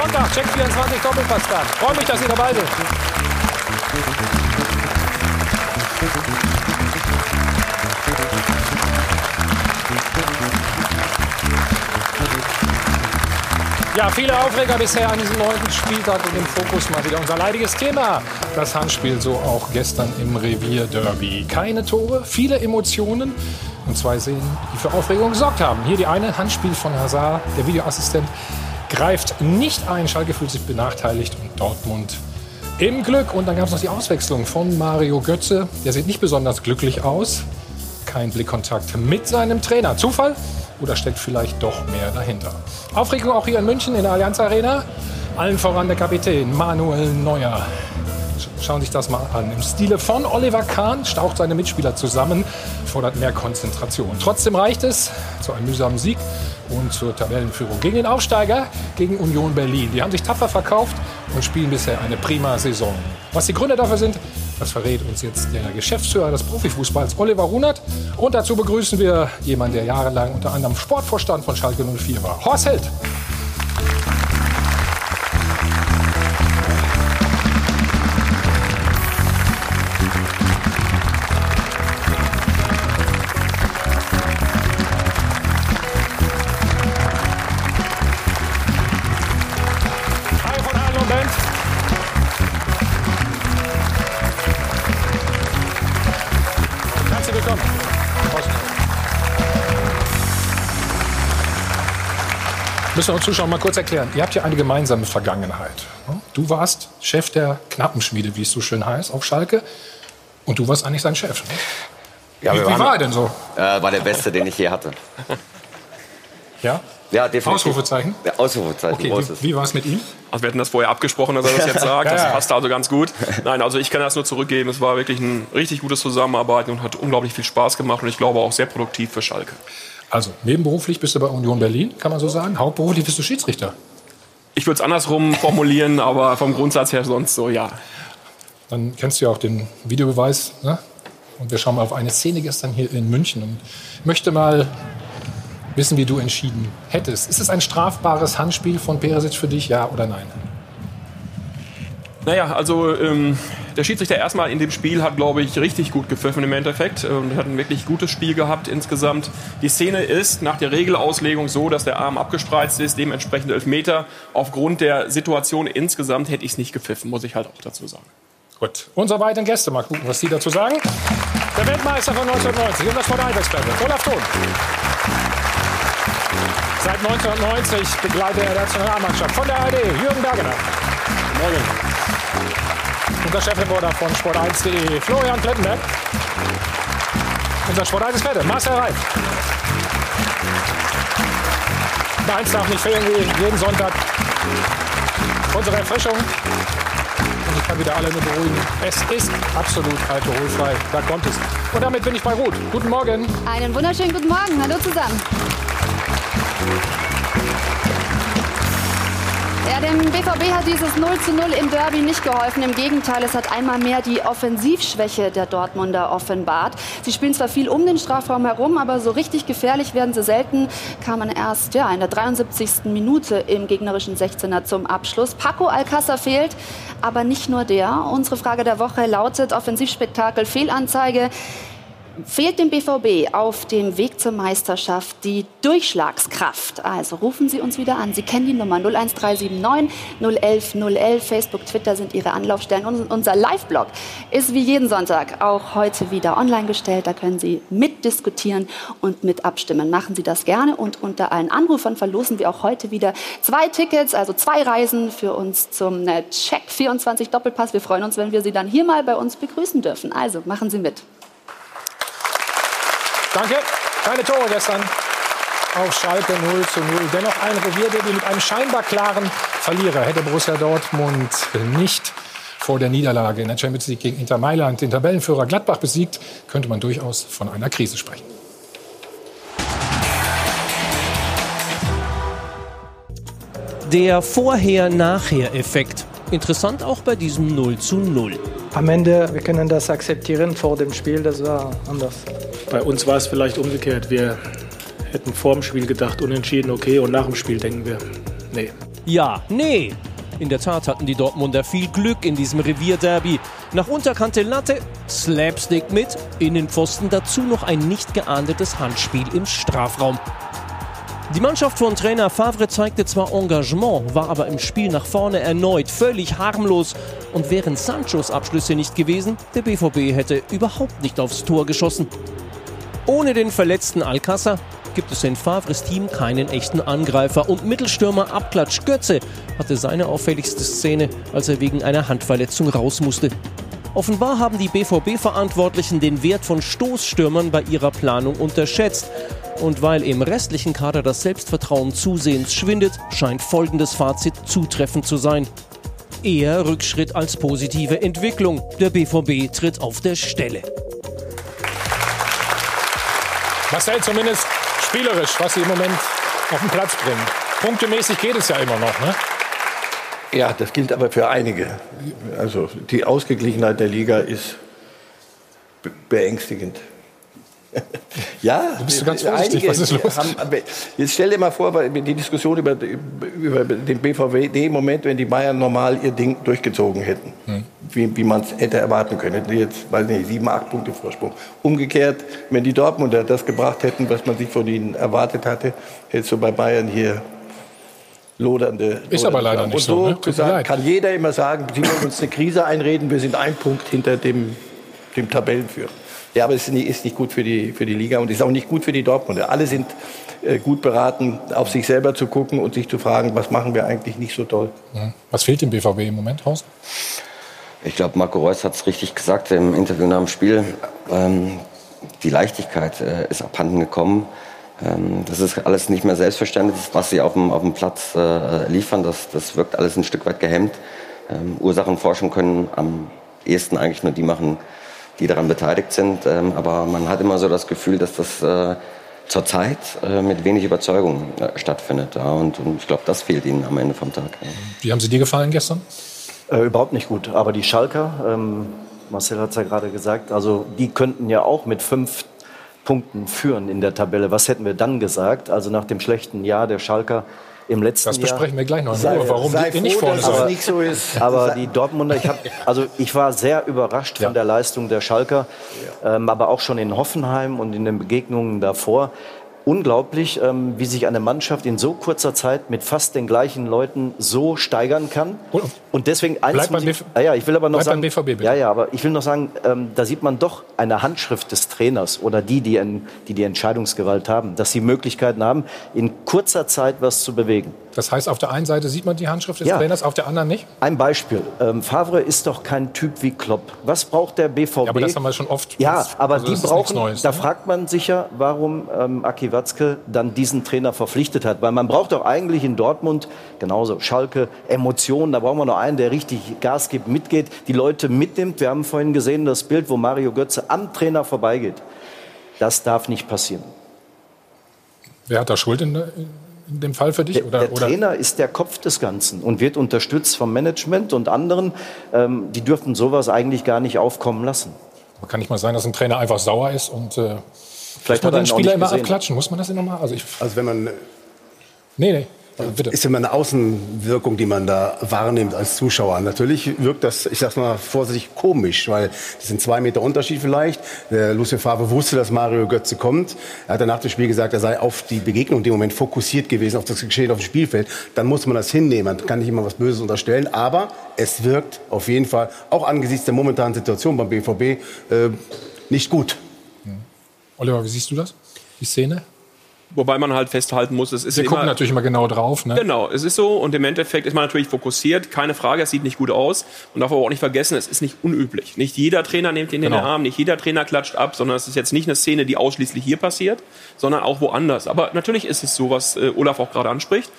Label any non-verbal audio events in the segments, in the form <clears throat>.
Sonntag. Check 24 Doppelpass da. Freue mich, dass ihr dabei seid. Ja, viele Aufreger bisher an diesem neunten Spieltag und im Fokus mal wieder unser leidiges Thema. Das Handspiel, so auch gestern im Revierderby. Keine Tore, viele Emotionen und zwei Szenen, die für Aufregung gesorgt haben. Hier die eine, Handspiel von Hazard, der Videoassistent greift nicht ein. Schalke fühlt sich benachteiligt und Dortmund im Glück. Und dann gab es noch die Auswechslung von Mario Götze. Der sieht nicht besonders glücklich aus. Kein Blickkontakt mit seinem Trainer. Zufall? Oder steckt vielleicht doch mehr dahinter? Aufregung auch hier in München in der Allianz Arena. Allen voran der Kapitän Manuel Neuer. Schauen Sie sich das mal an. Im Stile von Oliver Kahn staucht seine Mitspieler zusammen, fordert mehr Konzentration. Trotzdem reicht es zu einem mühsamen Sieg und zur Tabellenführung gegen den Aufsteiger, gegen Union Berlin. Die haben sich tapfer verkauft und spielen bisher eine prima Saison. Was die Gründe dafür sind, das verrät uns jetzt der Geschäftsführer des Profifußballs, Oliver Runert. Und dazu begrüßen wir jemanden, der jahrelang unter anderem Sportvorstand von Schalke 04 war. Horst Held. Müssen uns Zuschauern mal kurz erklären. Ihr habt ja eine gemeinsame Vergangenheit. Du warst Chef der Knappenschmiede, wie es so schön heißt, auf Schalke. Und du warst eigentlich sein Chef. ne? Ja, Wie, wie war er denn so? Äh, war der beste, den ich je hatte. Ja? Ja, definitiv. Ausrufezeichen? Ja, Ausrufezeichen, Okay, wie, wie war es mit ihm? Also wir hatten das vorher abgesprochen, dass er das jetzt sagt. <laughs> Das Ja, ja. passt also ganz gut. Nein, also ich kann das nur zurückgeben. Es war wirklich ein richtig gutes Zusammenarbeiten und hat unglaublich viel Spaß gemacht und ich glaube auch sehr produktiv für Schalke. Also, nebenberuflich bist du bei Union Berlin, kann man so sagen. Hauptberuflich bist du Schiedsrichter. Ich würde es andersrum <laughs> formulieren, aber vom Grundsatz her sonst so, ja. Dann kennst du ja auch den Videobeweis. Ne? Und wir schauen mal auf eine Szene gestern hier in München und möchte mal wissen, wie du entschieden hättest. Ist es ein strafbares Handspiel von Peresic für dich, ja oder nein? Naja, also ähm, der Schiedsrichter erstmal in dem Spiel hat, glaube ich, richtig gut gepfiffen im Endeffekt und hat ein wirklich gutes Spiel gehabt insgesamt. Die Szene ist nach der Regelauslegung so, dass der Arm abgespreizt ist, dementsprechend Elfmeter. Aufgrund der Situation insgesamt hätte ich es nicht gepfiffen, muss ich halt auch dazu sagen. Gut. Unsere beiden Gäste, mal gucken, was die dazu sagen. Der Weltmeister von 1990 und das 1 Experte, Olaf Thon. Seit 1990 begleitet er die Nationalmannschaft von der ARD, Jürgen Bergener. Morgen. Unser Chefreporter von Sport1.de, Florian Plettenberg. Unser Sport 1 Experte, Marcel Reif. Eins darf nicht fehlen, wie jeden Sonntag. Unsere Erfrischung. Und ich kann wieder alle nur beruhigen. Es ist absolut alkoholfrei. Da kommt es. Und damit bin ich bei Ruth. Guten Morgen. Einen wunderschönen guten Morgen. Hallo zusammen. Ja, dem BVB hat dieses 0 zu 0 im Derby nicht geholfen. Im Gegenteil, es hat einmal mehr die Offensivschwäche der Dortmunder offenbart. Sie spielen zwar viel um den Strafraum herum, aber so richtig gefährlich werden sie selten. Kamen erst ja, in der 73. Minute im gegnerischen 16er zum Abschluss. Paco Alcázar fehlt, aber nicht nur der. Unsere Frage der Woche lautet Offensivspektakel, Fehlanzeige. Fehlt dem BVB auf dem Weg zur Meisterschaft die Durchschlagskraft? Also rufen Sie uns wieder an. Sie kennen die Nummer 01379 011 011. Facebook, Twitter sind Ihre Anlaufstellen. Und unser Live-Blog ist wie jeden Sonntag auch heute wieder online gestellt. Da können Sie mitdiskutieren und mit abstimmen. Machen Sie das gerne. Und unter allen Anrufern verlosen wir auch heute wieder zwei Tickets, also zwei Reisen für uns zum äh, Check 24 Doppelpass. Wir freuen uns, wenn wir Sie dann hier mal bei uns begrüßen dürfen. Also machen Sie mit. Danke. Keine Tore gestern auf Schalke 0 zu 0. Dennoch ein Revierderby mit einem scheinbar klaren Verlierer. Hätte Borussia Dortmund nicht vor der Niederlage in der Champions League gegen Inter Mailand den Tabellenführer Gladbach besiegt, könnte man durchaus von einer Krise sprechen. Der Vorher-Nachher-Effekt. Interessant auch bei diesem 0 zu 0. Am Ende, wir können das akzeptieren vor dem Spiel, das war anders. Bei uns war es vielleicht umgekehrt. Wir hätten vor dem Spiel gedacht, unentschieden, okay, und nach dem Spiel denken wir, nee. Ja, nee. In der Tat hatten die Dortmunder viel Glück in diesem Revierderby. Nach Unterkante Latte, Slapstick mit, Innenpfosten, dazu noch ein nicht geahndetes Handspiel im Strafraum. Die Mannschaft von Trainer Favre zeigte zwar Engagement, war aber im Spiel nach vorne erneut völlig harmlos. Und wären Sanchos Abschlüsse nicht gewesen, der BVB hätte überhaupt nicht aufs Tor geschossen. Ohne den verletzten Alcázar gibt es in Favres Team keinen echten Angreifer und Mittelstürmer Abklatsch Götze hatte seine auffälligste Szene, als er wegen einer Handverletzung raus musste. Offenbar haben die BVB-Verantwortlichen den Wert von Stoßstürmern bei ihrer Planung unterschätzt. Und weil im restlichen Kader das Selbstvertrauen zusehends schwindet, scheint folgendes Fazit zutreffend zu sein. Eher Rückschritt als positive Entwicklung. Der BVB tritt auf der Stelle. Marcel, zumindest spielerisch, was sie im Moment auf den Platz bringen. Punktemäßig geht es ja immer noch, ne? Ja, das gilt aber für einige. Also die Ausgeglichenheit der Liga ist be- beängstigend. <laughs> ja, Du bist ganz vorsichtig, was ist los? Haben, jetzt stell dir mal vor, die Diskussion über, über den BVW, in dem Moment, wenn die Bayern normal ihr Ding durchgezogen hätten, Hm. wie, wie man es hätte erwarten können, hätten jetzt, weiß nicht, sieben, acht Punkte Vorsprung. Umgekehrt, wenn die Dortmunder das gebracht hätten, was man sich von ihnen erwartet hatte, hättest du bei Bayern hier lodernde. Ist aber leider nicht Und so, so ne? Kann jeder immer sagen, sie wollen uns eine Krise einreden, wir sind ein Punkt hinter dem, dem Tabellenführer. Ja, aber es ist nicht, ist nicht gut für die, für die Liga und ist auch nicht gut für die Dortmunder. Alle sind äh, gut beraten, auf sich selber zu gucken und sich zu fragen, was machen wir eigentlich nicht so toll. Was fehlt dem BVB im Moment, Hausen? Ich glaube, Marco Reus hat es richtig gesagt im Interview nach dem Spiel. Ähm, die Leichtigkeit äh, ist abhanden gekommen. Ähm, das ist alles nicht mehr selbstverständlich, was sie auf dem, auf dem Platz äh, liefern. Das, das wirkt alles ein Stück weit gehemmt. Ähm, Ursachenforschung können am ehesten eigentlich nur die machen, die daran beteiligt sind. Ähm, aber man hat immer so das Gefühl, dass das äh, zurzeit äh, mit wenig Überzeugung äh, stattfindet. Ja, und, und ich glaube, das fehlt ihnen am Ende vom Tag. Ja. Wie haben sie dir gefallen gestern? Äh, überhaupt nicht gut. Aber die Schalker, ähm, Marcel hat es ja gerade gesagt, also die könnten ja auch mit fünf Punkten führen in der Tabelle. Was hätten wir dann gesagt? Also nach dem schlechten Jahr der Schalker im letzten Das besprechen wir gleich noch in Sei- Ruhe, warum sei die nicht froh, vorne dass es sind. nicht so ist. <laughs> Aber die Dortmunder, ich, hab, also ich war sehr überrascht von der Leistung der Schalker, ähm, aber auch schon in Hoffenheim und in den Begegnungen davor. Unglaublich, ähm, wie sich eine Mannschaft in so kurzer Zeit mit fast den gleichen Leuten so steigern kann. Und- deswegen eins Bleib muss ich- Ah ja, ich will aber noch sagen, BVB, bitte. ja, ja, aber ich will noch sagen, ähm, da sieht man doch eine Handschrift des Trainers oder die, die, die die Entscheidungsgewalt haben, dass sie Möglichkeiten haben, in kurzer Zeit was zu bewegen. Das heißt, auf der einen Seite sieht man die Handschrift des Ja. Trainers, auf der anderen nicht. Ein Beispiel. Ähm, Favre ist doch kein Typ wie Klopp. Was braucht der BVB? Ja, aber das haben wir schon oft. Ja, aber Also die ist nichts brauchen, Neues, da ne? fragt man sich ja, warum ähm, Aki Watzke dann diesen Trainer verpflichtet hat. Weil man braucht doch eigentlich in Dortmund, genauso Schalke, Emotionen, da brauchen wir noch einen, der richtig Gas gibt, mitgeht, die Leute mitnimmt. Wir haben vorhin gesehen das Bild, wo Mario Götze am Trainer vorbeigeht. Das darf nicht passieren. Wer hat da Schuld in, in dem Fall für dich? Der, Oder, der oder Trainer ist der Kopf des Ganzen und wird unterstützt vom Management und anderen. Ähm, die dürften sowas eigentlich gar nicht aufkommen lassen. kann nicht mal sein, dass ein Trainer einfach sauer ist und äh, Vielleicht muss man den Spieler immer gesehen. abklatschen? Muss man das immer mal? Also ich, Also wenn man nee, nee. Bitte. ist immer eine Außenwirkung, die man da wahrnimmt als Zuschauer. Natürlich wirkt das, ich sag's mal vorsichtig, komisch, weil das sind zwei Meter Unterschied vielleicht. Der Lucien Favre wusste, dass Mario Götze kommt. Er hat dann nach dem Spiel gesagt, er sei auf die Begegnung in dem Moment fokussiert gewesen, auf das Geschehen auf dem Spielfeld. Dann muss man das hinnehmen. Man kann nicht immer was Böses unterstellen, aber es wirkt auf jeden Fall, auch angesichts der momentanen Situation beim BVB, äh, nicht gut. Oliver, wie siehst du das? Die Szene? Wobei man halt festhalten muss, es ist Wir immer, gucken natürlich immer genau drauf. Ne? Genau, es ist so und im Endeffekt ist man natürlich fokussiert, keine Frage, es sieht nicht gut aus und darf aber auch nicht vergessen, es ist nicht unüblich. Nicht jeder Trainer nimmt ihn in Genau. den Arm, nicht jeder Trainer klatscht ab, sondern es ist jetzt nicht eine Szene, die ausschließlich hier passiert, sondern auch woanders. Aber natürlich ist es so, was äh, Olaf auch gerade anspricht.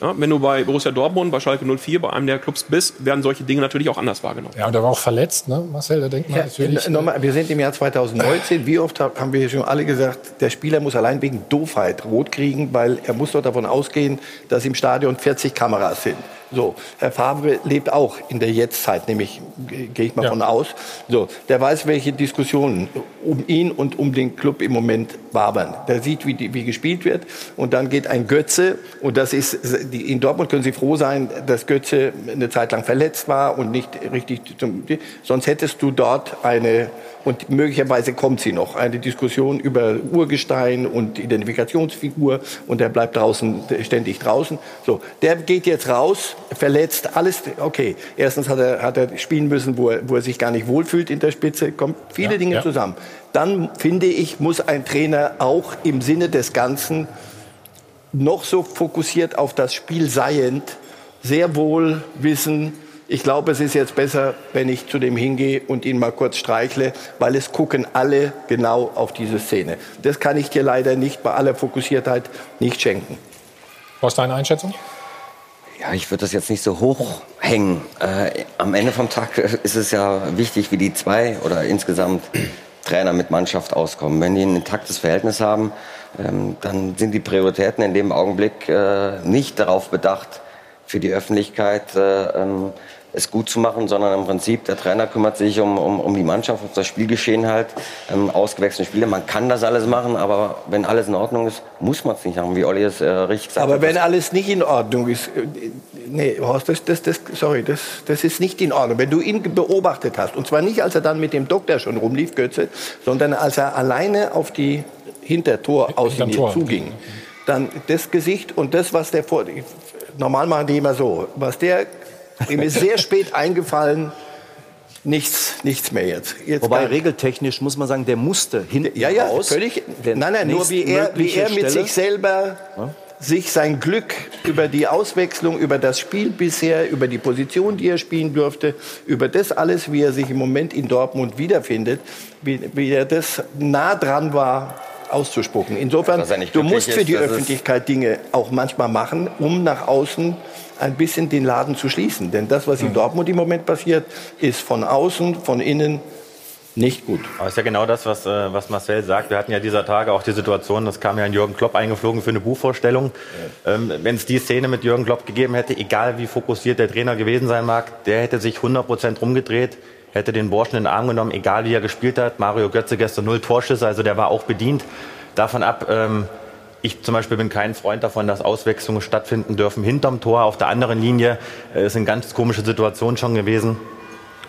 Ja, wenn du bei Borussia Dortmund, bei Schalke 04, bei einem der Clubs bist, werden solche Dinge natürlich auch anders wahrgenommen. Ja, und er war auch verletzt, ne? Marcel, da denkt man Ja, natürlich. nochmal, wir sind im Jahr 2019. Wie oft hab- haben wir schon alle gesagt, der Spieler muss allein wegen Doofheit rot kriegen, weil er muss doch davon ausgehen, dass im Stadion 40 Kameras sind. So, Herr Favre lebt auch in der Jetztzeit, nämlich ge- gehe ich mal Ja. von aus. So, der weiß, welche Diskussionen um ihn und um den Club im Moment wabern. Der sieht, wie, die, wie gespielt wird und dann geht ein Götze und das ist die, in Dortmund können Sie froh sein, dass Götze eine Zeit lang verletzt war und nicht richtig zum, sonst hättest du dort eine und möglicherweise kommt sie noch eine Diskussion über Urgestein und Identifikationsfigur und der bleibt draußen ständig draußen. So, der geht jetzt raus, verletzt alles. Okay, erstens hat er hat er spielen müssen, wo er, wo er sich gar nicht wohlfühlt in der Spitze. Kommt viele Ja, Dinge ja. zusammen. Dann finde ich muss ein Trainer auch im Sinne des Ganzen noch so fokussiert auf das Spiel seiend, sehr wohl wissen, ich glaube, es ist jetzt besser, wenn ich zu dem hingehe und ihn mal kurz streichle, weil es gucken alle genau auf diese Szene. Das kann ich dir leider nicht bei aller Fokussiertheit nicht schenken. Was ist deine Einschätzung? Ja, ich würde das jetzt nicht so hoch hängen. Äh, am Ende vom Tag ist es ja wichtig, wie die zwei oder insgesamt Trainer mit Mannschaft auskommen. Wenn die ein intaktes Verhältnis haben, ähm, dann sind die Prioritäten in dem Augenblick äh, nicht darauf bedacht, für die Öffentlichkeit äh, ähm, es gut zu machen, sondern im Prinzip der Trainer kümmert sich um, um, um die Mannschaft, um das Spielgeschehen halt, ähm, ausgewechselte Spiele. Man kann das alles machen, aber wenn alles in Ordnung ist, muss man es nicht machen, wie Olli es äh, richtig gesagt Aber wenn alles nicht in Ordnung ist, äh, nee, Horst, das, das, das, sorry, das, das ist nicht in Ordnung. Wenn du ihn beobachtet hast, und zwar nicht, als er dann mit dem Doktor schon rumlief, Götze, sondern als er alleine auf die Hintertor auslinie Tor. zuging, dann das Gesicht und das, was der vor, normal machen die immer so, was der, ihm ist sehr <laughs> spät eingefallen, nichts, nichts mehr jetzt. jetzt Wobei regeltechnisch muss man sagen, der musste hinten ja, ja, raus. völlig. Nein, nein, nur wie er, wie er mit Stelle. sich selber sich sein Glück über die Auswechslung, über das Spiel bisher, über die Position, die er spielen durfte, über das alles, wie er sich im Moment in Dortmund wiederfindet, wie, wie er das nah dran war auszuspucken. Insofern, er du musst für ist, die Öffentlichkeit Dinge auch manchmal machen, um nach außen ein bisschen den Laden zu schließen. Denn das, was in Dortmund im Moment passiert, ist von außen, von innen nicht gut. Aber ist ja genau das, was, äh, was Marcel sagt. Wir hatten ja dieser Tage auch die Situation, das kam ja ein Jürgen Klopp eingeflogen für eine Buchvorstellung. Ähm, Wenn es die Szene mit Jürgen Klopp gegeben hätte, egal wie fokussiert der Trainer gewesen sein mag, der hätte sich 100% rumgedreht, hätte den Burschen in den Arm genommen, egal wie er gespielt hat. Mario Götze gestern null Torschüsse, also der war auch bedient. Davon ab, ähm, ich zum Beispiel bin kein Freund davon, dass Auswechslungen stattfinden dürfen hinterm Tor. Auf der anderen Linie äh, es sind ganz komische Situationen schon gewesen.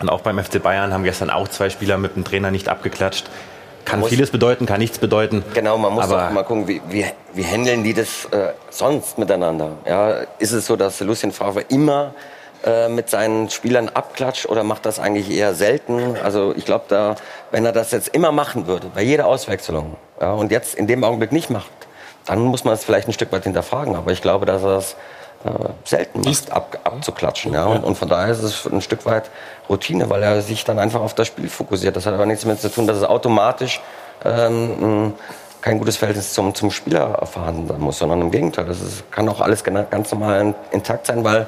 Und auch beim FC Bayern haben gestern auch zwei Spieler mit dem Trainer nicht abgeklatscht. Kann muss- vieles bedeuten, kann nichts bedeuten. Genau, man muss Aber auch mal gucken, wie, wie, wie handeln die das äh, sonst miteinander. Ja, ist es so, dass Lucien Favre immer äh, mit seinen Spielern abklatscht oder macht das eigentlich eher selten? Also ich glaube, da, wenn er das jetzt immer machen würde, bei jeder Auswechslung, ja, und jetzt in dem Augenblick nicht macht, dann muss man es vielleicht ein Stück weit hinterfragen. Aber ich glaube, dass er das äh, selten macht, ab, abzuklatschen. Ja, und, und von daher ist es ein Stück weit Routine, weil er sich dann einfach auf das Spiel fokussiert. Das hat aber nichts damit zu tun, dass es automatisch ähm, kein gutes Verhältnis zum, zum Spieler vorhanden sein muss, sondern im Gegenteil. Das ist, kann auch alles ganz normal intakt sein, weil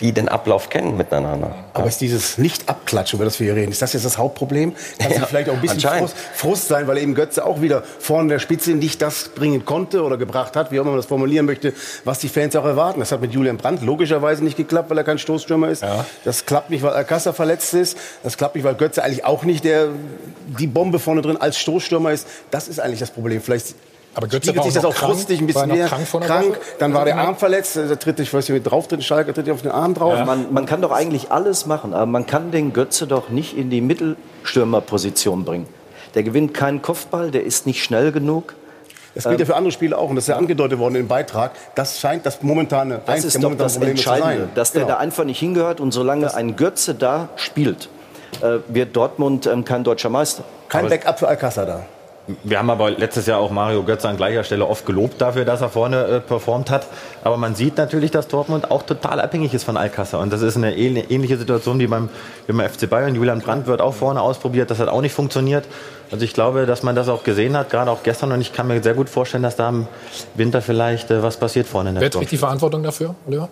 die den Ablauf kennen miteinander. Aber ist dieses Nicht-Abklatschen, über das wir hier reden, ist das jetzt das Hauptproblem? Kann Ja, ja, vielleicht auch ein bisschen. Frust, Frust sein, weil eben Götze auch wieder vorne der Spitze nicht das bringen konnte oder gebracht hat, wie auch immer man das formulieren möchte, was die Fans auch erwarten. Das hat mit Julian Brandt logischerweise nicht geklappt, weil er kein Stoßstürmer ist. Das klappt nicht, weil Alcázar verletzt ist. Das klappt nicht, weil Götze eigentlich auch nicht der, die Bombe vorne drin als Stoßstürmer ist. Das ist eigentlich das Problem. Vielleicht Aber Götze spiegelt war sich auch das auch frustig ein bisschen mehr. krank krank. Dann war der Ja. Arm verletzt. Der tritt, ich weiß nicht, wie drauf tritt, Schalke tritt auf den Arm drauf. Man, man kann doch eigentlich alles machen, aber man kann den Götze doch nicht in die Mittelstürmerposition bringen. Der gewinnt keinen Kopfball, der ist nicht schnell genug. Das gilt ja für andere Spiele auch und das ist ja angedeutet worden im Beitrag. Das scheint das momentane, Das eins ist der doch das Probleme zu Entscheidende, sein. dass der Genau. da einfach nicht hingehört und solange ein Götze da spielt, äh, wird Dortmund ähm, kein deutscher Meister. Kein Backup für Alcázar da. Wir haben aber letztes Jahr auch Mario Götze an gleicher Stelle oft gelobt dafür, dass er vorne äh, performt hat. Aber man sieht natürlich, dass Dortmund auch total abhängig ist von Alcázar. Und das ist eine ähn- ähnliche Situation wie beim, wie beim FC Bayern. Julian Brandt wird auch vorne ausprobiert. Das hat auch nicht funktioniert. Also ich glaube, dass man das auch gesehen hat, gerade auch gestern. Und ich kann mir sehr gut vorstellen, dass da im Winter vielleicht äh, was passiert vorne in der Wer trägt die Verantwortung dafür, Oliver?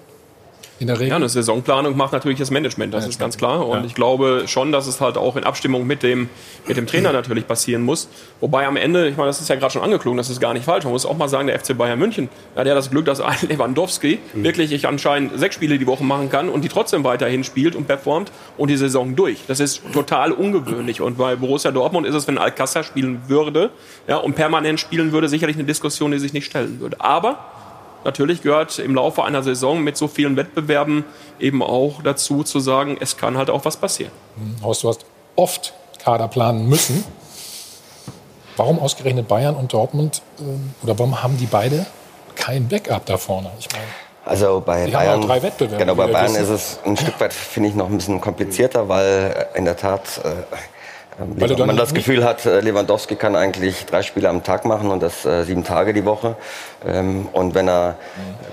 In der Regel? Ja, eine Saisonplanung macht natürlich das Management, das ist ganz klar. Und ich glaube schon, dass es halt auch in Abstimmung mit dem, mit dem Trainer natürlich passieren muss. Wobei am Ende, ich meine, das ist ja gerade schon angeklungen, das ist gar nicht falsch. Man muss auch mal sagen, der FC Bayern München, ja, hat das Glück, dass ein Lewandowski wirklich ich anscheinend sechs Spiele die Woche machen kann und die trotzdem weiterhin spielt und performt und die Saison durch. Das ist total ungewöhnlich. Und bei Borussia Dortmund ist es, wenn Alcázar spielen würde ja, und permanent spielen würde, sicherlich eine Diskussion, die sich nicht stellen würde. Aber natürlich gehört im Laufe einer Saison mit so vielen Wettbewerben eben auch dazu zu sagen, es kann halt auch was passieren. Horst, du hast oft Kader planen müssen. Warum ausgerechnet Bayern und Dortmund ähm, oder warum haben die beide kein Backup da vorne? Ich meine, Also bei Die Bayern, drei Wettbewerbe, genau, bei Bayern wissen. ist es ein Stück weit, finde ich, noch ein bisschen komplizierter, weil äh, in der Tat äh, Weil du dann man das Gefühl hat, äh, Lewandowski kann eigentlich drei Spiele am Tag machen und das äh, sieben Tage die Woche. Ähm, und wenn er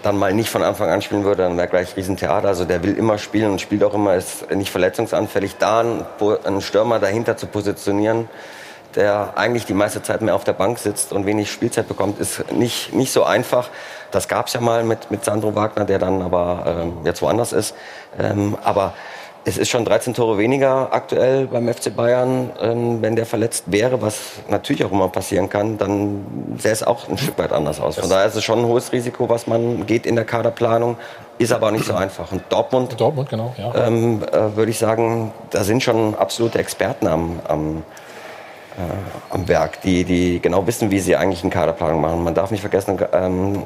dann mal nicht von Anfang an spielen würde, dann wäre gleich Riesentheater. Also der will immer spielen und spielt auch immer, ist nicht verletzungsanfällig. Da einen, einen Stürmer dahinter zu positionieren, der eigentlich die meiste Zeit mehr auf der Bank sitzt und wenig Spielzeit bekommt, ist nicht, nicht so einfach. Das gab es ja mal mit, mit Sandro Wagner, der dann aber ähm, jetzt woanders ist. Ähm, aber es ist schon 13 Tore weniger aktuell beim FC Bayern. Ähm, wenn der verletzt wäre, was natürlich auch immer passieren kann, dann sähe es auch ein Stück weit anders aus. Von daher ist es schon ein hohes Risiko, was man geht in der Kaderplanung, ist aber auch nicht so <clears throat> einfach. Und Dortmund, Dortmund, genau, ja. ähm, äh, würde ich sagen, da sind schon absolute Experten am, am, äh, am Werk, die, die genau wissen, wie sie eigentlich eine Kaderplanung machen. Man darf nicht vergessen, ähm,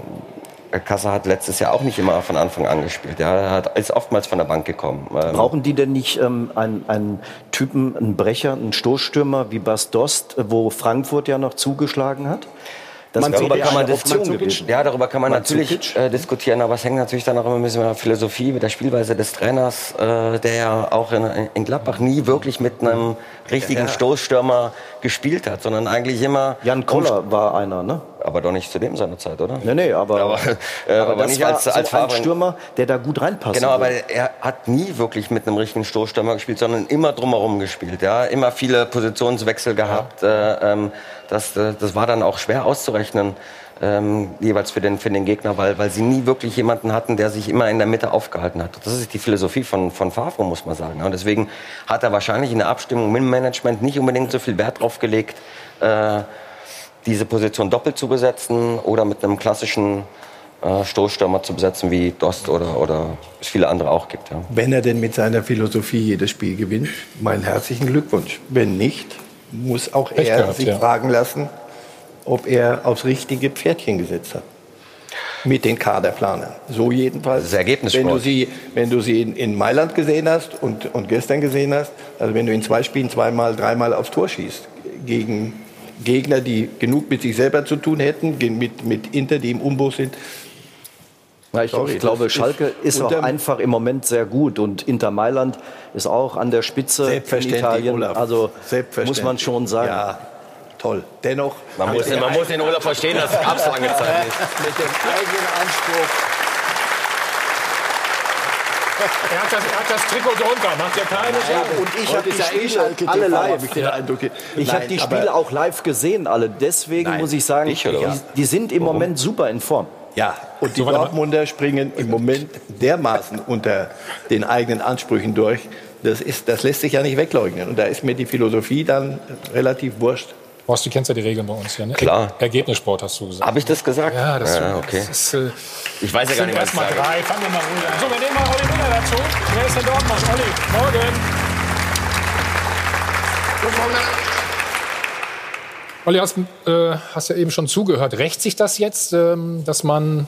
Kassa hat letztes Jahr auch nicht immer von Anfang an gespielt. Ja, er hat, ist oftmals von der Bank gekommen. Ähm, Brauchen die denn nicht ähm, einen, einen Typen, einen Brecher, einen Stoßstürmer wie Bas Dost, wo Frankfurt ja noch zugeschlagen hat? Das darüber ja kann man. Ja, darüber kann man natürlich äh, diskutieren, aber es hängt natürlich dann auch immer ein bisschen mit der Philosophie, mit der Spielweise des Trainers, äh, der ja auch in, in Gladbach nie wirklich mit einem richtigen Ja. Stoßstürmer gespielt hat, sondern eigentlich immer. Jan Koller war einer, ne? Aber doch nicht zu dem seiner Zeit, oder? Nee, nee, aber, Aber, äh, aber das nicht war als, so als ein. Stürmer, der da gut reinpasst. Genau, aber er hat nie wirklich mit einem richtigen Stoßstürmer gespielt, sondern immer drumherum gespielt. Ja, immer viele Positionswechsel gehabt. Äh, ähm, das, äh, das war dann auch schwer auszurechnen. Ähm, jeweils für den, für den Gegner, weil, weil sie nie wirklich jemanden hatten, der sich immer in der Mitte aufgehalten hat. Das ist die Philosophie von, von Favre, muss man sagen. Und deswegen hat er wahrscheinlich in der Abstimmung mit dem Management nicht unbedingt so viel Wert drauf gelegt, äh, diese Position doppelt zu besetzen oder mit einem klassischen äh, Stoßstürmer zu besetzen, wie Dost oder, oder es viele andere auch gibt. Ja. Wenn er denn mit seiner Philosophie jedes Spiel gewinnt, meinen herzlichen Glückwunsch. Wenn nicht, muss auch Pech er gehabt, sich ja. fragen lassen, ob er aufs richtige Pferdchen gesetzt hat. Mit den Kaderplanern. So jedenfalls. Das ist Ergebnissport. Wenn du sie, wenn du sie in, in Mailand gesehen hast und, und gestern gesehen hast, also wenn du in zwei Spielen zweimal, dreimal aufs Tor schießt, gegen Gegner, die genug mit sich selber zu tun hätten, mit, mit Inter, die im Umbruch sind, Ja, ich, Sorry, ich glaube, das ist Schalke ist auch einfach im Moment sehr gut und Inter Mailand ist auch an der Spitze in Selbstverständlich, Italien. Olaf. Also Selbstverständlich. muss man schon sagen. Ja, toll. Dennoch. Man muss, den, man muss den Olaf verstehen, das gab es lange Zeit nicht. mit dem eigenen Anspruch. Er hat, das, er hat das Trikot drunter, macht ja keine Sorgen. Und ich habe die ja Spiele Schalke alle TV, live. hab ich Eindruck. Ich habe die Spiele auch live gesehen, alle. Deswegen Nein, muss ich sagen, ich die, die sind im Moment super in Form. Ja, und die So. Dortmunder springen im Moment dermaßen unter den eigenen Ansprüchen durch. Das, ist, das lässt sich ja nicht wegleugnen. Und da ist mir die Philosophie dann relativ wurscht. Horst, du kennst ja die Regeln bei uns hier, ne? Klar. Ergebnissport hast du gesagt. Habe ich das gesagt? Ja, das, ja, okay. das ist. Äh, Ich weiß ja gar nicht, was ich sage. drei. Fangen wir mal ruhig an. So, wir nehmen mal Olli Müller dazu. Wer ist denn Dortmund? Olli, morgen. Olli, hast, äh, hast ja eben schon zugehört. Rächt sich das jetzt, ähm, dass man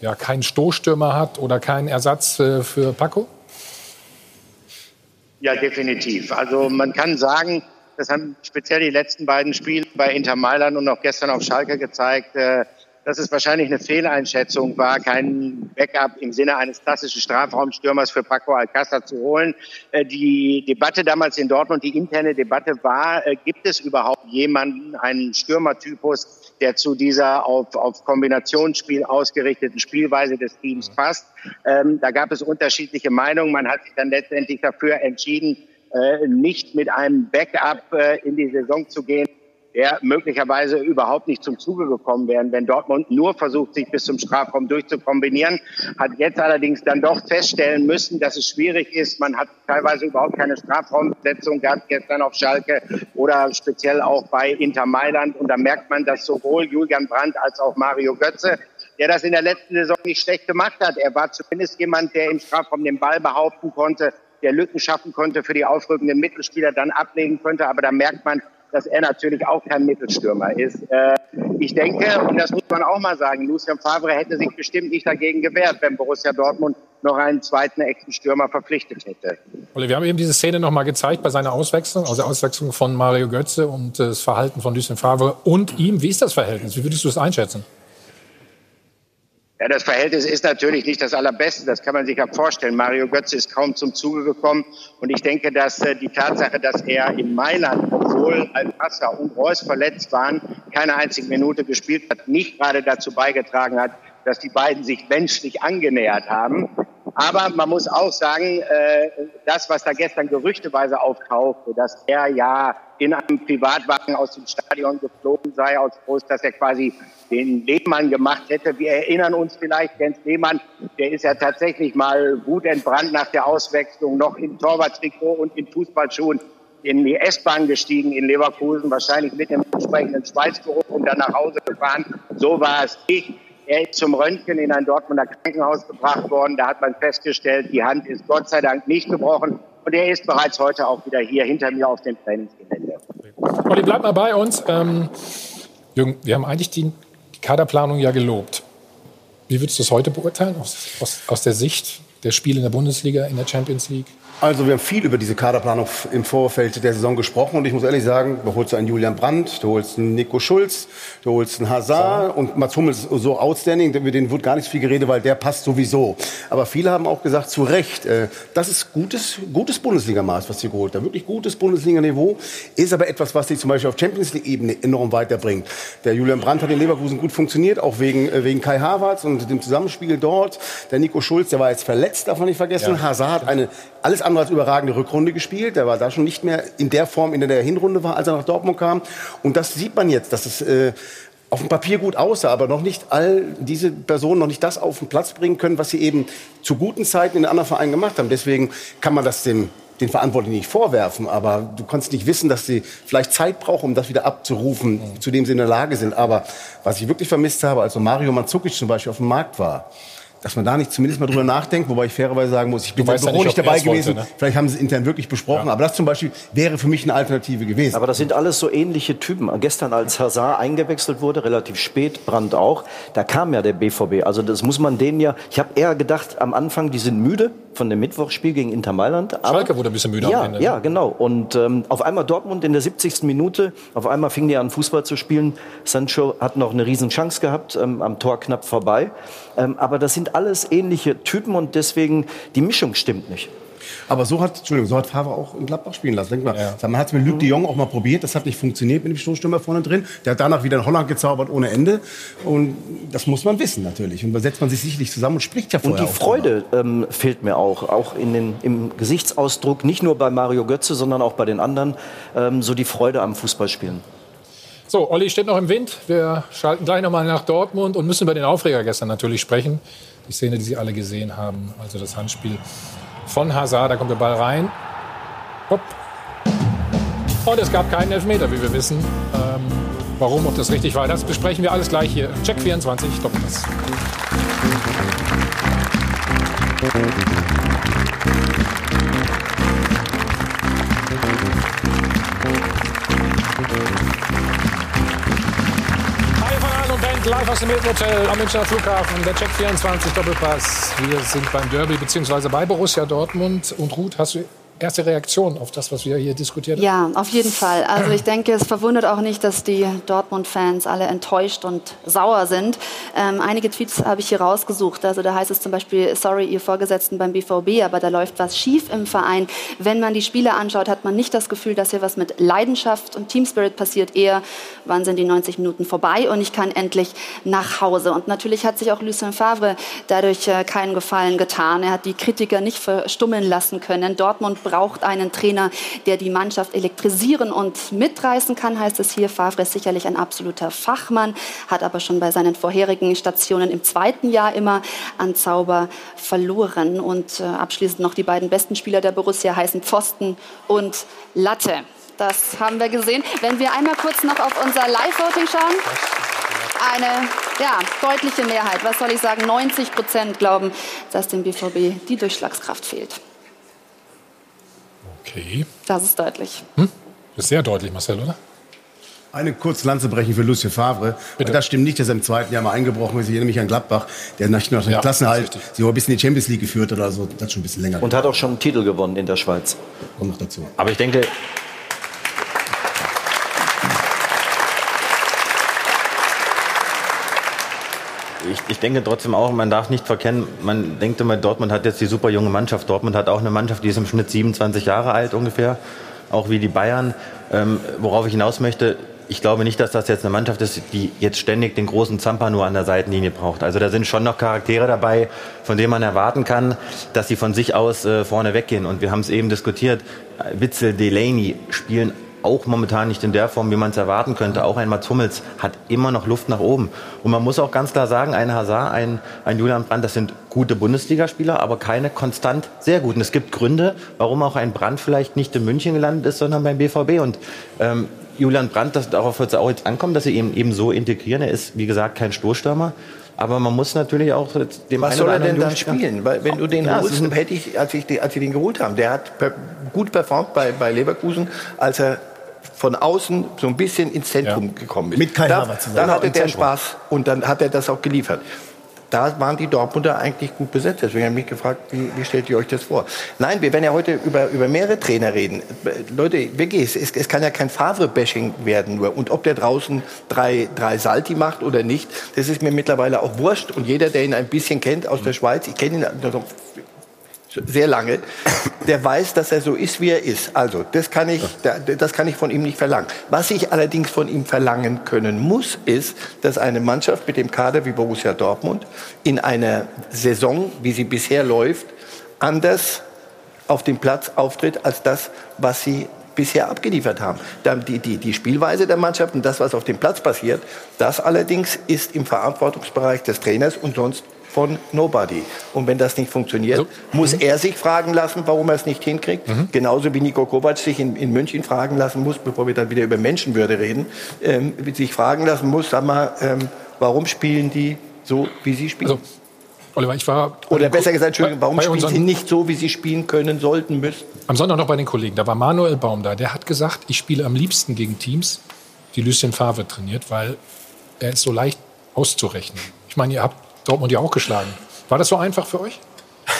ja, keinen Stoßstürmer hat oder keinen Ersatz äh, für Paco? Ja, definitiv. Also man kann sagen, das haben speziell die letzten beiden Spiele bei Inter Mailand und auch gestern auf Schalke gezeigt, äh, dass es wahrscheinlich eine Fehleinschätzung war, keinen Backup im Sinne eines klassischen Strafraumstürmers für Paco Alcázar zu holen. Äh, Die Debatte damals in Dortmund, die interne Debatte war, äh, gibt es überhaupt jemanden, einen Stürmertypus, der zu dieser auf, auf Kombinationsspiel ausgerichteten Spielweise des Teams passt? Ähm, da gab es unterschiedliche Meinungen. Man hat sich dann letztendlich dafür entschieden, äh, nicht mit einem Backup äh, in die Saison zu gehen, der möglicherweise überhaupt nicht zum Zuge gekommen wäre, wenn Dortmund nur versucht, sich bis zum Strafraum durchzukombinieren, hat jetzt allerdings dann doch feststellen müssen, dass es schwierig ist. Man hat teilweise überhaupt keine Strafraumbesetzung gehabt gestern auf Schalke oder speziell auch bei Inter Mailand. Und da merkt man, dass sowohl Julian Brandt als auch Mario Götze der das in der letzten Saison nicht schlecht gemacht hat. Er war zumindest jemand, der im Strafraum den Ball behaupten konnte, der Lücken schaffen konnte für die aufrückenden Mittelspieler, dann ablegen könnte. Aber da merkt man, dass er natürlich auch kein Mittelstürmer ist. Äh, ich denke, und das muss man auch mal sagen, Lucien Favre hätte sich bestimmt nicht dagegen gewehrt, wenn Borussia Dortmund noch einen zweiten echten Stürmer verpflichtet hätte. Ole, wir haben eben diese Szene noch mal gezeigt bei seiner Auswechslung, also der Auswechslung von Mario Götze und das Verhalten von Lucien Favre und ihm. Wie ist das Verhältnis? Wie würdest du es einschätzen? Ja, das Verhältnis ist natürlich nicht das allerbeste, das kann man sich ja vorstellen. Mario Götze ist kaum zum Zuge gekommen und ich denke, dass äh, die Tatsache, dass er in Mailand, obwohl Alcázar und Reus verletzt waren, keine einzige Minute gespielt hat, nicht gerade dazu beigetragen hat, dass die beiden sich menschlich angenähert haben. Aber man muss auch sagen, äh, das, was da gestern gerüchteweise auftauchte, dass er ja in einem Privatwagen aus dem Stadion geflogen sei, aus Brust, dass er quasi den Lehmann gemacht hätte. Wir erinnern uns vielleicht, Jens Lehmann, der ist ja tatsächlich mal wutentbrannt nach der Auswechslung noch im Torwarttrikot und in Fußballschuhen in die S-Bahn gestiegen in Leverkusen, wahrscheinlich mit dem entsprechenden Schweißgeruch und dann nach Hause gefahren. So war es nicht. Er ist zum Röntgen in ein Dortmunder Krankenhaus gebracht worden. Da hat man festgestellt, die Hand ist Gott sei Dank nicht gebrochen. Und er ist bereits heute auch wieder hier hinter mir auf dem Trainingsgelände. Olli, bleib mal bei uns. Ähm, Jürgen, wir haben eigentlich die, die Kaderplanung ja gelobt. Wie würdest du es heute beurteilen, aus, aus, aus der Sicht der Spiele in der Bundesliga, in der Champions League? Also wir haben viel über diese Kaderplanung im Vorfeld der Saison gesprochen und ich muss ehrlich sagen, du holst einen Julian Brandt, du holst einen Nico Schulz, du holst einen Hazard so. und Mats Hummels ist so outstanding, über den wird gar nicht viel geredet, weil der passt sowieso. Aber viele haben auch gesagt, zu Recht, äh, das ist gutes, gutes Bundesligamaß, was sie geholt haben. Wirklich gutes Bundesliga-Niveau, ist aber etwas, was sie zum Beispiel auf Champions League-Ebene enorm weiterbringt. Der Julian Brandt hat in Leverkusen gut funktioniert, auch wegen, äh, wegen Kai Havertz und dem Zusammenspiel dort. Der Nico Schulz, der war jetzt verletzt, darf man nicht vergessen. Ja. Hazard hat eine alles andere als überragende Rückrunde gespielt. Der war da schon nicht mehr in der Form, in der der Hinrunde war, als er nach Dortmund kam. Und das sieht man jetzt, dass es äh, auf dem Papier gut aussah, aber noch nicht all diese Personen noch nicht das auf den Platz bringen können, was sie eben zu guten Zeiten in anderen Vereinen gemacht haben. Deswegen kann man das dem den Verantwortlichen nicht vorwerfen, aber du kannst nicht wissen, dass sie vielleicht Zeit brauchen, um das wieder abzurufen, zu dem sie in der Lage sind. Aber was ich wirklich vermisst habe, als Mario Mandzukic zum Beispiel auf dem Markt war, dass man da nicht zumindest mal drüber nachdenkt, wobei ich fairerweise sagen muss, ich bin im Büro nicht dabei gewesen. Wollte, ne? Vielleicht haben sie es intern wirklich besprochen, ja. aber das zum Beispiel wäre für mich eine Alternative gewesen. Aber das sind alles so ähnliche Typen. Gestern, als Hazard eingewechselt wurde, relativ spät, Brand auch, da kam ja der BVB. Also das muss man denen ja, ich habe eher gedacht, am Anfang, die sind müde von dem Mittwochsspiel gegen Inter Mailand. Aber, Schalke wurde ein bisschen müde ja, am Ende. Ja, genau. Und ähm, auf einmal Dortmund in der 70. Minute, auf einmal fing die an Fußball zu spielen. Sancho hat noch eine riesen Chance gehabt, ähm, am Tor knapp vorbei. Ähm, aber das sind alles ähnliche Typen und deswegen die Mischung stimmt nicht. Aber so hat, Entschuldigung, so hat Favre auch in Gladbach spielen lassen. Denk mal, ja. man hat es mit Luc de Jong auch mal probiert, das hat nicht funktioniert mit dem Stoßstürmer vorne drin. Der hat danach wieder in Holland gezaubert ohne Ende. Und das muss man wissen natürlich. Und da setzt man sich sicherlich zusammen und spricht ja vorher Und die Freude ähm, fehlt mir auch, auch in den, im Gesichtsausdruck, nicht nur bei Mario Götze, sondern auch bei den anderen, ähm, so die Freude am Fußballspielen. So, Olli steht noch im Wind. Wir schalten gleich nochmal nach Dortmund und müssen über den Aufreger gestern natürlich sprechen. Die Szene, die Sie alle gesehen haben, also das Handspiel von Hazard. Da kommt der Ball rein. Hopp. Und es gab keinen Elfmeter, wie wir wissen. Ähm, warum, ob das richtig war, das besprechen wir alles gleich hier. Check 24, Doppelpass. Live aus dem Hotel am Münchner Flughafen, der Check 24 Doppelpass. Wir sind beim Derby bzw. bei Borussia Dortmund. Und Ruth, hast du erste Reaktion auf das, was wir hier diskutiert haben? Ja, auf jeden Fall. Also ich denke, es verwundert auch nicht, dass die Dortmund-Fans alle enttäuscht und sauer sind. Ähm, einige Tweets habe ich hier rausgesucht. Also da heißt es zum Beispiel, sorry, ihr Vorgesetzten beim BVB, aber da läuft was schief im Verein. Wenn man die Spiele anschaut, hat man nicht das Gefühl, dass hier was mit Leidenschaft und Teamspirit passiert. Eher, wann sind die 90 Minuten vorbei und ich kann endlich nach Hause. Und natürlich hat sich auch Lucien Favre dadurch äh, keinen Gefallen getan. Er hat die Kritiker nicht verstummeln lassen können. Dortmund braucht einen Trainer, der die Mannschaft elektrisieren und mitreißen kann, heißt es hier. Favre ist sicherlich ein absoluter Fachmann, hat aber schon bei seinen vorherigen Stationen im zweiten Jahr immer an Zauber verloren. Und äh, abschließend noch die beiden besten Spieler der Borussia heißen Pfosten und Latte. Das haben wir gesehen. Wenn wir einmal kurz noch auf unser Live-Voting schauen. Eine ja, deutliche Mehrheit, was soll ich sagen, 90 Prozent glauben, dass dem BVB die Durchschlagskraft fehlt. Okay. Das ist deutlich. Hm? Das ist sehr deutlich, Marcel, oder? Eine kurze Lanze brechen für Lucien Favre. Bitte. Das stimmt nicht, dass er im zweiten Jahr mal eingebrochen ist. Ich erinnere mich an Gladbach, der nach, dem ja, Klassenhalt sie ein bisschen in die Champions League geführt hat oder so. Das ist schon ein bisschen länger. Und hat auch schon einen Titel gewonnen in der Schweiz. Kommt noch dazu. Aber ich denke, ich, ich, denke trotzdem auch, man darf nicht verkennen, man denkt immer, Dortmund hat jetzt die super junge Mannschaft. Dortmund hat auch eine Mannschaft, die ist im Schnitt 27 Jahre alt ungefähr, auch wie die Bayern. Ähm, worauf ich hinaus möchte, ich glaube nicht, dass das jetzt eine Mannschaft ist, die jetzt ständig den großen Zampa nur an der Seitenlinie braucht. Also da sind schon noch Charaktere dabei, von denen man erwarten kann, dass sie von sich aus äh, vorne weggehen. Und wir haben es eben diskutiert, Witzel, Delaney spielen auch momentan nicht in der Form, wie man es erwarten könnte. Auch ein Mats Hummels hat immer noch Luft nach oben. Und man muss auch ganz klar sagen, ein Hazard, ein, ein Julian Brandt, das sind gute Bundesligaspieler, aber keine konstant sehr guten. Es gibt Gründe, warum auch ein Brandt vielleicht nicht in München gelandet ist, sondern beim BVB. Und ähm, Julian Brandt, das, darauf wird es auch jetzt ankommen, dass sie ihn eben so integrieren. Er ist, wie gesagt, kein Stoßstürmer. Aber man muss natürlich auch dem Was soll er denn dann spielen? Weil wenn du den ja, holst, hätte ich, als ich, als sie den geholt haben, der hat gut performt bei, bei Leverkusen, als er von außen so ein bisschen ins Zentrum ja. gekommen ist. Mit Kai da, zusammen. Dann hatte der Spaß und dann hat er das auch geliefert. Da waren die Dortmunder eigentlich gut besetzt. Deswegen habe ich mich gefragt, wie, wie, stellt ihr euch das vor? Nein, wir werden ja heute über, über mehrere Trainer reden. Leute, wirklich, es, es kann ja kein Favre-Bashing werden nur. Und ob der draußen drei, drei Salti macht oder nicht, das ist mir mittlerweile auch wurscht. Und jeder, der ihn ein bisschen kennt aus der Schweiz, ich kenne ihn sehr lange, der weiß, dass er so ist, wie er ist. Also, das kann ich, das kann ich von ihm nicht verlangen. Was ich allerdings von ihm verlangen können muss, ist, dass eine Mannschaft mit dem Kader wie Borussia Dortmund in einer Saison, wie sie bisher läuft, anders auf dem Platz auftritt als das, was sie bisher abgeliefert haben. Die, die, die Spielweise der Mannschaft und das, was auf dem Platz passiert, das allerdings ist im Verantwortungsbereich des Trainers und sonst von Nobody. Und wenn das nicht funktioniert, so. muss mhm. er sich fragen lassen, warum er es nicht hinkriegt. Mhm. Genauso wie Nico Kovac sich in, in, München fragen lassen muss, bevor wir dann wieder über Menschenwürde reden, ähm, sich fragen lassen muss, sag mal, ähm, warum spielen die so, wie sie spielen? Also. Oliver, ich war. Oder besser gesagt, Entschuldigung, warum spielen sie nicht so, wie sie spielen können, sollten, müssen? Am Sonntag noch bei den Kollegen. Da war Manuel Baum da. Der hat gesagt, ich spiele am liebsten gegen Teams, die Lucien Favre trainiert, weil er ist so leicht auszurechnen. Ich meine, ihr habt Dortmund ja auch geschlagen. War das so einfach für euch?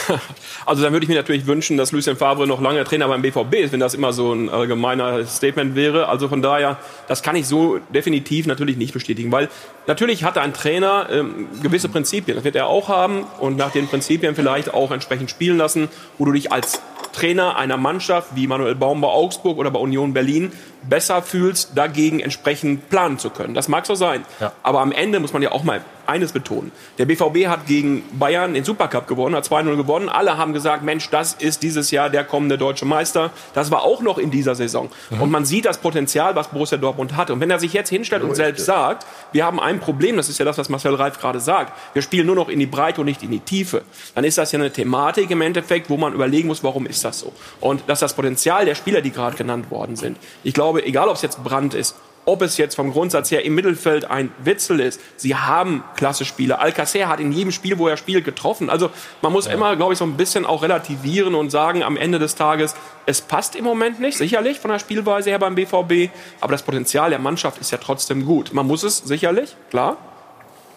<laughs> Also dann würde ich mir natürlich wünschen, dass Lucien Favre noch lange Trainer beim BVB ist, wenn das immer so ein allgemeiner Statement wäre. Also von daher, das kann ich so definitiv natürlich nicht bestätigen, weil natürlich hat ein Trainer ähm, gewisse Prinzipien, das wird er auch haben und nach den Prinzipien vielleicht auch entsprechend spielen lassen, wo du dich als Trainer einer Mannschaft wie Manuel Baum bei Augsburg oder bei Union Berlin besser fühlst, dagegen entsprechend planen zu können. Das mag so sein. Ja. Aber am Ende muss man ja auch mal eines betonen. Der BVB hat gegen Bayern den Supercup gewonnen, hat 2-0 gewonnen. Alle haben gesagt, Mensch, das ist dieses Jahr der kommende deutsche Meister. Das war auch noch in dieser Saison. Mhm. Und man sieht das Potenzial, was Borussia Dortmund hat. Und wenn er sich jetzt hinstellt und selbst sagt, wir haben ein Problem, das ist ja das, was Marcel Reif gerade sagt, wir spielen nur noch in die Breite und nicht in die Tiefe, dann ist das ja eine Thematik im Endeffekt, wo man überlegen muss, warum ist das so? Und dass das Potenzial der Spieler, die gerade genannt worden sind, ich glaube, egal ob es jetzt Brand ist ob es jetzt vom Grundsatz her im Mittelfeld ein Witzel ist. Sie haben klasse Spieler. Alcacer hat in jedem Spiel, wo er spielt, getroffen. Also man muss ja. immer, glaube ich, so ein bisschen auch relativieren und sagen am Ende des Tages, es passt im Moment nicht, sicherlich von der Spielweise her beim BVB, aber das Potenzial der Mannschaft ist ja trotzdem gut. Man muss es sicherlich, klar,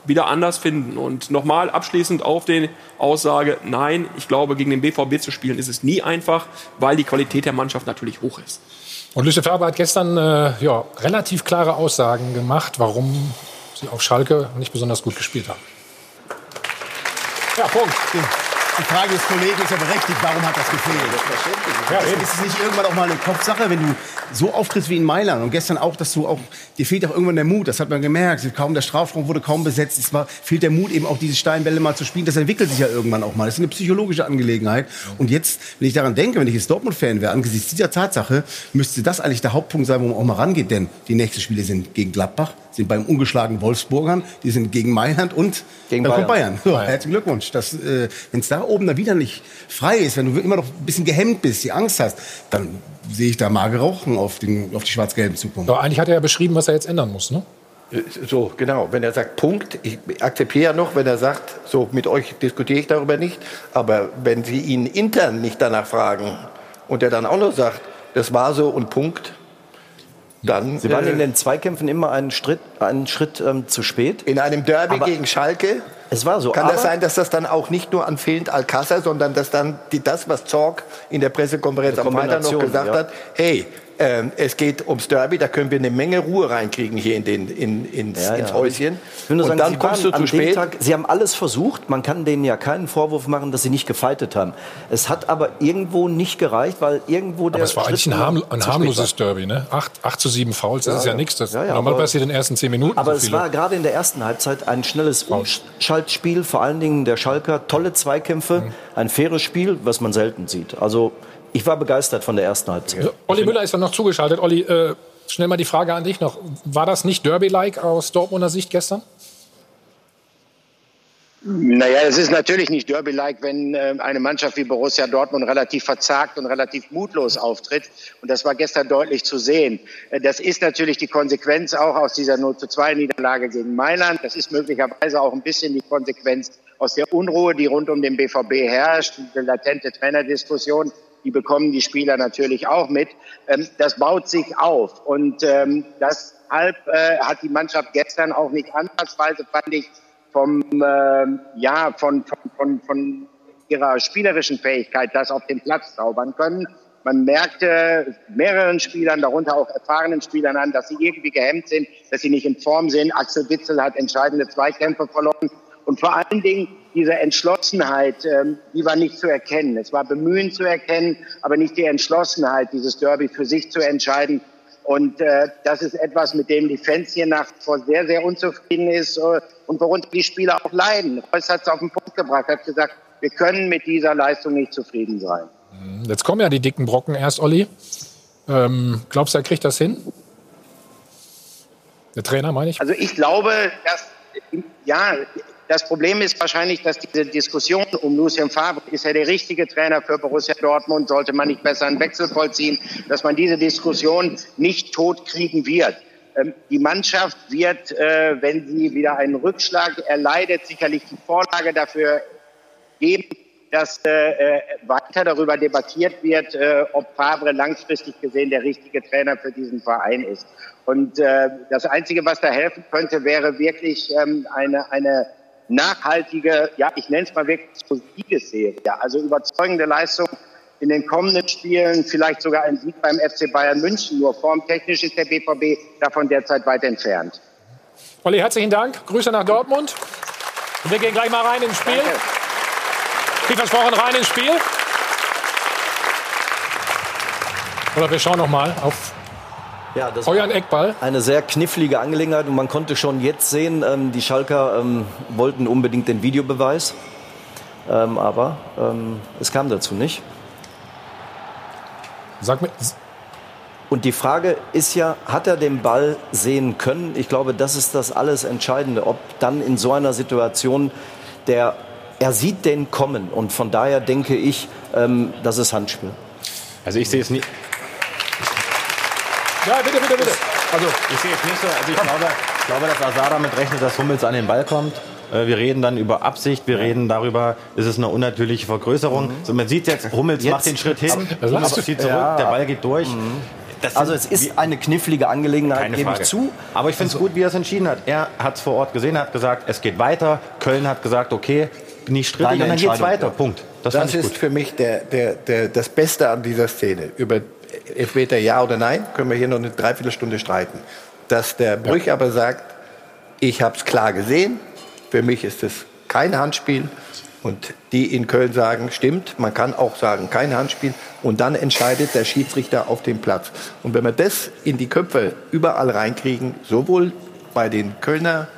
wieder anders finden. Und nochmal abschließend auf die Aussage, nein, ich glaube, gegen den BVB zu spielen ist es nie einfach, weil die Qualität der Mannschaft natürlich hoch ist. Und Lucien Faber hat gestern äh, ja, relativ klare Aussagen gemacht, warum sie auf Schalke nicht besonders gut gespielt haben. Ja, Punkt. Die Frage des Kollegen ist ja berechtigt, warum hat das gefehlt? Ja, ist es nicht irgendwann auch mal eine Kopfsache, wenn du so auftrittst wie in Mailand. Und gestern auch, dass du auch, dir fehlt auch irgendwann der Mut, das hat man gemerkt, kaum der Strafraum wurde kaum besetzt, es war, fehlt der Mut eben auch diese Steinbälle mal zu spielen, das entwickelt sich ja irgendwann auch mal, das ist eine psychologische Angelegenheit. Und jetzt, wenn ich daran denke, wenn ich jetzt Dortmund-Fan wäre, angesichts dieser Tatsache, müsste das eigentlich der Hauptpunkt sein, wo man auch mal rangeht, denn die nächsten Spiele sind gegen Gladbach, sind beim ungeschlagenen Wolfsburgern, die sind gegen Mailand und gegen dann Bayern. kommt Bayern. So, herzlichen Glückwunsch. äh, wenn es da oben dann wieder nicht frei ist, wenn du immer noch ein bisschen gehemmt bist, die Angst hast, dann sehe ich da mager Rauchen auf, den, auf die schwarz-gelben Zukunft. Aber eigentlich hat er ja beschrieben, was er jetzt ändern muss, ne? So, genau. Wenn er sagt Punkt, ich akzeptiere ja noch, wenn er sagt, so mit euch diskutiere ich darüber nicht, aber wenn Sie ihn intern nicht danach fragen und er dann auch noch sagt, das war so und Punkt, dann. Sie waren äh, in den Zweikämpfen immer einen Schritt, einen Schritt ähm, zu spät. in einem Derby Aber- gegen Schalke. Es war so. Kann das sein, dass das dann auch nicht nur an fehlend Alcázar, sondern dass dann die, das, was Zorg in der Pressekonferenz am Freitag noch gesagt ja. hat, hey, ähm, es geht ums Derby, da können wir eine Menge Ruhe reinkriegen hier in den, in, ins, Ja, ins ja. Häuschen. Ich will nur Und sagen, dann Sie kommst du zu spät. Tag, Sie haben alles versucht. Man kann denen ja keinen Vorwurf machen, dass sie nicht gefeitet haben. Es hat aber irgendwo nicht gereicht, weil irgendwo der Aber es war eigentlich ein, Schritt harm, zu ein spät harmlos war. Derby, ne? 8, 8 zu 7 Fouls, das ist ja ja. nichts. Das Ja, ja, normal aber- passiert in den ersten 10 Minuten. Aber so es viele. war gerade in der ersten Halbzeit ein schnelles Umschaltspiel, vor allen Dingen der Schalker, tolle Zweikämpfe, Mhm. ein faires Spiel, was man selten sieht. Also ich war begeistert von der ersten Halbzeit. So, Olli Müller ist dann noch zugeschaltet. Olli, äh, schnell mal die Frage an dich noch. War das nicht Derby-like aus Dortmunder Sicht gestern? Naja, es ist natürlich nicht Derby-like, wenn äh, eine Mannschaft wie Borussia Dortmund relativ verzagt und relativ mutlos auftritt. Und das war gestern deutlich zu sehen. Äh, das ist natürlich die Konsequenz auch aus dieser 0 zu 2 Niederlage gegen Mailand. Das ist möglicherweise auch ein bisschen die Konsequenz aus der Unruhe, die rund um den BVB herrscht, die latente Trainerdiskussion. Die bekommen die Spieler natürlich auch mit. Ähm, das baut sich auf. Und ähm, deshalb äh, hat die Mannschaft gestern auch nicht ansatzweise, fand ich, vom ähm, ja von, von, von, von ihrer spielerischen Fähigkeit das auf den Platz zaubern können. Man merkte mehreren Spielern, darunter auch erfahrenen Spielern an, dass sie irgendwie gehemmt sind, dass sie nicht in Form sind. Axel Witzel hat entscheidende Zweikämpfe verloren. Und vor allen Dingen diese Entschlossenheit, ähm, die war nicht zu erkennen. Es war Bemühen zu erkennen, aber nicht die Entschlossenheit, dieses Derby für sich zu entscheiden. Und äh, das ist etwas, mit dem die Fans hier nach vor sehr, sehr unzufrieden ist äh, und worunter die Spieler auch leiden. Reus hat es auf den Punkt gebracht, hat gesagt, wir können mit dieser Leistung nicht zufrieden sein. Jetzt kommen ja die dicken Brocken erst, Olli. Ähm, glaubst du, er kriegt das hin? Der Trainer, meine ich? Also ich glaube, dass ja, das Problem ist wahrscheinlich, dass diese Diskussion um Lucien Favre, ist er der richtige Trainer für Borussia Dortmund, sollte man nicht besser einen Wechsel vollziehen, dass man diese Diskussion nicht totkriegen wird. Ähm, Die Mannschaft wird, äh, wenn sie wieder einen Rückschlag erleidet, sicherlich die Vorlage dafür geben, dass äh, äh, weiter darüber debattiert wird, ob Favre langfristig gesehen der richtige Trainer für diesen Verein ist. Und das Einzige, was da helfen könnte, wäre wirklich ähm, eine, eine nachhaltige, ja, ich nenne es mal wirklich so Siegesserie, also überzeugende Leistung in den kommenden Spielen, vielleicht sogar ein Sieg beim FC Bayern München. Nur formtechnisch ist der BVB davon derzeit weit entfernt. Olli, herzlichen Dank. Grüße nach Dortmund. Und wir gehen gleich mal rein ins Spiel. Danke. Wie versprochen, rein ins Spiel. Oder wir schauen noch mal auf Ja, das euren Eckball. eine sehr knifflige Angelegenheit und man konnte schon jetzt sehen, ähm, die Schalker ähm, wollten unbedingt den Videobeweis, ähm, aber ähm, es kam dazu nicht. Sag mir, Und die Frage ist ja, hat er den Ball sehen können? Ich glaube, das ist das alles Entscheidende, ob dann in so einer Situation der er sieht den kommen und von daher denke ich, ähm, das ist Handspiel. Also ich sehe es nicht. Ja, bitte, bitte, bitte. Also ich sehe es nicht so. Also ich glaube, ich glaube, dass Azar damit rechnet, dass Hummels an den Ball kommt. Äh, Wir reden dann über Absicht, wir reden darüber, ist es eine unnatürliche Vergrößerung. So, man sieht jetzt, Hummels Jetzt- macht den Schritt hin, Aber- Hummels zieht zurück, Ja. der Ball geht durch. Das sind- Also es ist eine knifflige Angelegenheit, keine gebe Frage. ich zu. Aber ich finde es gut, wie er es entschieden hat. Er hat es vor Ort gesehen, hat gesagt, es geht weiter. Köln hat gesagt, okay, nicht strittig, und dann geht es weiter. ja. Punkt. Das, Das ist gut. für mich der, der, der, das Beste an dieser Szene. Über Elfmeter ja oder nein, können wir hier noch eine Dreiviertelstunde streiten. Dass der Brüch aber sagt, ich habe es klar gesehen, für mich ist es kein Handspiel. Und die in Köln sagen, stimmt, man kann auch sagen, kein Handspiel. Und dann entscheidet der Schiedsrichter auf dem Platz. Und wenn wir das in die Köpfe überall reinkriegen, sowohl bei den Kölner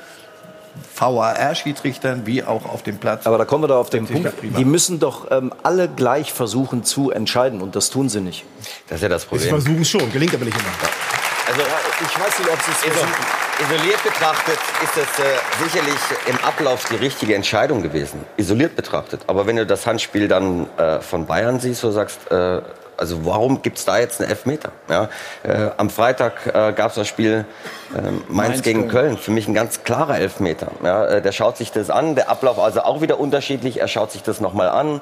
VAR-Schiedsrichtern wie auch auf dem Platz. Aber da kommen wir doch auf den Punkt. Die müssen doch ähm, alle gleich versuchen zu entscheiden und das tun sie nicht. Das ist ja das Sie Problem. versuchen es schon, gelingt aber nicht immer. Also ich weiß nicht, ob sie es versuchen. isoliert betrachtet ist es äh, sicherlich im Ablauf die richtige Entscheidung gewesen. Isoliert betrachtet. Aber wenn du das Handspiel dann äh, von Bayern siehst, so sagst, äh, also warum gibt's da jetzt einen Elfmeter? Ja, äh, am Freitag äh, gab es das Spiel äh, Mainz, Mainz gegen Köln. Köln. Für mich ein ganz klarer Elfmeter. Ja, äh, der schaut sich das an, der Ablauf also auch wieder unterschiedlich. Er schaut sich das nochmal an,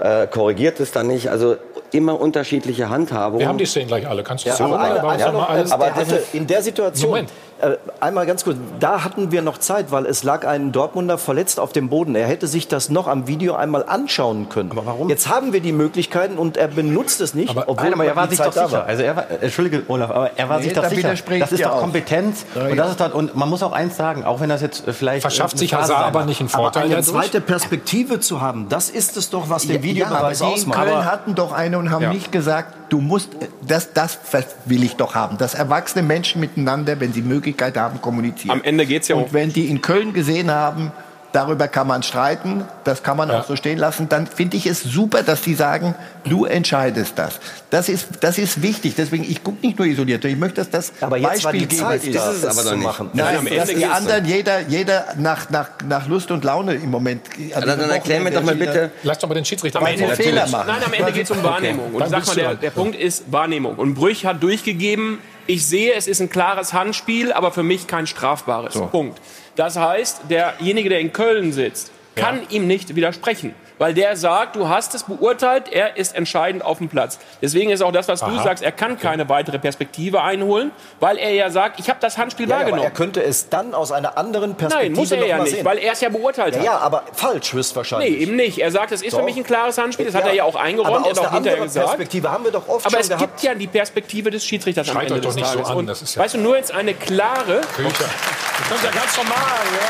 äh, korrigiert es dann nicht. Also immer unterschiedliche Handhabungen. Wir haben die Szenen gleich alle. Kannst du Ja, so aber, aber sag mal noch, alles. aber hatte in der Situation, Moment. Äh, einmal ganz kurz, da hatten wir noch Zeit, weil es lag ein Dortmunder verletzt auf dem Boden. Er hätte sich das noch am Video einmal anschauen können. Aber warum? Jetzt haben wir die Möglichkeiten und er benutzt es nicht, obwohl Nein, aber er war sich Zeit doch sicher. war. Also er war, Entschuldige, Olaf, aber er war Nee, sich doch da sicher. widerspricht Das ist doch auch. Kompetenz. Ja, und, ja. das ist doch, und man muss auch eins sagen, auch wenn das jetzt äh, vielleicht. Verschafft äh, sich eine Hazard aber nicht einen Aber Vorteil eine dadurch? zweite Perspektive zu haben, das ist es doch, was den Videobeweis ja, aber die ausmacht. Köln hatten doch eine und haben Ja. nicht gesagt, du musst, das, das will ich doch haben, dass erwachsene Menschen miteinander, wenn sie Möglichkeit haben, kommunizieren. Am Ende geht's ja Und um- wenn die in Köln gesehen haben, darüber kann man streiten, das kann man Ja. auch so stehen lassen, dann finde ich es super, dass die sagen, du entscheidest das. Das ist, das ist wichtig, deswegen, ich gucke nicht nur isoliert, ich möchte, dass das Aber jetzt war die Beispielgeber Zeit, ist. es das aber zu noch nicht. machen. Nein, Nein, am dass die anderen, jeder, jeder nach, nach, nach Lust und Laune im Moment. Also dann, dann erklär mir doch mal bitte, Lass doch mal den Schiedsrichter Am Ende. Fehler machen. Nein, am Ende geht es um Wahrnehmung. Und Dann ich sag mal, der, der Punkt ist Wahrnehmung. Und Brüch hat durchgegeben, ich sehe, es ist ein klares Handspiel, aber für mich kein strafbares. Punkt. Das heißt, derjenige, der in Köln sitzt, kann ihm nicht widersprechen. Weil der sagt, du hast es beurteilt, er ist entscheidend auf dem Platz. Deswegen ist auch das, was du Aha. sagst, er kann keine weitere Perspektive einholen, weil er ja sagt, ich habe das Handspiel Ja, ja, wahrgenommen. er könnte es dann aus einer anderen Perspektive Nein, muss er ja nicht, sehen. weil er es ja beurteilt ja, hat. ja, aber falsch höchstwahrscheinlich. Nee, eben nicht. Er sagt, es ist für Doch. mich ein klares Handspiel. Das hat er ja auch eingeräumt, Aber er aus hat auch einer hinterher gesagt. Perspektive haben wir doch oft Aber es gehabt. gibt ja die Perspektive des Schiedsrichters am Schreit Ende euch doch des nicht so Tages. an, ist ja- weißt du, nur jetzt eine klare, Küche. Das kommt ja ganz normal. Ja.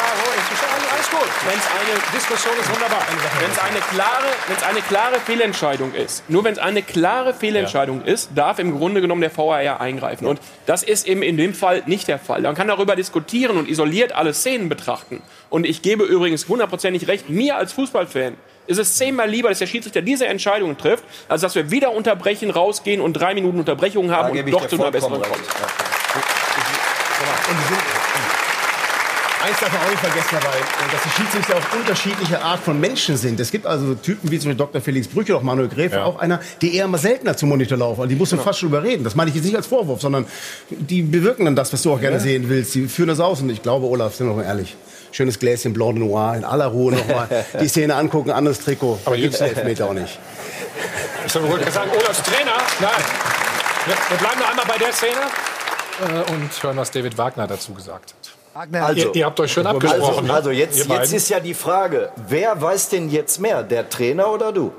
Ist Alles gut. wenn es eine Diskussion ist wunderbar. wenn es eine klare, wenn es eine klare Fehlentscheidung ist, nur wenn es eine klare Fehlentscheidung ist, darf im Grunde genommen der VAR eingreifen. Und das ist eben in dem Fall nicht der Fall. Man kann darüber diskutieren und isoliert alle Szenen betrachten. Und ich gebe übrigens hundertprozentig recht, mir als Fußballfan ist es zehnmal lieber, dass der Schiedsrichter diese Entscheidung trifft, als dass wir wieder unterbrechen, rausgehen und drei Minuten Unterbrechung haben und doch zu einer besseren kommen. Eins darf man auch nicht vergessen dabei, dass die Schiedsrichter auch unterschiedliche Art von Menschen sind. Es gibt also Typen wie zum Beispiel Dr. Felix Brüche oder auch Manuel Gräfe, Ja. auch einer, die eher mal seltener zum Monitor laufen. Also die muss man fast schon überreden. Das meine ich jetzt nicht als Vorwurf, sondern die bewirken dann das, was du auch gerne sehen willst. Die führen das aus. Und ich glaube, Olaf, sind wir mal ehrlich, schönes Gläschen Blanc de Noir, in aller Ruhe nochmal <laughs> die Szene angucken, anderes Trikot. Aber gibt's jetzt- Elfmeter auch nicht. Ich soll wohl sagen, Olafs Trainer. Nein. Wir, wir bleiben noch einmal bei der Szene äh, und hören, was David Wagner dazu gesagt hat. Wagner, ihr, ihr habt euch schön abgesprochen. Also, also jetzt, jetzt ist ja die Frage, wer weiß denn jetzt mehr, der Trainer oder du?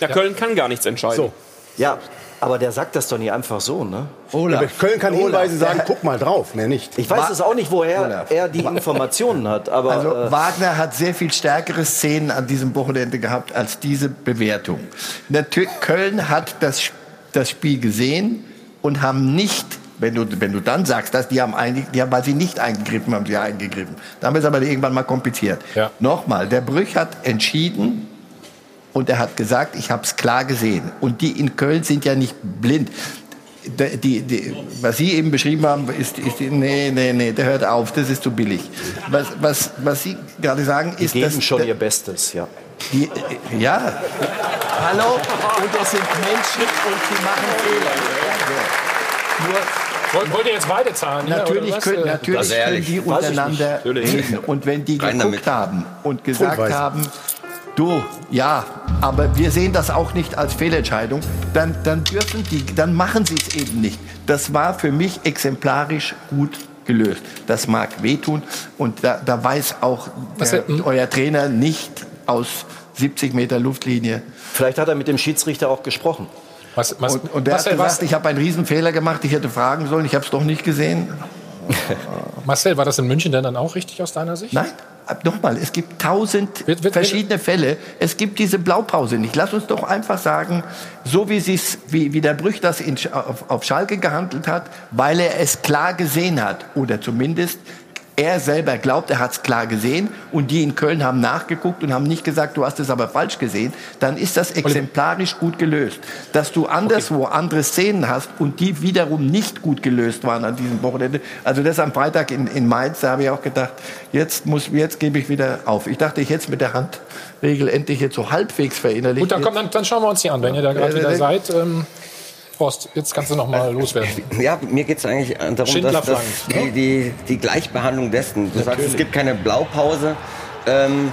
Der Köln kann gar nichts entscheiden. So. Ja, aber der sagt das doch nicht einfach so, ne? Olaf, Köln kann Olaf, hinweisen, sagen, guck mal drauf, mehr nicht. Ich weiß es auch nicht, woher Olaf. er die Informationen hat, aber Also äh, Wagner hat sehr viel stärkere Szenen an diesem Wochenende gehabt als diese Bewertung. Natürlich, Köln hat das, das Spiel gesehen und haben nicht, wenn du, wenn du dann sagst, dass die haben, einge, die haben, weil sie nicht eingegriffen haben, sie eingegriffen. Dann wird es aber irgendwann mal kompliziert. Ja. Nochmal, der Brüch hat entschieden und er hat gesagt, ich habe es klar gesehen. Und die in Köln sind ja nicht blind. Die, die, die, was Sie eben beschrieben haben, ist, ist die, nee, nee, nee, der hört auf, das ist zu billig. Was, was, was Sie gerade sagen, die ist, geben dass schon ihr Bestes, ja. die, äh, ja, hallo, und es sind Menschen und die machen Fehler. Nur Wollt, wollt ihr jetzt beide zahlen? natürlich können, natürlich können die untereinander reden. Und wenn die Rein geguckt damit. haben und gesagt haben, du, ja, aber wir sehen das auch nicht als Fehlentscheidung, dann, dann dürfen die, dann machen sie es eben nicht. Das war für mich exemplarisch gut gelöst. Das mag wehtun und da, da weiß auch Was der, hätten- euer Trainer nicht aus 70 Meter Luftlinie. Vielleicht hat er mit dem Schiedsrichter auch gesprochen. Was, was, Und, und der Marcel, hat was, gesagt, ich habe einen Riesenfehler gemacht, ich hätte fragen sollen, ich habe es doch nicht gesehen. <laughs> Marcel, war das in München denn dann auch richtig aus deiner Sicht? Nein, nochmal, es gibt tausend Wird- wird- verschiedene Fälle. Es gibt diese Blaupause nicht. Lass uns doch einfach sagen, so wie, sie's, wie, wie der Brüch das in, auf, auf Schalke gehandelt hat, weil er es klar gesehen hat oder zumindest er selber glaubt, er hat es klar gesehen und die in Köln haben nachgeguckt und haben nicht gesagt, du hast es aber falsch gesehen, dann ist das exemplarisch gut gelöst. Dass du anderswo andere Szenen hast und die wiederum nicht gut gelöst waren an diesem Wochenende. Also das am Freitag in, in Mainz, da habe ich auch gedacht, jetzt, muss, jetzt gebe ich wieder auf. Ich dachte, ich hätte es mit der Handregel endlich jetzt so halbwegs verinnerlicht. Gut, dann, komm, dann, dann schauen wir uns die an, wenn ihr da gerade wieder seid. Ähm, Horst, jetzt kannst du noch mal loswerden. <laughs> Ja, mir geht es eigentlich darum, dass, dass die, die, die Gleichbehandlung dessen. Du sagst, es gibt keine Blaupause. Ähm,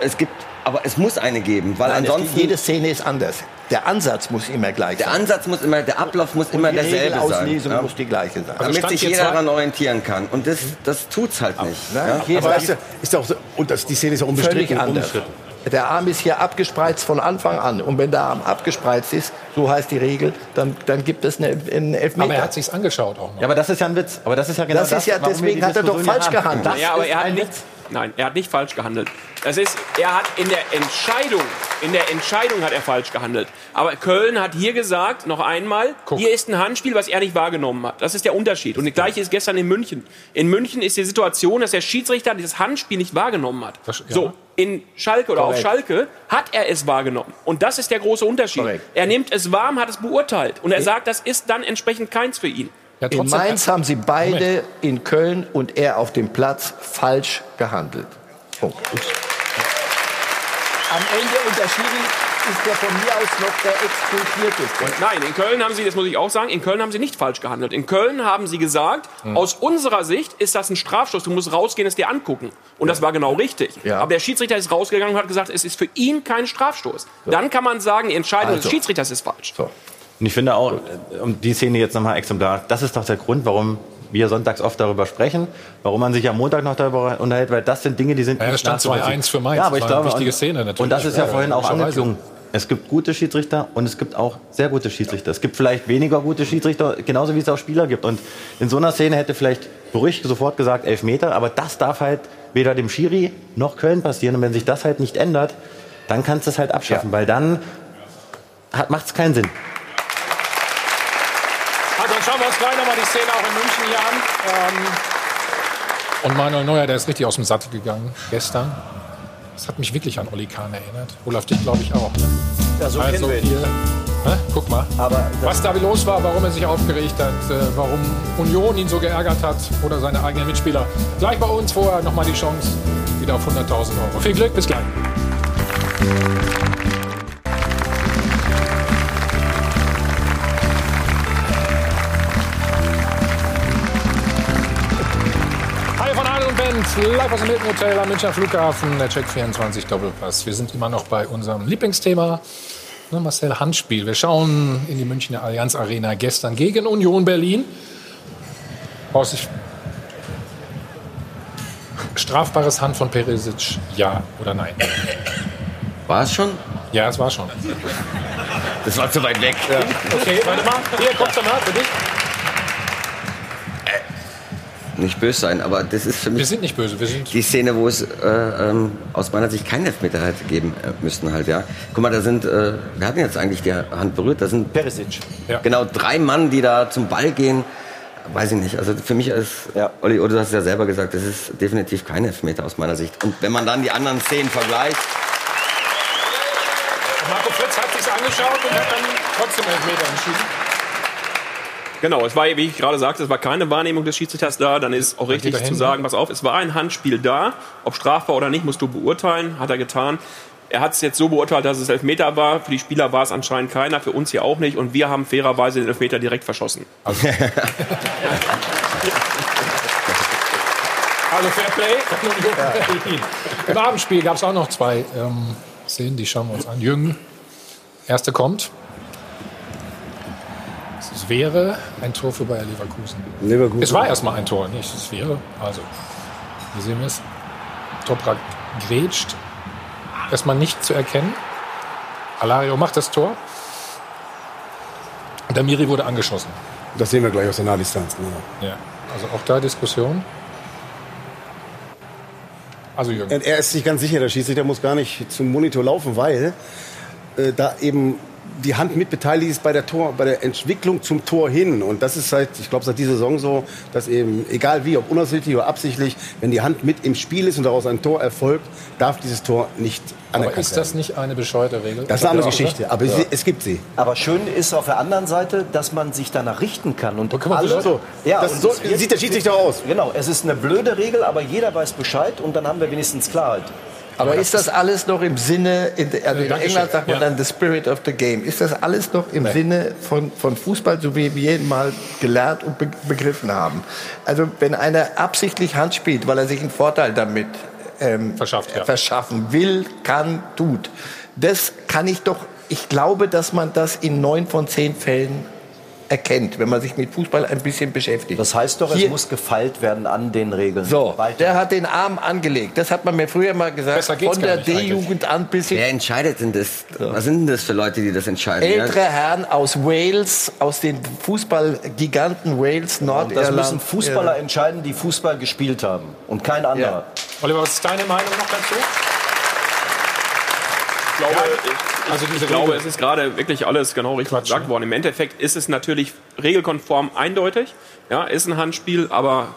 es gibt, aber es muss eine geben, weil Nein, ansonsten jede Szene ist anders. Der Ansatz muss immer gleich der sein. Ansatz muss immer, der Ablauf muss immer die derselbe sein. Regelauslesung ja. muss die gleiche sein. Also damit sich jeder daran orientieren kann. Und das, das tut's halt nicht. Ja? Aber ist ja, ist ja auch so, und das, die Szene ist ja unbestritten. Völlig anders. unbestritten. Der Arm ist hier abgespreizt von Anfang an. Und wenn der Arm abgespreizt ist, so heißt die Regel, dann, dann gibt es eine, einen Elfmeter. Aber er hat sich's angeschaut auch noch. Ja, aber das ist ja ein Witz. Aber das ist ja genau Das ist ja- deswegen hat er doch falsch gehandelt. Das Ja, aber ist er hat ein nicht. Witz. Nein, er hat nicht falsch gehandelt. Das ist, er hat in der Entscheidung, in der Entscheidung hat er falsch gehandelt. Aber Köln hat hier gesagt, noch einmal, Guck. hier ist ein Handspiel, was er nicht wahrgenommen hat. Das ist der Unterschied. Und das gleiche ist gestern in München. In München ist die Situation, dass der Schiedsrichter dieses Handspiel nicht wahrgenommen hat. Das- ja. So, in Schalke oder Korrekt. auf Schalke hat er es wahrgenommen. Und das ist der große Unterschied. Korrekt. Er nimmt es warm, hat es beurteilt. Und er sagt, das ist dann entsprechend keins für ihn. Ja, in Mainz haben sie beide Moment. in Köln und er auf dem Platz falsch gehandelt. Punkt. Am Ende unter Schiri ist der von mir aus noch der Expulsierteste. Nein, in Köln haben sie, das muss ich auch sagen, in Köln haben sie nicht falsch gehandelt. In Köln haben sie gesagt, Hm. aus unserer Sicht ist das ein Strafstoß, du musst rausgehen, es dir angucken. Und das war genau richtig. Ja. Aber der Schiedsrichter ist rausgegangen und hat gesagt, es ist für ihn kein Strafstoß. Dann kann man sagen, die Entscheidung Also. des Schiedsrichters ist falsch. So. Und ich finde auch, um die Szene jetzt nochmal exemplar, das ist doch der Grund, warum wir sonntags oft darüber sprechen, warum man sich am Montag noch darüber unterhält, weil das sind Dinge, die sind Ja, nicht das stand nachzuvollziehen. 2-1 für Mainz. Ja, aber ich war eine glaube, wichtige und, Szene natürlich. Und das ist ja, Ja, vorhin auch angeklungen. Es gibt gute Schiedsrichter und es gibt auch sehr gute Schiedsrichter. Es gibt vielleicht weniger gute Schiedsrichter, genauso wie es auch Spieler gibt. Und in so einer Szene hätte vielleicht Brüch sofort gesagt elf Meter, aber das darf halt weder dem Schiri noch Köln passieren. Und wenn sich das halt nicht ändert, dann kannst du es halt abschaffen, weil dann macht es keinen Sinn. Also dann schauen wir uns gleich nochmal die Szene auch in München hier an. Ähm, und Manuel Neuer, der ist richtig aus dem Sattel gegangen gestern. Das hat mich wirklich an Olli Kahn erinnert. Olaf, dich glaube ich auch. Ne? Ja, so also kennen wir hä? guck mal. Aber Was da los war, warum er sich aufgeregt hat, äh, warum Union ihn so geärgert hat oder seine eigenen Mitspieler. Gleich bei uns vorher nochmal die Chance wieder auf 100.000 Euro. Viel Glück, bis gleich. Live aus dem Hilton Hotel am Münchner Flughafen, der Check 24 Doppelpass. Wir sind immer noch bei unserem Lieblingsthema, ne, Marcel Handspiel. Wir schauen in die Münchner Allianz Arena gestern gegen Union Berlin. Horst, ich- Strafbares Hand von Perisic, ja oder nein? War es schon? Ja, es war schon. Das war zu weit weg. Okay, warte mal. Hier, kommst du mal für dich. Nicht böse sein, aber das ist für Wir mich sind nicht böse, wir sind die Szene, wo es äh, ähm, aus meiner Sicht keinen Elfmeter hätte geben äh, müssen halt, ja. Guck mal, da sind, äh, wir hatten jetzt eigentlich die Hand berührt, da sind Perisic. Ja. genau drei Mann, die da zum Ball gehen. Weiß ich nicht. Also für mich ist, Ja. Olli, du hast es ja selber gesagt, das ist definitiv kein Elfmeter aus meiner Sicht. Und wenn man dann die anderen Szenen vergleicht, Marco Fritz hat sich angeschaut und hat dann trotzdem Elfmeter entschieden. Genau, es war, wie ich gerade sagte, es war keine Wahrnehmung des Schiedsrichters da. Dann ist auch richtig zu sagen, pass auf, es war ein Handspiel da. Ob strafbar oder nicht, musst du beurteilen. Hat er getan. Er hat es jetzt so beurteilt, dass es Elfmeter war. Für die Spieler war es anscheinend keiner, für uns hier auch nicht. Und wir haben fairerweise den Elfmeter direkt verschossen. Also <laughs> Fairplay. Berlin. Im Abendspiel gab es auch noch zwei ähm, Szenen, die schauen wir uns an. Jürgen, erste kommt. Es wäre ein Tor für Bayer Leverkusen. Leverkusen. Es war erstmal ein Tor, nicht? Es wäre. Also, hier sehen wir es. Toprak grätscht. Erstmal nicht zu erkennen. Alario macht das Tor. Und der Miri wurde angeschossen. Das sehen wir gleich aus der Nahdistanz. Genau. Ja. Also auch da Diskussion. Also Jürgen. Er ist sich ganz sicher, der Schiedsrichter muss gar nicht zum Monitor laufen, weil äh, da eben die Hand mitbeteiligt ist bei der Tor, bei der Entwicklung zum Tor hin. Und das ist seit, ich glaube, seit dieser Saison so, dass eben, egal wie, ob unabsichtlich oder absichtlich, wenn die Hand mit im Spiel ist und daraus ein Tor erfolgt, darf dieses Tor nicht anerkannt Aber ist das nicht eine bescheuerte Regel? Das ist eine andere Geschichte, aber sie, es gibt sie. Aber schön ist auf der anderen Seite, dass man sich danach richten kann. Und mal, alle, so, ja, das- und so sieht der Schiedsrichter aus. Genau, es ist eine blöde Regel, aber jeder weiß Bescheid und dann haben wir wenigstens Klarheit. Aber ist das alles noch im Sinne, in, also in. England sagt man Ja. dann the spirit of the game. Ist das alles noch im Sinne von, von Fußball, so wie wir ihn mal gelernt und be begriffen haben? Also wenn einer absichtlich Hand spielt, weil er sich einen Vorteil damit ähm, Verschafft, ja. verschaffen will, kann, tut, das kann ich doch, ich glaube, dass man das in neun von zehn Fällen erkennt, wenn man sich mit Fußball ein bisschen beschäftigt. Das heißt doch, es Hier- muss gefeilt werden an den Regeln. So, Weiter. der hat den Arm angelegt. Das hat man mir früher mal gesagt. Von der. D-Jugend an bis hin Wer entscheidet denn das? Was sind denn das für Leute, die das entscheiden? ältere Herren aus Wales, aus den Fußballgiganten Wales, Nordirland. das müssen Fußballer entscheiden, die Fußball gespielt haben und kein anderer. Ja. Oliver, was ist deine Meinung noch dazu? Ich glaube, also ich, diese ich glaube, Regel- es ist gerade wirklich alles genau richtig gesagt worden. Im Endeffekt ist es natürlich regelkonform eindeutig. Ja, ist ein Handspiel, aber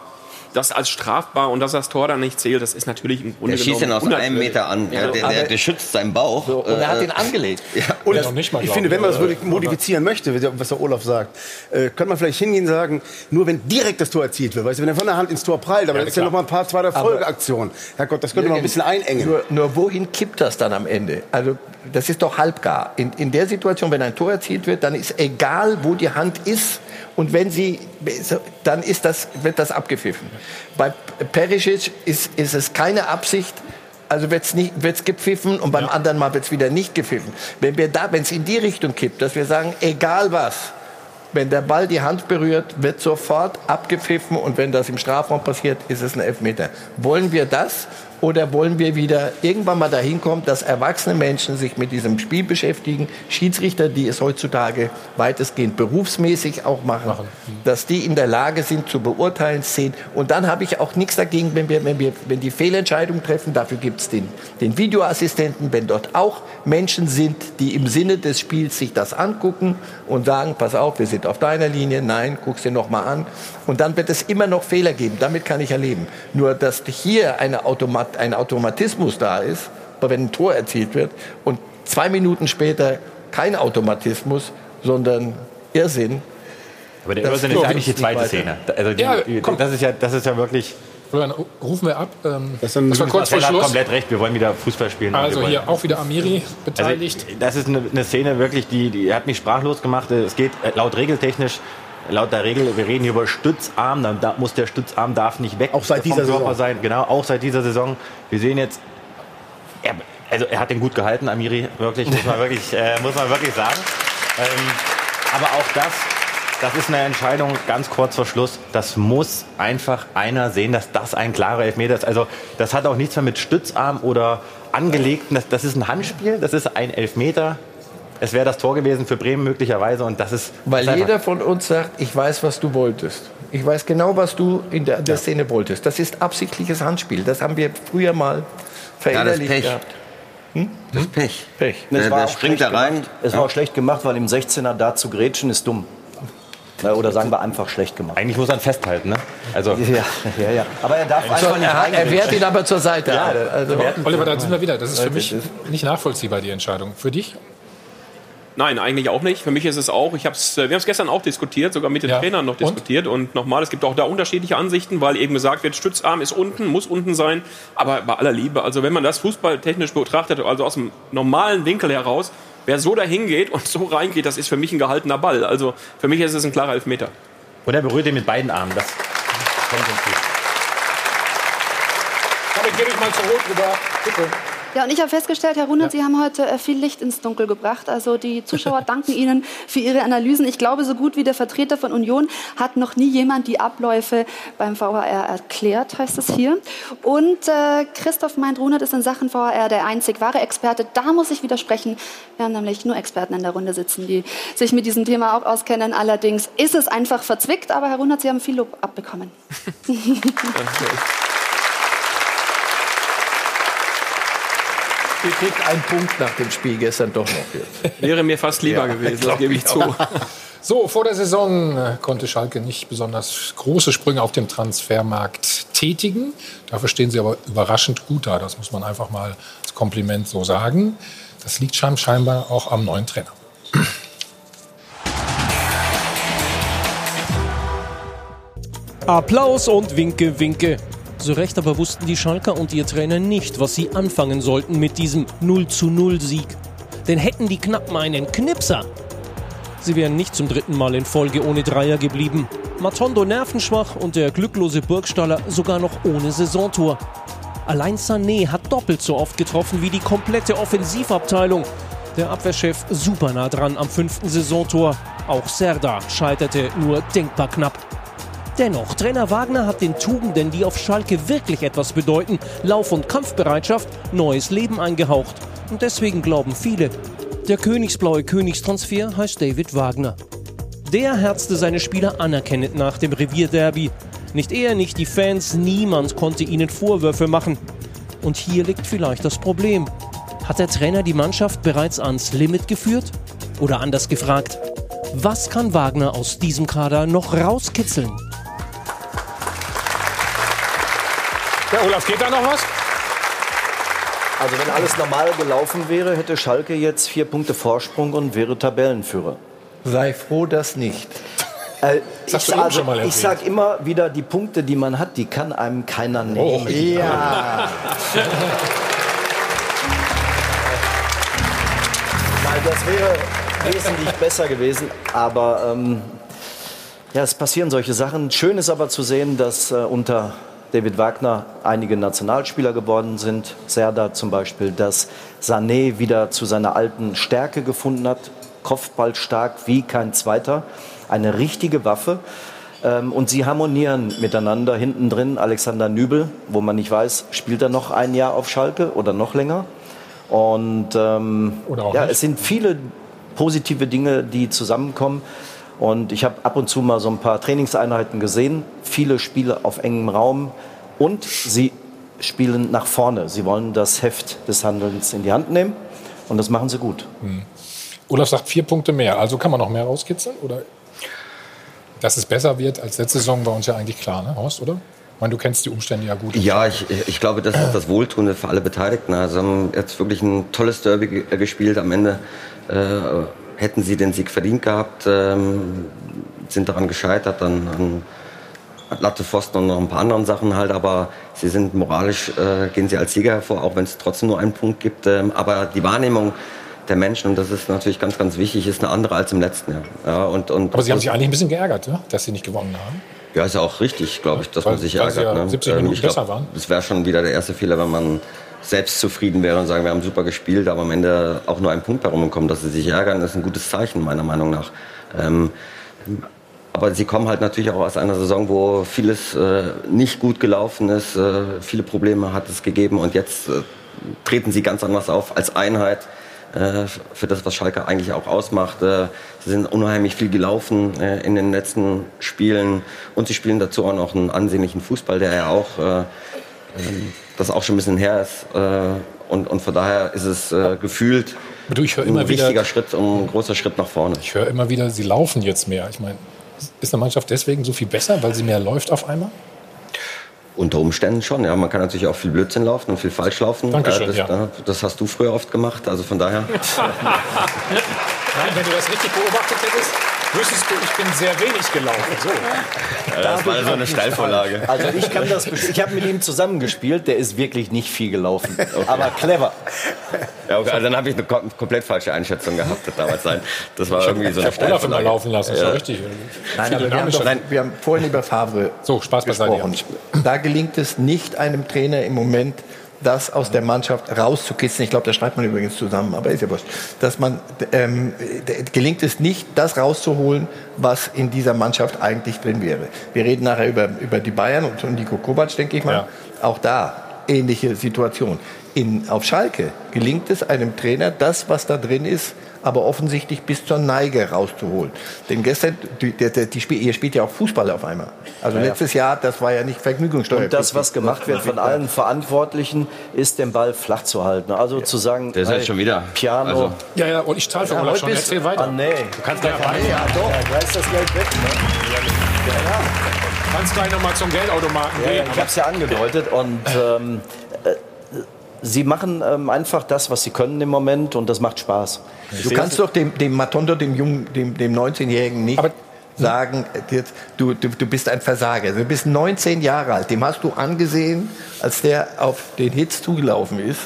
das als strafbar und dass das Tor dann nicht zählt, das ist natürlich im Grunde Der schießt ihn aus einem. Meter an. Ja, der, der, der schützt seinen Bauch. So, und er hat Äh, ihn angelegt. <laughs> Und Ja, nicht mal, ich finde, ich, wenn man das aber- wirklich modifizieren möchte, was der Olaf sagt, äh, könnte man vielleicht hingehen und sagen, nur wenn direkt das Tor erzielt wird, weißt du, wenn er von der Hand ins Tor prallt, aber Ja, das ist ja noch mal ein paar zweite Folgeaktionen. Herrgott, das könnte man ein bisschen einengen. Nur, nur wohin kippt das dann am Ende? Also das ist doch halbgar. In, in der Situation, wenn ein Tor erzielt wird, dann ist egal, wo die Hand ist. Und wenn sie, dann ist das, wird das abgepfiffen. Bei Perisic ist, ist es keine Absicht, also wird's nicht, wird's gepfiffen und beim anderen Mal wird's wieder nicht gepfiffen. Wenn wir da, wenn es in die Richtung kippt, dass wir sagen, egal was, wenn der Ball die Hand berührt, wird sofort abgepfiffen und wenn das im Strafraum passiert, ist es ein Elfmeter. Wollen wir das oder wollen wir wieder irgendwann mal dahin kommen, dass erwachsene Menschen sich mit diesem Spiel beschäftigen, Schiedsrichter, die es heutzutage weitestgehend berufsmäßig auch machen, dass die in der Lage sind zu beurteilen, sehen. Und dann habe ich auch nichts dagegen, wenn wir, wenn wir, wenn die Fehlentscheidung treffen, dafür gibt es den, den Videoassistenten, wenn dort auch Menschen sind, die im Sinne des Spiels sich das angucken und sagen, pass auf, wir sind auf deiner Linie, nein, guck's dir noch mal an. Und dann wird es immer noch Fehler geben, damit kann ich erleben. Nur, dass hier eine Automat ein Automatismus da ist, wenn ein Tor erzielt wird und zwei Minuten später kein Automatismus, sondern Irrsinn. Aber der Das Irrsinn ist eigentlich die zweite. Szene. Also die, Ja, das, ist ja, das ist ja wirklich. Florian, rufen wir ab. Ähm, Das das war kurz vor Schluss. komplett recht, wir wollen wieder Fußball spielen. Also hier auch wieder Amiri Also, beteiligt. das ist eine, eine Szene wirklich, die, die hat mich sprachlos gemacht. Es geht äh, laut regeltechnisch, laut der Regel, wir reden hier über Stützarm, dann da, muss der Stützarm darf nicht weg Auch seit vom dieser Körper Saison. sein. Genau, auch seit dieser Saison. Wir sehen jetzt, er, also er hat den gut gehalten, Amiri, wirklich, muss man wirklich, äh, muss man wirklich sagen. Ähm, aber auch das, das ist eine Entscheidung ganz kurz vor Schluss. Das muss einfach einer sehen, dass das ein klarer Elfmeter ist. Also das hat auch nichts mehr mit Stützarm oder angelegten. Das, das ist ein Handspiel, das ist ein Elfmeter. Es wäre das Tor gewesen für Bremen möglicherweise und das ist Weil das jeder von uns sagt, ich weiß, was du wolltest. Ich weiß genau, was du in der, der Szene wolltest. Das ist absichtliches Handspiel. Das haben wir früher mal Ja, das verinnerlicht Pech. gehabt. Das ist Pech. Pech. Der, Es war der auch springt schlecht da rein. Gemacht. Es war auch schlecht gemacht, weil im 16er da zu grätschen ist dumm. Oder sagen wir einfach schlecht gemacht. Eigentlich muss man festhalten, ne? Also Ja, ja, ja. Aber er darf einfach nicht er, er wehrt ihn aber zur Seite. also, Oliver, da sind wir wieder. Das ist für mich nicht nachvollziehbar, die Entscheidung. Für dich? Nein, eigentlich auch nicht. Für mich ist es auch, ich hab's, äh, wir haben es gestern auch diskutiert, sogar mit den Ja. Trainern noch Und? diskutiert. Und nochmal, es gibt auch da unterschiedliche Ansichten, weil eben gesagt wird, Stützarm ist unten, muss unten sein. Aber bei aller Liebe, also wenn man das fußballtechnisch betrachtet, also aus dem normalen Winkel heraus, wer so dahin geht und so reingeht, das ist für mich ein gehaltener Ball. Also für mich ist es ein klarer Elfmeter. und er berührt ihn mit beiden Armen. Das kommt. Damit gebe ich mal zu Rot rüber. Bitte. Ja, und ich habe festgestellt, Herr Runert, Sie haben heute äh, viel Licht ins Dunkel gebracht. Also die Zuschauer <laughs> danken Ihnen für Ihre Analysen. Ich glaube, so gut wie der Vertreter von Union hat noch nie jemand die Abläufe beim VHR erklärt, heißt es hier. Und äh, Christoph meint, Runert ist in Sachen VHR der einzig wahre Experte. Da muss ich widersprechen. Wir haben nämlich nur Experten in der Runde sitzen, die sich mit diesem Thema auch auskennen. Allerdings ist es einfach verzwickt. Aber Herr Runert, Sie haben viel Lob abbekommen. <laughs> <laughs> ihr kriegt einen Punkt nach dem Spiel gestern doch noch jetzt. Wäre mir fast lieber Ja, gewesen, das gebe ich zu. auch. <laughs> So, vor der Saison äh, konnte Schalke nicht besonders große Sprünge auf dem Transfermarkt tätigen. Dafür stehen sie aber überraschend gut da. Das muss man einfach mal als Kompliment so sagen. Das liegt schein- scheinbar auch am neuen Trainer. Applaus und Winke, Winke. So recht aber wussten die Schalker und ihr Trainer nicht, was sie anfangen sollten mit diesem 0 zu 0 Sieg. Denn hätten die Knappen einen Knipser. Sie wären nicht zum dritten Mal in Folge ohne Dreier geblieben. Matondo nervenschwach und der glücklose Burgstaller sogar noch ohne Saisontor. Allein Sané hat doppelt so oft getroffen wie die komplette Offensivabteilung. Der Abwehrchef super nah dran am fünften Saisontor. Auch Serda scheiterte nur denkbar knapp. Dennoch, Trainer Wagner hat den Tugenden, die auf Schalke wirklich etwas bedeuten, Lauf- und Kampfbereitschaft, neues Leben eingehaucht. Und deswegen glauben viele, der königsblaue Königstransfer heißt David Wagner. Der herzte seine Spieler anerkennend nach dem Revierderby. Nicht er, nicht die Fans, niemand konnte ihnen Vorwürfe machen. Und hier liegt vielleicht das Problem. Hat der Trainer die Mannschaft bereits ans Limit geführt? Oder anders gefragt, was kann Wagner aus diesem Kader noch rauskitzeln? Ja, Olaf, geht da noch was? Also wenn alles normal gelaufen wäre, hätte Schalke jetzt vier Punkte Vorsprung und wäre Tabellenführer. Sei froh, dass nicht. Äh, Das ich, also, ich sag immer wieder, die Punkte, die man hat, die kann einem keiner nehmen. Ja. <laughs> Nein, das wäre wesentlich besser gewesen. Aber ähm, ja, es passieren solche Sachen. Schön ist aber zu sehen, dass äh, unter David Wagner einige Nationalspieler geworden sind. Serda zum Beispiel, dass Sané wieder zu seiner alten Stärke gefunden hat. Kopfball stark wie kein zweiter. Eine richtige Waffe. Ähm, und sie harmonieren miteinander hinten drin. Alexander Nübel, wo man nicht weiß, spielt er noch ein Jahr auf Schalke oder noch länger. Und ähm, Oder auch ja, nicht. es sind viele positive Dinge, die zusammenkommen. Und ich habe ab und zu mal so ein paar Trainingseinheiten gesehen. Viele Spiele auf engem Raum. Und sie spielen nach vorne. Sie wollen das Heft des Handelns in die Hand nehmen. Und das machen sie gut. Olaf sagt vier Punkte mehr. Also kann man noch mehr rauskitzeln? Oder dass es besser wird als letzte Saison war uns ja eigentlich klar, ne, Horst, oder? Ich meine, du kennst die Umstände ja gut. Ja, ich, ich glaube, das ist das Wohltuende für alle Beteiligten. Also haben jetzt wirklich ein tolles Derby ge- gespielt. Am Ende äh, hätten sie den Sieg verdient gehabt, ähm, sind daran gescheitert, an, an Latte Pfosten und noch ein paar anderen Sachen halt. Aber sie sind moralisch, äh, gehen sie als Sieger hervor, auch wenn es trotzdem nur einen Punkt gibt. Ähm, aber die Wahrnehmung der Menschen, und das ist natürlich ganz, ganz wichtig, ist eine andere als im letzten Jahr. Ja, und, und Aber sie haben sich eigentlich ein bisschen geärgert, ne? dass sie nicht gewonnen haben. ja, ist ja auch richtig, glaube ich, dass Weil- man sich weil sie ärgert. ja ne? 70 Minuten ich glaub, besser waren. Es wäre schon wieder der erste Fehler, wenn man selbst zufrieden wäre und sagen, wir haben super gespielt, aber am Ende auch nur ein Punkt herumkommt. Dass sie sich ärgern, ist ein gutes Zeichen, meiner Meinung nach. Ähm, aber sie kommen halt natürlich auch aus einer Saison, wo vieles äh, nicht gut gelaufen ist, äh, viele Probleme hat es gegeben und jetzt äh, treten sie ganz anders auf als Einheit äh, für das, was Schalke eigentlich auch ausmacht. Äh, sie sind unheimlich viel gelaufen äh, in den letzten Spielen und sie spielen dazu auch noch einen ansehnlichen Fußball, der ja auch das auch schon ein bisschen her ist. Äh, und, und von daher ist es äh, gefühlt Du, ich höre ein immer wieder, wichtiger Schritt und ein großer Schritt nach vorne. ich höre immer wieder, sie laufen jetzt mehr. Ich meine, ist eine Mannschaft deswegen so viel besser, weil sie mehr läuft auf einmal? Unter Umständen schon, ja. Man kann natürlich auch viel Blödsinn laufen und viel falsch laufen. Dankeschön, das, ja. das hast du früher oft gemacht, also von daher. <laughs> Nein, wenn du das richtig beobachtet hättest, wüsstest du, ich bin sehr wenig gelaufen. So. Das war so eine Steilvorlage. Also ich kann das. Ich habe mit ihm zusammengespielt. Der ist wirklich nicht viel gelaufen, <laughs> aber clever. Ja, okay, also dann habe ich eine kom komplett falsche Einschätzung gehabt das damals sein. Das war irgendwie so Ich eine habe Olaf immer Steilvorlage. laufen lassen, Ja. richtig. Nein, aber wir haben, doch, wir haben vorhin über Favre So, Spaß gesprochen. Da gelingt es nicht einem Trainer im Moment, das aus der Mannschaft rauszukitzeln. Ich glaube, da schreibt man übrigens zusammen, aber ist ja wurscht. Dass man, ähm, gelingt es nicht, das rauszuholen, was in dieser Mannschaft eigentlich drin wäre. Wir reden nachher über, über die Bayern und, und Nico Kovac, denke ich mal. Ja. Auch da ähnliche Situation. In, auf Schalke gelingt es einem Trainer, das, was da drin ist, aber offensichtlich bis zur Neige rauszuholen. Denn gestern, die, die, die Spiel, ihr spielt ja auch Fußball auf einmal. Also Ja, ja. letztes Jahr, das war ja nicht Vergnügungssteuer. Und das, was gemacht wird von allen Verantwortlichen, ist den Ball flach zu halten. Also zu sagen, Der ist halt hey, schon wieder. Piano. Also- Ja, ja, und ich zahle für Ja, schon. Erzähl du- weiter. Ah, nee. Du kannst gleich Ja, ja, doch. Da ist das Geld weg. Ne? kannst gleich noch mal zum Geldautomaten Ja, ja, gehen. ich habe es ja angedeutet. Und ähm, äh, sie machen ähm, einfach das, was sie können im Moment. Und das macht Spaß. Du kannst doch dem, dem Matondo, dem jungen, dem, dem 19-Jährigen nicht sagen, äh, du, du, du bist ein Versager. Du bist 19 Jahre alt. Dem hast du angesehen, als der auf den Hits zugelaufen ist.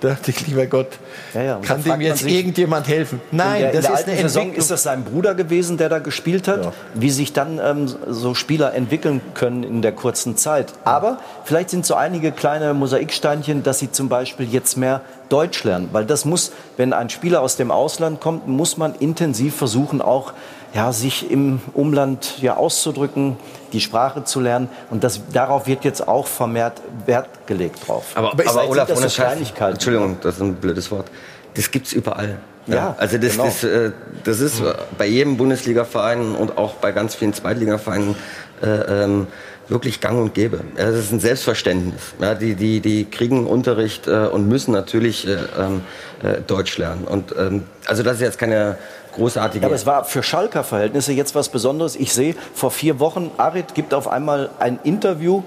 Da dachte ich, lieber Gott, Ja, ja, kann dem jetzt sich- irgendjemand helfen? Nein, in der, in das der ist eine Saison ist das sein Bruder gewesen, der da gespielt hat. Wie sich dann ähm, so Spieler entwickeln können in der kurzen Zeit. Aber vielleicht sind so einige kleine Mosaiksteinchen, dass sie zum Beispiel jetzt mehr Deutsch lernen. Weil das muss, wenn ein Spieler aus dem Ausland kommt, muss man intensiv versuchen, auch ja, sich im Umland ja, auszudrücken, die Sprache zu lernen. Und das, darauf wird jetzt auch vermehrt Wert gelegt drauf. Aber, aber sind Olaf, das ohne so Kleinigkeiten. Entschuldigung, das ist ein blödes Wort. Das gibt's überall. Ja, also das, genau. das, äh, das ist bei jedem Bundesliga-Verein und auch bei ganz vielen Zweitligavereinen äh, ähm, wirklich gang und gäbe. Ja, das ist ein Selbstverständnis. Ja, die, die, die kriegen Unterricht äh, und müssen natürlich äh, ähm, äh, Deutsch lernen. Und ähm, also das ist jetzt keine großartige. Ja, aber es war für Schalker Verhältnisse jetzt was Besonderes. Ich sehe, vor vier Wochen, Arid gibt auf einmal ein Interview.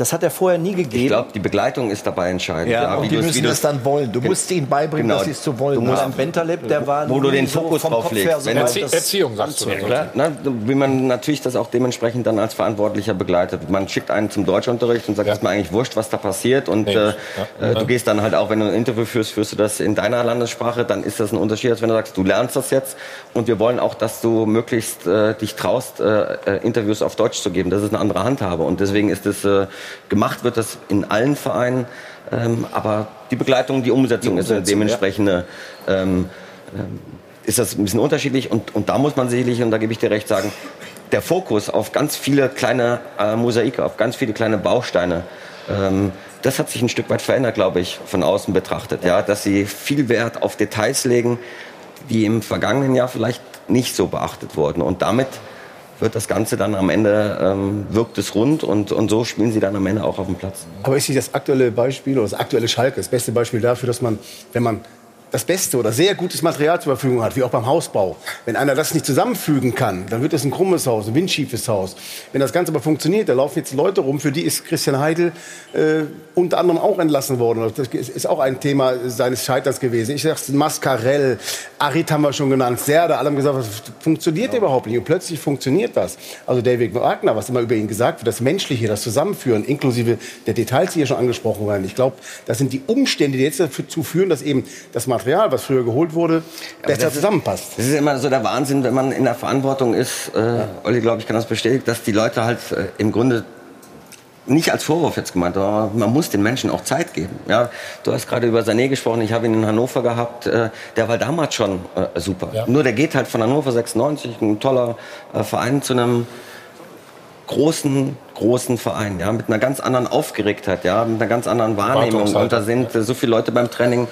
Das hat er vorher nie gegeben. ich glaube, die Begleitung ist dabei entscheidend. Ja, und wie die du's- wie müssen du's- das dann wollen. Du musst ihnen beibringen, Genau. dass sie es zu wollen Du musst- haben. Ein Bentaleb, der war wo du den so Fokus vom drauf Kopf legst. Wenn- Erzie Erziehung, sagst du. Ja, klar. Na, wie man natürlich das auch dementsprechend dann als Verantwortlicher begleitet. Man schickt einen zum Deutschunterricht und sagt, es ist mir eigentlich wurscht, was da passiert. Und Nee, äh, ja. äh, du gehst dann halt auch, wenn du ein Interview führst, führst du das in deiner Landessprache, dann ist das ein Unterschied, als wenn du sagst, du lernst das jetzt und wir wollen auch, dass du möglichst äh, dich traust, äh, äh, Interviews auf Deutsch zu geben. Das ist eine andere Handhabe. Und deswegen ist es, äh, gemacht wird das in allen Vereinen, ähm, aber die Begleitung, die Umsetzung, ist eine dementsprechende ähm, ähm, ist das ein bisschen unterschiedlich und, und da muss man sicherlich, und da gebe ich dir recht, sagen, der Fokus auf ganz viele kleine äh, Mosaike, auf ganz viele kleine Bausteine, ähm, das hat sich ein Stück weit verändert, glaube ich, von außen betrachtet. Ja, dass sie viel Wert auf Details legen, die im vergangenen Jahr vielleicht nicht so beachtet wurden. Und damit wird das Ganze dann am Ende, ähm, wirkt es rund und, und so spielen sie dann am Ende auch auf dem Platz. Aber ist nicht das aktuelle Beispiel oder das aktuelle Schalke das beste Beispiel dafür, dass man, wenn man das beste oder sehr gutes Material zur Verfügung hat, wie auch beim Hausbau. Wenn einer das nicht zusammenfügen kann, dann wird es ein krummes Haus, ein windschiefes Haus. Wenn das Ganze aber funktioniert, da laufen jetzt Leute rum, für die ist Christian Heidel äh, unter anderem auch entlassen worden. Das ist auch ein Thema seines Scheiterns gewesen. Ich sag's, Mascarell, Arit haben wir schon genannt, Serda, alle haben gesagt, das funktioniert überhaupt nicht. Und plötzlich funktioniert das. Also David Wagner, was immer über ihn gesagt wird, das Menschliche, das Zusammenführen, inklusive der Details, die hier schon angesprochen werden. Ich glaube, das sind die Umstände, die jetzt dazu führen, dass eben das Material, was früher geholt wurde, besser das ist- zusammenpasst. Das ist immer so der Wahnsinn, wenn man in der Verantwortung ist. Äh, Olli, glaube ich, kann das bestätigen, dass die Leute halt äh, im Grunde nicht als Vorwurf jetzt gemeint, aber man muss den Menschen auch Zeit geben. Ja, du hast gerade über Sané gesprochen, ich habe ihn in Hannover gehabt, äh, der war damals schon äh, super. Nur der geht halt von Hannover 96, ein toller äh, Verein, zu einem großen, großen Verein, ja, mit einer ganz anderen Aufgeregtheit, ja, mit einer ganz anderen Wahrnehmung. Und da sind äh, so viele Leute beim Training,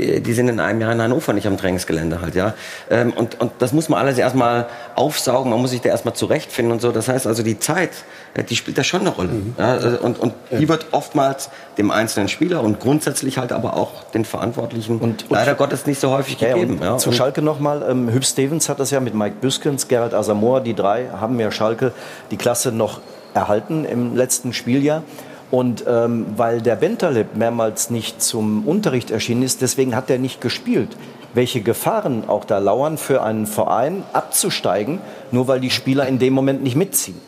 die, die sind in einem Jahr in Hannover nicht am Trainingsgelände halt, ja. Ähm, und, und das muss man alles erstmal aufsaugen, man muss sich da erstmal zurechtfinden und so. Das heißt also, die Zeit, äh, die spielt da schon eine Rolle. Ja, äh, und, und die wird oftmals dem einzelnen Spieler und grundsätzlich halt aber auch den Verantwortlichen und, leider Gottes nicht so häufig ja, gegeben. Ja, zu Schalke nochmal. Ähm, Hüb Stevens hat das ja mit Mike Büskens, Gerald Asamoah, die drei haben ja Schalke die Klasse noch erhalten im letzten Spieljahr. Und ähm, weil der Bentaleb mehrmals nicht zum Unterricht erschienen ist, deswegen hat er nicht gespielt. Welche Gefahren auch da lauern für einen Verein abzusteigen, nur weil die Spieler in dem Moment nicht mitziehen.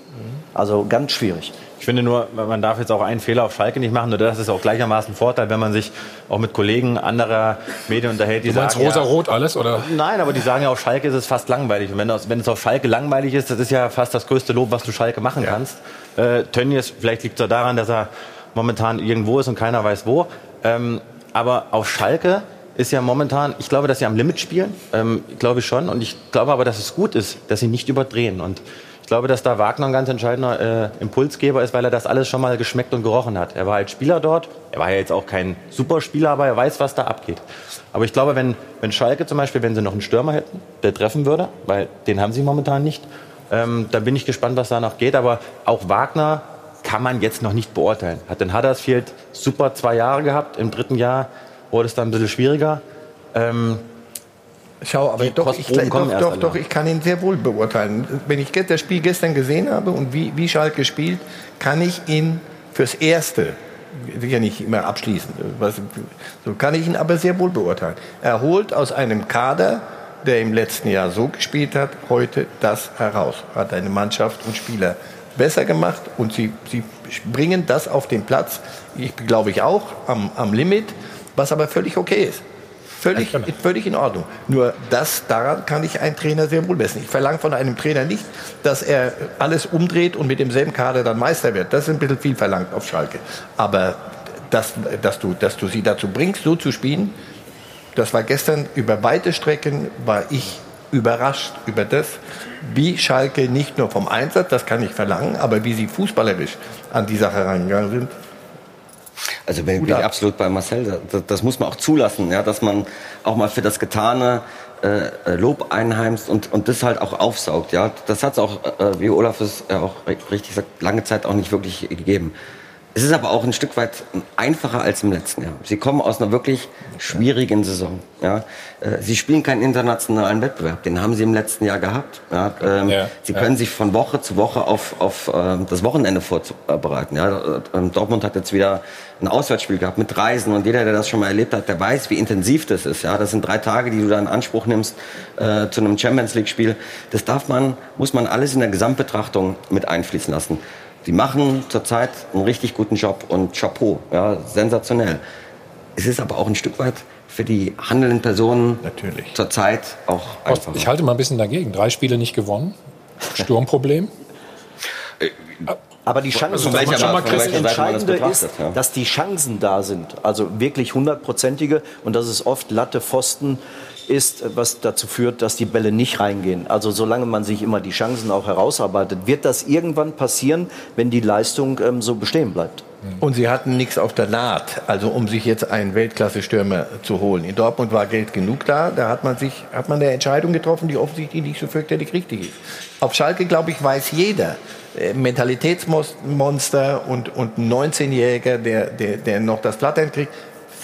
Also ganz schwierig. Ich finde nur, man darf jetzt auch einen Fehler auf Schalke nicht machen. Nur das ist auch gleichermaßen ein Vorteil, wenn man sich auch mit Kollegen anderer Medien unterhält. Die Du meinst sagen, ja, rosa-rot alles, oder? Nein, aber die sagen ja, auf Schalke ist es fast langweilig. Und wenn, das, wenn es auf Schalke langweilig ist, das ist ja fast das größte Lob, was du Schalke machen kannst. Äh, Tönnies, vielleicht liegt es daran, dass er momentan irgendwo ist und keiner weiß wo. Ähm, aber auf Schalke ist ja momentan, ich glaube, dass sie am Limit spielen, ähm, glaube ich schon. Und ich glaube aber, dass es gut ist, dass sie nicht überdrehen. Und ich glaube, dass da Wagner ein ganz entscheidender äh, Impulsgeber ist, weil er das alles schon mal geschmeckt und gerochen hat. Er war als Spieler dort. Er war ja jetzt auch kein Superspieler, aber er weiß, was da abgeht. Aber ich glaube, wenn, wenn Schalke zum Beispiel, wenn sie noch einen Stürmer hätten, der treffen würde, weil den haben sie momentan nicht, ähm, dann bin ich gespannt, was da noch geht. Aber auch Wagner kann man jetzt noch nicht beurteilen. Hat den Huddersfield super zwei Jahre gehabt. Im dritten Jahr wurde es dann ein bisschen schwieriger. Ähm, Schau, aber doch ich, doch, doch, doch, ich kann ihn sehr wohl beurteilen. Wenn ich das Spiel gestern gesehen habe und wie, wie Schalke spielt, kann ich ihn fürs Erste, sicher nicht immer abschließend, was, so kann ich ihn aber sehr wohl beurteilen. Er holt aus einem Kader, der im letzten Jahr so gespielt hat, heute das heraus. Hat eine Mannschaft und Spieler besser gemacht und sie, sie bringen das auf den Platz, ich glaube ich auch, am, am Limit, was aber völlig okay ist. Völlig, völlig in Ordnung. Nur das, daran kann ich einen Trainer sehr wohl messen. Ich verlange von einem Trainer nicht, dass er alles umdreht und mit demselben Kader dann Meister wird. Das ist ein bisschen viel verlangt auf Schalke. Aber dass, dass, du, dass du sie dazu bringst, so zu spielen, das war gestern über weite Strecken, war ich überrascht über das, wie Schalke nicht nur vom Einsatz, das kann ich verlangen, aber wie sie fußballerisch an die Sache rangegangen sind. Also bin, bin ich absolut bei Marcel. Das, das, muss man auch zulassen, ja, dass man auch mal für das Getane äh, Lob einheimst und, und das halt auch aufsaugt. Ja. Das hat es auch, äh, wie Olaf es auch richtig sagt, lange Zeit auch nicht wirklich gegeben. Es ist aber auch ein Stück weit einfacher als im letzten Jahr. Sie kommen aus einer wirklich schwierigen Saison. Ja. Äh, sie spielen keinen internationalen Wettbewerb, den haben sie im letzten Jahr gehabt. Ja. Ähm, ja, sie können sich von Woche zu Woche auf, auf äh, das Wochenende vorbereiten. Ja. Ähm, Dortmund hat jetzt wieder ein Auswärtsspiel gehabt mit Reisen und jeder, der das schon mal erlebt hat, der weiß, wie intensiv das ist. Ja. Das sind drei Tage, die du da in Anspruch nimmst äh, zu einem Champions League-Spiel. Das darf man, muss man alles in der Gesamtbetrachtung mit einfließen lassen. Die machen zurzeit einen richtig guten Job und Chapeau, ja, sensationell. Es ist aber auch ein Stück weit für die handelnden Personen Natürlich. zurzeit auch einfacher. Ich halte mal ein bisschen dagegen. Drei Spiele nicht gewonnen. Sturmproblem. Aber die Chancen, also, schon mal das Entscheidende ist, ja. dass die Chancen da sind. Also wirklich hundertprozentige und das ist oft Latte, Pfosten, ist, was dazu führt, dass die Bälle nicht reingehen. Also solange man sich immer die Chancen auch herausarbeitet, wird das irgendwann passieren, wenn die Leistung ähm, so bestehen bleibt. Und sie hatten nichts auf der Naht, also um sich jetzt einen Weltklasse-Stürmer zu holen. In Dortmund war Geld genug da, da hat man sich, hat man eine Entscheidung getroffen, die offensichtlich nicht so fürchterlich richtig ist. Auf Schalke, glaube ich, weiß jeder, äh, Mentalitätsmonster und, und ein 19-Jähriger, der, der, der noch das Blatt kriegt,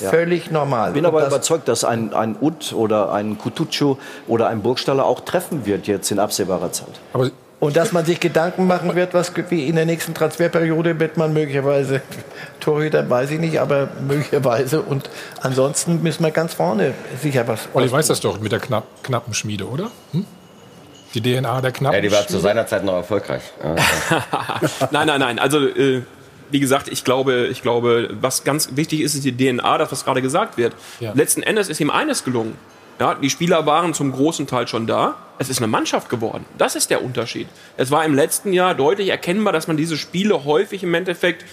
ja. Völlig normal. Ich bin aber das überzeugt, dass ein, ein Ut oder ein Kutucu oder ein Burgstaller auch treffen wird jetzt in absehbarer Zeit. Aber und dass man sich Gedanken machen wird, was wie in der nächsten Transferperiode wird man möglicherweise <laughs> Torhüter, weiß ich nicht, aber möglicherweise. Und ansonsten müssen wir ganz vorne sicher was. Olli weiß das doch mit der knapp, knappen Schmiede, oder? Hm? Die DNA der knappen Ja, die war zu seiner Zeit noch erfolgreich. <laughs> nein, nein, nein. Also äh, wie gesagt, ich glaube, ich glaube, was ganz wichtig ist, ist die DNA, das was gerade gesagt wird. Ja. Letzten Endes ist ihm eines gelungen. Ja, die Spieler waren zum großen Teil schon da. Es ist eine Mannschaft geworden. Das ist der Unterschied. Es war im letzten Jahr deutlich erkennbar, dass man diese Spiele häufig im Endeffekt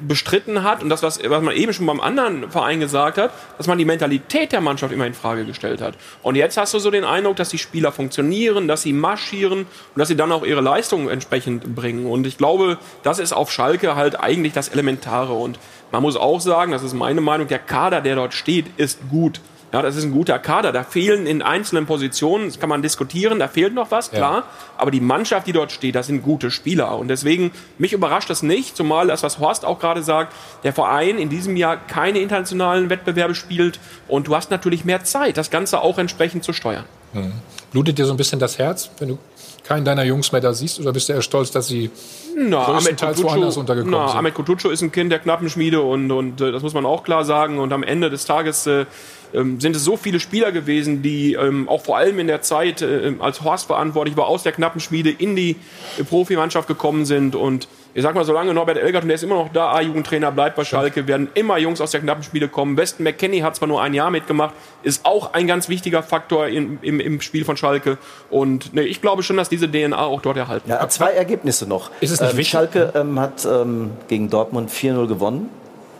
bestritten hat und das, was, was man eben schon beim anderen Verein gesagt hat, dass man die Mentalität der Mannschaft immer in Frage gestellt hat. Und jetzt hast du so den Eindruck, dass die Spieler funktionieren, dass sie marschieren und dass sie dann auch ihre Leistungen entsprechend bringen. Und ich glaube, das ist auf Schalke halt eigentlich das Elementare. Und man muss auch sagen, das ist meine Meinung, der Kader, der dort steht, ist gut. Ja, das ist ein guter Kader. Da fehlen in einzelnen Positionen, das kann man diskutieren, da fehlt noch was, klar. Ja. Aber die Mannschaft, die dort steht, das sind gute Spieler. Und deswegen, mich überrascht das nicht, zumal das, was Horst auch gerade sagt, der Verein in diesem Jahr keine internationalen Wettbewerbe spielt. Und du hast natürlich mehr Zeit, das Ganze auch entsprechend zu steuern. Mhm. Blutet dir so ein bisschen das Herz, wenn du keinen deiner Jungs mehr da siehst? Oder bist du eher stolz, dass sie na, größtenteils Ahmed woanders untergekommen na, sind? Ahmed Kutucu ist ein Kind der Knappenschmiede und, und äh, das muss man auch klar sagen. Und am Ende des Tages äh, ähm, sind es so viele Spieler gewesen, die ähm, auch vor allem in der Zeit, äh, als Horst verantwortlich war, aus der knappen Schmiede in die äh, Profimannschaft gekommen sind und ich sag mal, solange Norbert Elgert, und der ist immer noch da, A-Jugendtrainer bleibt bei Schalke, werden immer Jungs aus der knappen Schmiede kommen. Weston McKenney hat zwar nur ein Jahr mitgemacht, ist auch ein ganz wichtiger Faktor in, im, im Spiel von Schalke. Und nee, ich glaube schon, dass diese DNA auch dort erhalten ja, Zwei Ergebnisse noch. Ist es nicht ähm, wichtig? Schalke ähm, hat ähm, gegen Dortmund 4-0 gewonnen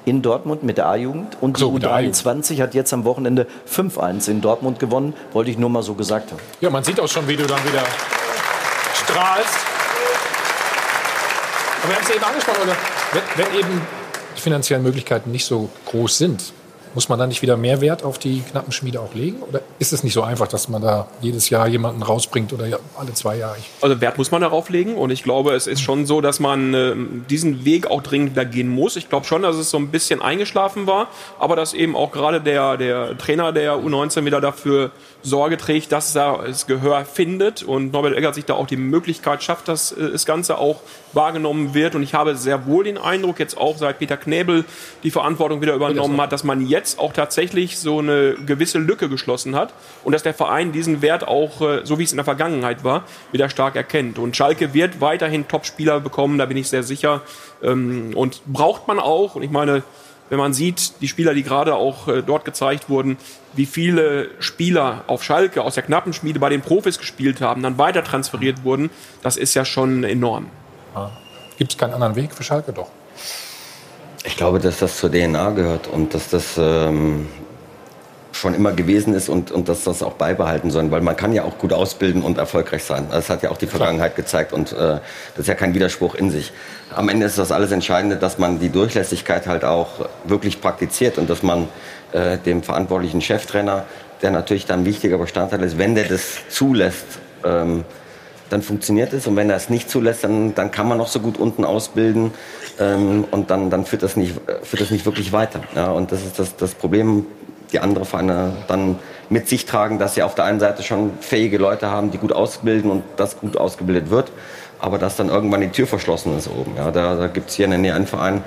in Dortmund mit der A-Jugend und die so, U23 hat jetzt am Wochenende 5-1 in Dortmund gewonnen. Wollte ich nur mal so gesagt haben. Ja, man sieht auch schon, wie du dann wieder strahlst. Aber wir haben es eben angesprochen, oder? Wenn, wenn eben die finanziellen Möglichkeiten nicht so groß sind, muss man dann nicht wieder mehr Wert auf die knappen Schmiede auch legen? Oder ist es nicht so einfach, dass man da jedes Jahr jemanden rausbringt oder alle zwei Jahre? Also Wert muss man darauf legen und ich glaube, es ist schon so, dass man äh, diesen Weg auch dringend wieder gehen muss. Ich glaube schon, dass es so ein bisschen eingeschlafen war, aber dass eben auch gerade der, der Trainer der U19 wieder dafür Sorge trägt, dass er das Gehör findet und Norbert Eggert sich da auch die Möglichkeit schafft, dass äh, das Ganze auch wahrgenommen wird. Und ich habe sehr wohl den Eindruck, jetzt auch seit Peter Knebel die Verantwortung wieder übernommen hat, dass man jetzt auch tatsächlich so eine gewisse Lücke geschlossen hat und dass der Verein diesen Wert auch, äh, so wie es in der Vergangenheit war, wieder stark erkennt. Und Schalke wird weiterhin Topspieler bekommen, da bin ich sehr sicher. Ähm, und braucht man auch. Und ich meine, wenn man sieht, die Spieler, die gerade auch äh, dort gezeigt wurden, wie viele Spieler auf Schalke aus der knappen Schmiede bei den Profis gespielt haben, dann weiter transferiert wurden, das ist ja schon enorm. Ja. Gibt es keinen anderen Weg für Schalke doch? Ich glaube, dass das zur DNA gehört und dass das ähm, schon immer gewesen ist und, und dass das auch beibehalten sollen, weil man kann ja auch gut ausbilden und erfolgreich sein. Das hat ja auch die Vergangenheit gezeigt und äh, das ist ja kein Widerspruch in sich. Am Ende ist das alles Entscheidende, dass man die Durchlässigkeit halt auch wirklich praktiziert und dass man äh, dem verantwortlichen Cheftrainer, der natürlich dann wichtiger Bestandteil ist, wenn der das zulässt, ähm, dann funktioniert es. Und wenn er es nicht zulässt, dann, dann kann man noch so gut unten ausbilden ähm, und dann, dann führt, das nicht, führt das nicht wirklich weiter. Ja, und das ist das, das Problem, die andere Vereine dann mit sich tragen, dass sie auf der einen Seite schon fähige Leute haben, die gut ausbilden und das gut ausgebildet wird, aber dass dann irgendwann die Tür verschlossen ist oben. Ja, da da gibt es hier in der Nähe einen Verein,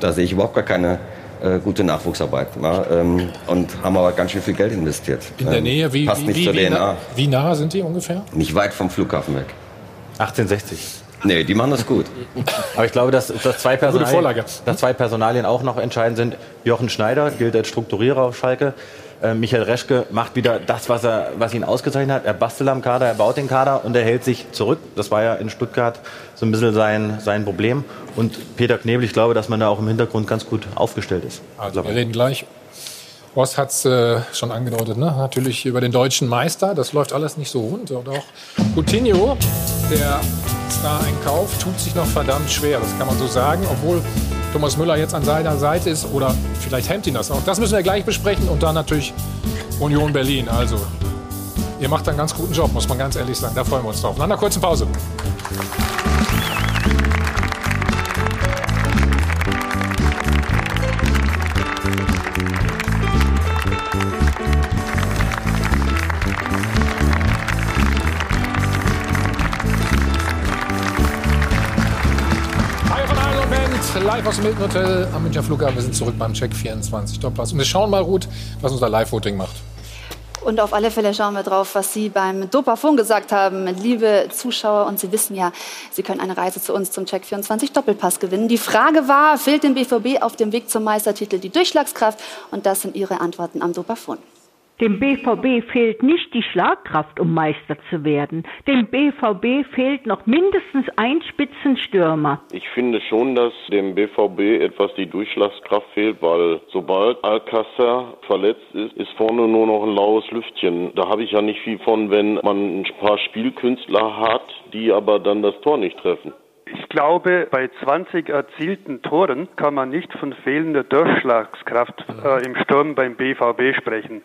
da sehe ich überhaupt gar keine äh, gute Nachwuchsarbeit. Ja, ähm, und haben aber ganz schön viel Geld investiert. In der Ähm, Nähe, wie, passt wie, nicht wie, zur wie, DNA. nah, wie nah sind die ungefähr? Nicht weit vom Flughafen weg. 1860. Nee, die machen das gut. Aber ich glaube, dass, dass, zwei Personalien, dass zwei Personalien auch noch entscheidend sind. Jochen Schneider gilt als Strukturierer auf Schalke. Äh, Michael Reschke macht wieder das, was, er, was ihn ausgezeichnet hat. Er bastelt am Kader, er baut den Kader und er hält sich zurück. Das war ja in Stuttgart so ein bisschen sein, sein Problem. Und Peter Knebel, ich glaube, dass man da auch im Hintergrund ganz gut aufgestellt ist. Also wir reden gleich. Horst hat es äh, schon angedeutet, ne? natürlich über den deutschen Meister. Das läuft alles nicht so rund. Und auch Coutinho, der Star-Einkauf, tut sich noch verdammt schwer. Das kann man so sagen, obwohl Thomas Müller jetzt an seiner Seite ist. Oder vielleicht hemmt ihn das auch. Das müssen wir gleich besprechen. Und dann natürlich Union Berlin. Also, ihr macht einen ganz guten Job, muss man ganz ehrlich sagen. Da freuen wir uns drauf. Nach einer kurzen Pause. Live aus dem Hilton Hotel am Münchner Flughafen. Wir sind zurück beim Check 24 Doppelpass. Und wir schauen mal, Ruth, was unser Live-Voting macht. Und auf alle Fälle schauen wir drauf, was Sie beim Dopafon gesagt haben, liebe Zuschauer. Und Sie wissen ja, Sie können eine Reise zu uns zum Check 24 Doppelpass gewinnen. Die Frage war, fehlt dem BVB auf dem Weg zum Meistertitel die Durchschlagskraft? Und das sind Ihre Antworten am Dopafon. Dem BVB fehlt nicht die Schlagkraft, um Meister zu werden. Dem BVB fehlt noch mindestens ein Spitzenstürmer. Ich finde schon, dass dem BVB etwas die Durchschlagskraft fehlt, weil sobald Alcázar verletzt ist, ist vorne nur noch ein laues Lüftchen. Da habe ich ja nicht viel von, wenn man ein paar Spielkünstler hat, die aber dann das Tor nicht treffen. Ich glaube, bei 20 erzielten Toren kann man nicht von fehlender Durchschlagskraft äh, im Sturm beim BVB sprechen.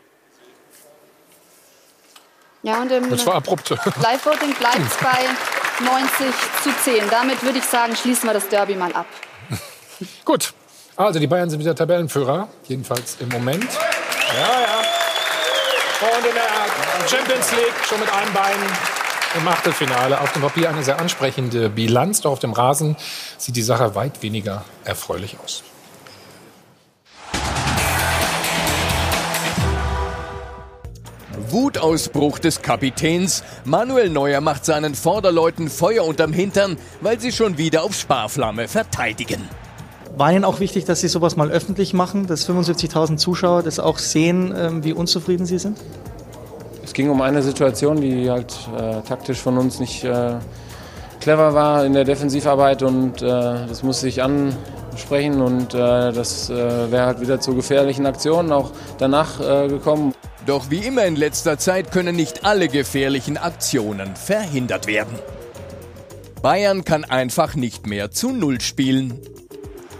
Ja, und im Das war abrupt. <laughs> Live-Voting bleibt es bei 90 zu 10. Damit würde ich sagen, schließen wir das Derby mal ab. <laughs> Gut, also die Bayern sind wieder Tabellenführer, jedenfalls im Moment. Ja, ja. Und in der Champions League schon mit einem Bein im Achtelfinale. Auf dem Papier eine sehr ansprechende Bilanz. Doch auf dem Rasen sieht die Sache weit weniger erfreulich aus. Wutausbruch des Kapitäns. Manuel Neuer macht seinen Vorderleuten Feuer unterm Hintern, weil sie schon wieder auf Sparflamme verteidigen. War Ihnen auch wichtig, dass Sie sowas mal öffentlich machen, dass 75.000 Zuschauer das auch sehen, ähm, wie unzufrieden Sie sind? Es ging um eine Situation, die halt äh, taktisch von uns nicht äh, clever war in der Defensivarbeit und äh, das musste ich ansprechen und äh, das äh, wäre halt wieder zu gefährlichen Aktionen auch danach äh, gekommen. Doch wie immer in letzter Zeit können nicht alle gefährlichen Aktionen verhindert werden. Bayern kann einfach nicht mehr zu Null spielen.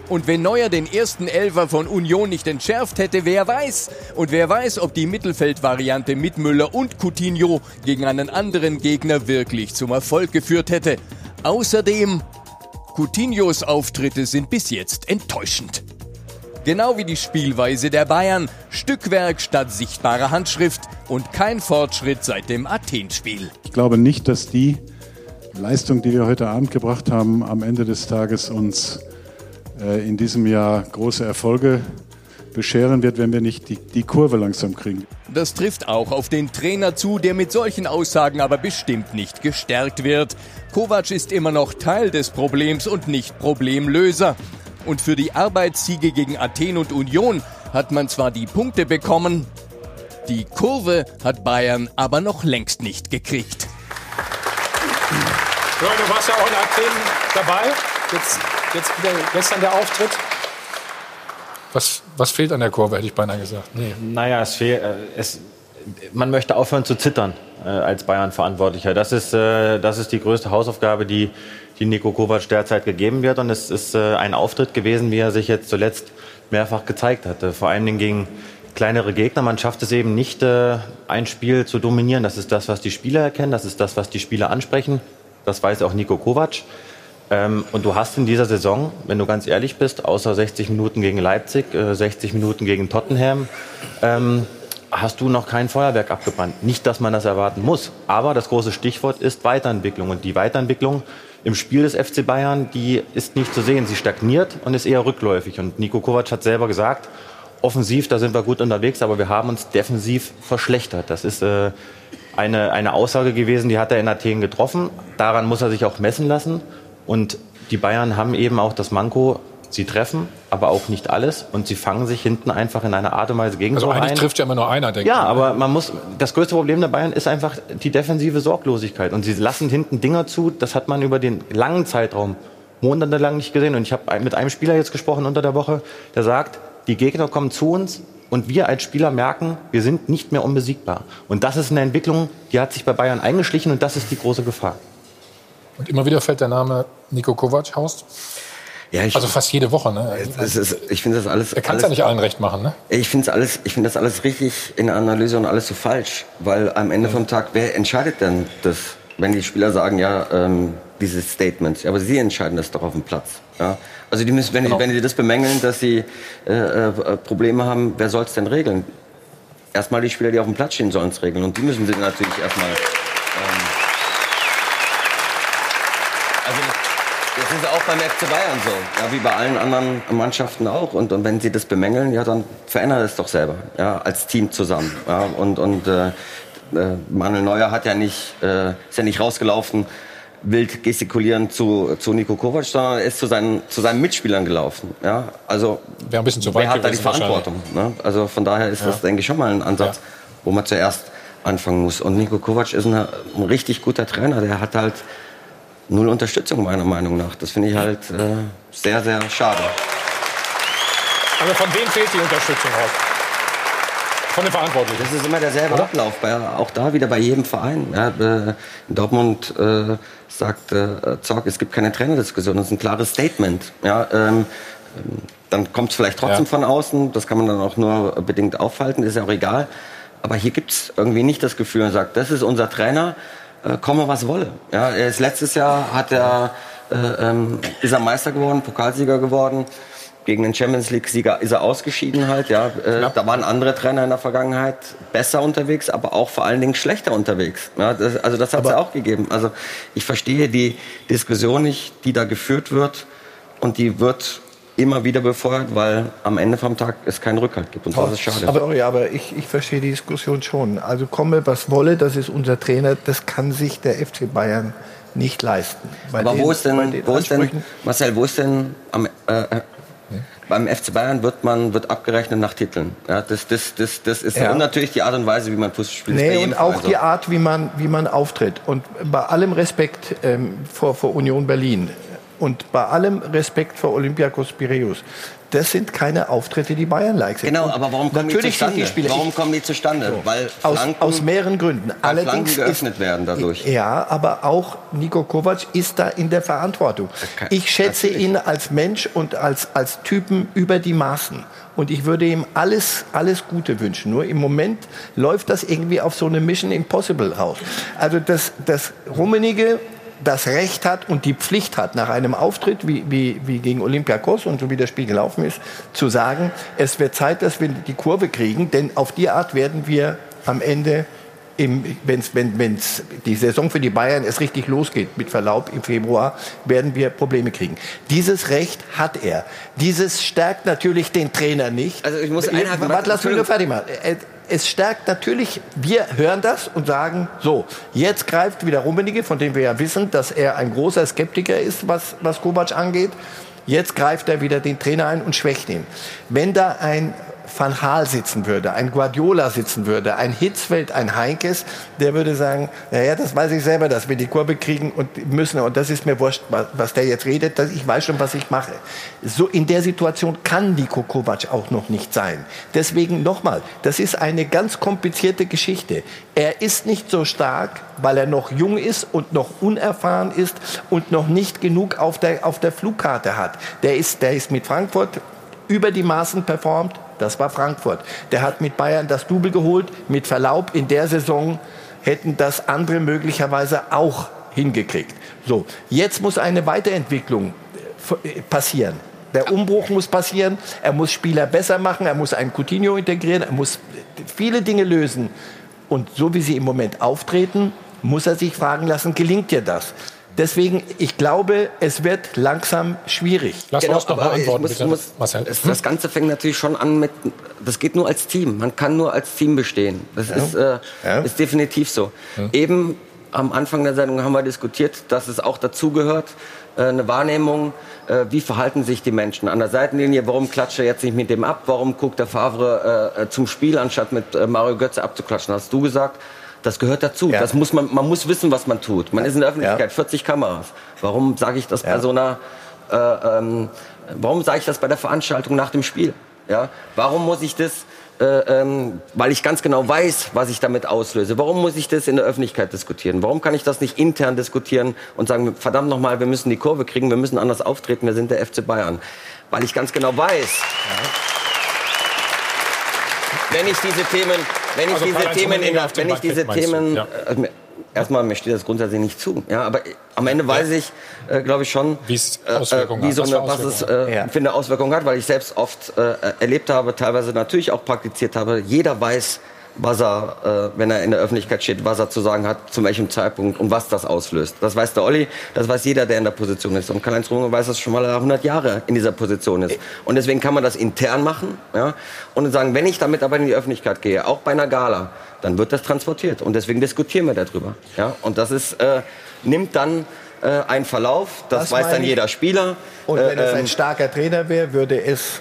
Und wenn Neuer den ersten Elfer von Union nicht entschärft hätte, wer weiß? Und wer weiß, ob die Mittelfeldvariante mit Müller und Coutinho gegen einen anderen Gegner wirklich zum Erfolg geführt hätte. Außerdem, Coutinhos Auftritte sind bis jetzt enttäuschend. Genau wie die Spielweise der Bayern, Stückwerk statt sichtbarer Handschrift und kein Fortschritt seit dem Athen-Spiel. Ich glaube nicht, dass die Leistung, die wir heute Abend gebracht haben, am Ende des Tages uns äh, in diesem Jahr große Erfolge bescheren wird, wenn wir nicht die, die Kurve langsam kriegen. Das trifft auch auf den Trainer zu, der mit solchen Aussagen aber bestimmt nicht gestärkt wird. Kovac ist immer noch Teil des Problems und nicht Problemlöser. Und für die Arbeitssiege gegen Athen und Union hat man zwar die Punkte bekommen, die Kurve hat Bayern aber noch längst nicht gekriegt. Ja, du warst ja auch in Athen dabei. Jetzt, jetzt wieder gestern der Auftritt. Was, was fehlt an der Kurve, hätte ich beinahe gesagt. Nee. Naja, es fehlt. Äh, es, man möchte aufhören zu zittern äh, als Bayern-Verantwortlicher. Das ist, äh, das ist die größte Hausaufgabe, die, die Nico Kovac derzeit gegeben wird. Und es ist äh, ein Auftritt gewesen, wie er sich jetzt zuletzt mehrfach gezeigt hatte. Vor Dingen gegen kleinere Gegner. Man schafft es eben nicht, äh, ein Spiel zu dominieren. Das ist das, was die Spieler erkennen. Das ist das, was die Spieler ansprechen. Das weiß auch Nico Kovac. Ähm, und du hast in dieser Saison, wenn du ganz ehrlich bist, außer 60 Minuten gegen Leipzig, äh, 60 Minuten gegen Tottenham, ähm, hast du noch kein Feuerwerk abgebrannt. Nicht, dass man das erwarten muss. Aber das große Stichwort ist Weiterentwicklung. Und die Weiterentwicklung im Spiel des FC Bayern, die ist nicht zu sehen. Sie stagniert und ist eher rückläufig. Und Nico Kovac hat selber gesagt, offensiv, da sind wir gut unterwegs, aber wir haben uns defensiv verschlechtert. Das ist äh, eine, eine Aussage gewesen, die hat er in Athen getroffen. Daran muss er sich auch messen lassen. Und die Bayern haben eben auch das Manko, sie treffen, aber auch nicht alles. Und sie fangen sich hinten einfach in einer Art und Weise gegen Also so eigentlich ein. trifft ja immer nur einer, denke Ja, ich. aber man muss, das größte Problem der Bayern ist einfach die defensive Sorglosigkeit. Und sie lassen hinten Dinger zu, das hat man über den langen Zeitraum monatelang nicht gesehen. Und ich habe mit einem Spieler jetzt gesprochen unter der Woche, der sagt, die Gegner kommen zu uns und wir als Spieler merken, wir sind nicht mehr unbesiegbar. Und das ist eine Entwicklung, die hat sich bei Bayern eingeschlichen und das ist die große Gefahr. Und immer wieder fällt der Name Nico Kovac Haust. Ja, ich, also fast jede Woche, ne? Ist, ich finde das alles. Er kann es ja nicht allen recht machen, ne? Ich finde alles, ich finde das alles richtig in der Analyse und alles so falsch, weil am Ende vom Tag, wer entscheidet denn das, wenn die Spieler sagen, ja, ähm, dieses Statement, aber sie entscheiden das doch auf dem Platz, ja? Also die müssen, wenn, Genau. die, wenn die das bemängeln, dass sie äh, äh, Probleme haben, wer soll es denn regeln? Erstmal die Spieler, die auf dem Platz stehen, sollen es regeln und die müssen sie natürlich erstmal. Ähm, also das ist auch beim FC Bayern so, ja, wie bei allen anderen Mannschaften auch. Und, und wenn sie das bemängeln, ja, dann verändert es doch selber, ja, als Team zusammen. Ja, und und äh, äh, Manuel Neuer hat ja nicht, äh, ist ja nicht rausgelaufen, wild gestikulieren zu, zu Nico Kovac, sondern er ist zu seinen, zu seinen Mitspielern gelaufen. Ja, also Wäre ein bisschen zu weit wer hat da die. Verantwortung? Ne? Also von daher ist Ja. das, denke ich, schon mal ein Ansatz, wo man zuerst anfangen muss. Und Nico Kovac ist eine, ein richtig guter Trainer. Der hat halt null Unterstützung meiner Meinung nach. Das finde ich halt äh, sehr, sehr schade. Also von wem fehlt die Unterstützung auch? Von den Verantwortlichen. Das ist immer derselbe Oder? Ablauf, bei, auch da wieder bei jedem Verein. Ja, äh, in Dortmund äh, sagt äh, Zorg, es gibt keine Trainerdiskussion, das ist ein klares Statement. Ja, ähm, dann kommt es vielleicht trotzdem Ja. von außen, das kann man dann auch nur bedingt aufhalten, ist ja auch egal. Aber hier gibt es irgendwie nicht das Gefühl, man sagt, das ist unser Trainer, äh, komme was wolle. Ja, er ist letztes Jahr hat er, äh, ähm, ist er Meister geworden, Pokalsieger geworden. Gegen den Champions League-Sieger ist er ausgeschieden halt. Ja, äh, da waren andere Trainer in der Vergangenheit besser unterwegs, aber auch vor allen Dingen schlechter unterwegs. Ja, das, also das hat es ja auch gegeben. Also ich verstehe die Diskussion nicht, die da geführt wird und die wird immer wieder befeuert, weil am Ende vom Tag es keinen Rückhalt gibt und das ist schade. Aber, sorry, aber ich, ich verstehe die Diskussion schon. Also komme, was wolle, das ist unser Trainer, das kann sich der FC Bayern nicht leisten. Bei Aber den- wo ist denn, den wo ist denn, Marcel, wo ist denn am, äh, äh, beim FC Bayern wird man wird abgerechnet nach Titeln. Ja, das, das, das, das ist Ja. und natürlich die Art und Weise, wie man Fußball spielt. Nee, und auch Verein so. die Art, wie man, wie man auftritt. Und bei allem Respekt ähm, vor, vor Union Berlin und bei allem Respekt vor Olympiakos Piraeus, das sind keine Auftritte, die Bayern-like sind. Genau, aber warum kommen die natürlich sind zustande? Spiele- warum kommen die zustande? Weil aus, Flanken, aus mehreren Gründen. Allerdings Flanken ist, geöffnet werden dadurch. ja, aber auch Nico Kovac ist da in der Verantwortung. Ich schätze ihn als Mensch und als, als Typen über die Maßen. Und ich würde ihm alles, alles Gute wünschen. Nur im Moment läuft das irgendwie auf so eine Mission Impossible raus. Also das, das Rummenige das Recht hat und die Pflicht hat, nach einem Auftritt wie, wie, wie gegen Olympiakos und so wie das Spiel gelaufen ist, zu sagen, es wird Zeit, dass wir die Kurve kriegen, denn auf die Art werden wir am Ende im, wenn's, wenn wenn's die Saison für die Bayern es richtig losgeht, mit Verlaub im Februar, werden wir Probleme kriegen. Dieses Recht hat er. Dieses stärkt natürlich den Trainer nicht. Also ich muss einhaken. Warte, lass mich nur fertig machen. Es stärkt natürlich, wir hören das und sagen, so, jetzt greift wieder Rummenigge, von dem wir ja wissen, dass er ein großer Skeptiker ist, was, was Kovac angeht. Jetzt greift er wieder den Trainer ein und schwächt ihn. Wenn da ein Van Gaal sitzen würde, ein Guardiola sitzen würde, ein Hitzfeld, ein Heinkes, der würde sagen, naja, das weiß ich selber, dass wir die Kurve kriegen und müssen und das ist mir wurscht, was, was der jetzt redet, dass ich weiß schon, was ich mache. So in der Situation kann Niko Kovac auch noch nicht sein. Deswegen nochmal, das ist eine ganz komplizierte Geschichte. Er ist nicht so stark, weil er noch jung ist und noch unerfahren ist und noch nicht genug auf der, auf der Flugkarte hat. Der ist, der ist mit Frankfurt über die Maßen performt. Das war Frankfurt. Der hat mit Bayern das Double geholt. Mit Verlaub, in der Saison hätten das andere möglicherweise auch hingekriegt. So, jetzt muss eine Weiterentwicklung äh, passieren. Der Umbruch muss passieren. Er muss Spieler besser machen. Er muss einen Coutinho integrieren. Er muss viele Dinge lösen. Und so wie sie im Moment auftreten, muss er sich fragen lassen, gelingt dir das? Deswegen, ich glaube, es wird langsam schwierig. Genau, aber ich muss, muss, es, das Ganze fängt natürlich schon an mit, das geht nur als Team. Man kann nur als Team bestehen. Das Ja. ist, äh, Ja. ist definitiv so. Eben am Anfang der Sendung haben wir diskutiert, dass es auch dazugehört, äh, eine Wahrnehmung, äh, wie verhalten sich die Menschen an der Seitenlinie, warum klatscht er jetzt nicht mit dem ab, warum guckt der Favre äh, zum Spiel, anstatt mit äh, Mario Götze abzuklatschen, hast du gesagt. Das gehört dazu. Das muss man, man muss wissen, was man tut. Man ist in der Öffentlichkeit, 40 Kameras. Warum sage ich das bei so einer, äh, ähm, warum sage ich das bei der Veranstaltung nach dem Spiel? Ja? Warum muss ich das, äh, ähm, weil ich ganz genau weiß, was ich damit auslöse. Warum muss ich das in der Öffentlichkeit diskutieren? Warum kann ich das nicht intern diskutieren und sagen, verdammt nochmal, wir müssen die Kurve kriegen, wir müssen anders auftreten, wir sind der FC Bayern. Weil ich ganz genau weiß, wenn ich diese Themen, wenn ich Also diese Themen, in wenn ich diese? Themen, Ja. also, mir- erstmal mir steht das grundsätzlich nicht zu, ja, aber am Ende weiß ich, äh, glaube ich schon, Wie es äh, Auswirkungen wie so Was eine, was es äh, für eine Auswirkung hat, weil ich selbst oft äh, erlebt habe, teilweise natürlich auch praktiziert habe. Jeder weiß, was er, äh, wenn er in der Öffentlichkeit steht, was er zu sagen hat, zu welchem Zeitpunkt und was das auslöst. Das weiß der Olli, das weiß jeder, der in der Position ist. Und Karl-Heinz Runge weiß das schon mal, weil er 100 Jahre in dieser Position ist. Und deswegen kann man das intern machen ja, und sagen, wenn ich damit aber in die Öffentlichkeit gehe, auch bei einer Gala, dann wird das transportiert. Und deswegen diskutieren wir darüber. Ja. Und das ist, äh, nimmt dann äh, einen Verlauf, das, Das weiß dann jeder Spieler. Und wenn Äh, es ähm, ein starker Trainer wäre, würde es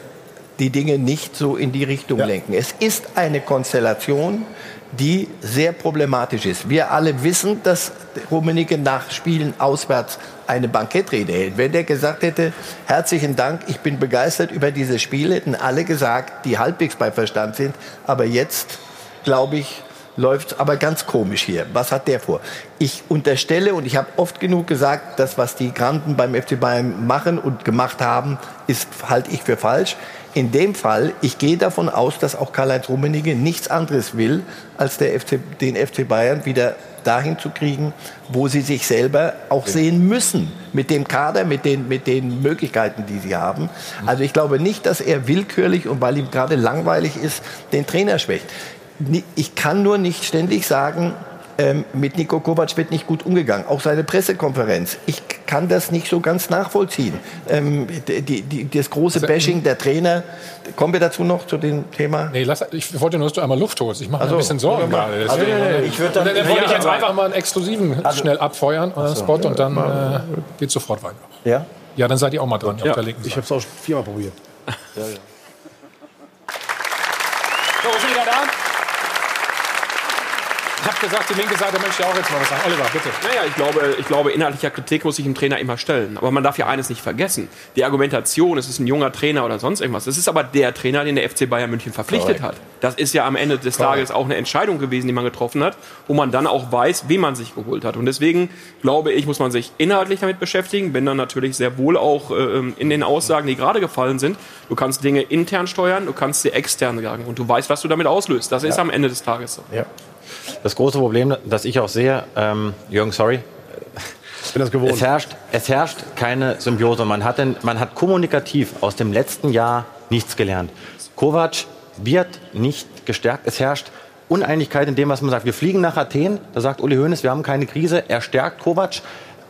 die Dinge nicht so in die Richtung lenken. Es ist eine Konstellation, die sehr problematisch ist. Wir alle wissen, dass Rummenigge nach Spielen auswärts eine Bankettrede hält. Wenn der gesagt hätte, herzlichen Dank, ich bin begeistert über dieses Spiel, hätten alle gesagt, die halbwegs bei Verstand sind. Aber jetzt, glaube ich, läuft aber ganz komisch hier. Was hat der vor? Ich unterstelle und ich habe oft genug gesagt, das, was die Granden beim FC Bayern machen und gemacht haben, ist halte ich für falsch. In dem Fall, ich gehe davon aus, dass auch Karl-Heinz Rummenigge nichts anderes will, als FC, den FC Bayern wieder dahin zu kriegen, wo sie sich selber auch sehen müssen. Mit dem Kader, mit den, mit den Möglichkeiten, die sie haben. Also ich glaube nicht, dass er willkürlich und weil ihm gerade langweilig ist, den Trainer schwächt. Ich kann nur nicht ständig sagen, ähm, mit Niko Kovac wird nicht gut umgegangen. Auch seine Pressekonferenz. Ich kann das nicht so ganz nachvollziehen. Ähm, die, die, das große Bashing der Trainer. Kommen wir dazu noch zu dem Thema? Nee, lass, ich wollte nur, dass du einmal Luft holst. Ich mache mir Ach so. ein bisschen Sorgen Ja, gerade. also, ich würd dann- Und dann wollte ich Ja, jetzt einfach mal einen exklusiven schnell abfeuern, so. Spot, und dann Ja. äh, geht sofort weiter. Ja? Ja, dann seid ihr auch mal dran auf der linken Ich habe es auch viermal probiert. <laughs> So, wir sind wieder da. Ich habe gesagt, die linke Seite möchte auch jetzt mal was sagen. Oliver, bitte. Naja, ich glaube, ich glaube, inhaltlicher Kritik muss sich ein Trainer immer stellen. Aber man darf ja eines nicht vergessen. Die Argumentation, es ist ein junger Trainer oder sonst irgendwas. Es ist aber der Trainer, den der FC Bayern München verpflichtet Korrekt. hat. Das ist ja am Ende des Korrekt. Tages auch eine Entscheidung gewesen, die man getroffen hat, wo man dann auch weiß, wen man sich geholt hat. Und deswegen glaube ich, muss man sich inhaltlich damit beschäftigen, bin dann natürlich sehr wohl auch äh, in den Aussagen, die gerade gefallen sind. Du kannst Dinge intern steuern, du kannst sie extern sagen und du weißt, was du damit auslöst. Das ist Ja. am Ende des Tages so. Das große Problem, das ich auch sehe, ähm, Jürgen, sorry. Es herrscht, es herrscht keine Symbiose. Man hat, denn, man hat kommunikativ aus dem letzten Jahr nichts gelernt. Kovac wird nicht gestärkt. Es herrscht Uneinigkeit in dem, was man sagt. Wir fliegen nach Athen, da sagt Uli Hoeneß, wir haben keine Krise. Er stärkt Kovac.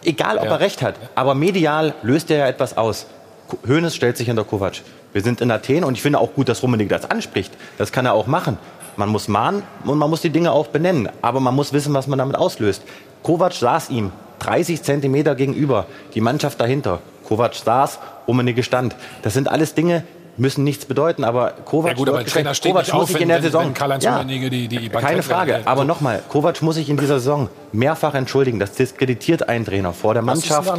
Egal, ob Ja. er recht hat. Aber medial löst er ja etwas aus. Hoeneß stellt sich hinter Kovac. Wir sind in Athen und ich finde auch gut, dass Rummenigge das anspricht. Das kann er auch machen. Man muss mahnen und man muss die Dinge auch benennen. Aber man muss wissen, was man damit auslöst. Kovac saß ihm 30 Zentimeter gegenüber, die Mannschaft dahinter. Kovac saß, Rummenigge stand. Das sind alles Dinge, müssen nichts bedeuten, aber Kovac, Ja gut, aber Trainer steht Kovac muss sich in der wenn, Saison wenn ja, die, die keine Frage. hält. Aber nochmal, Kovac muss sich in dieser Saison mehrfach entschuldigen. Das diskreditiert einen Trainer vor der Mannschaft,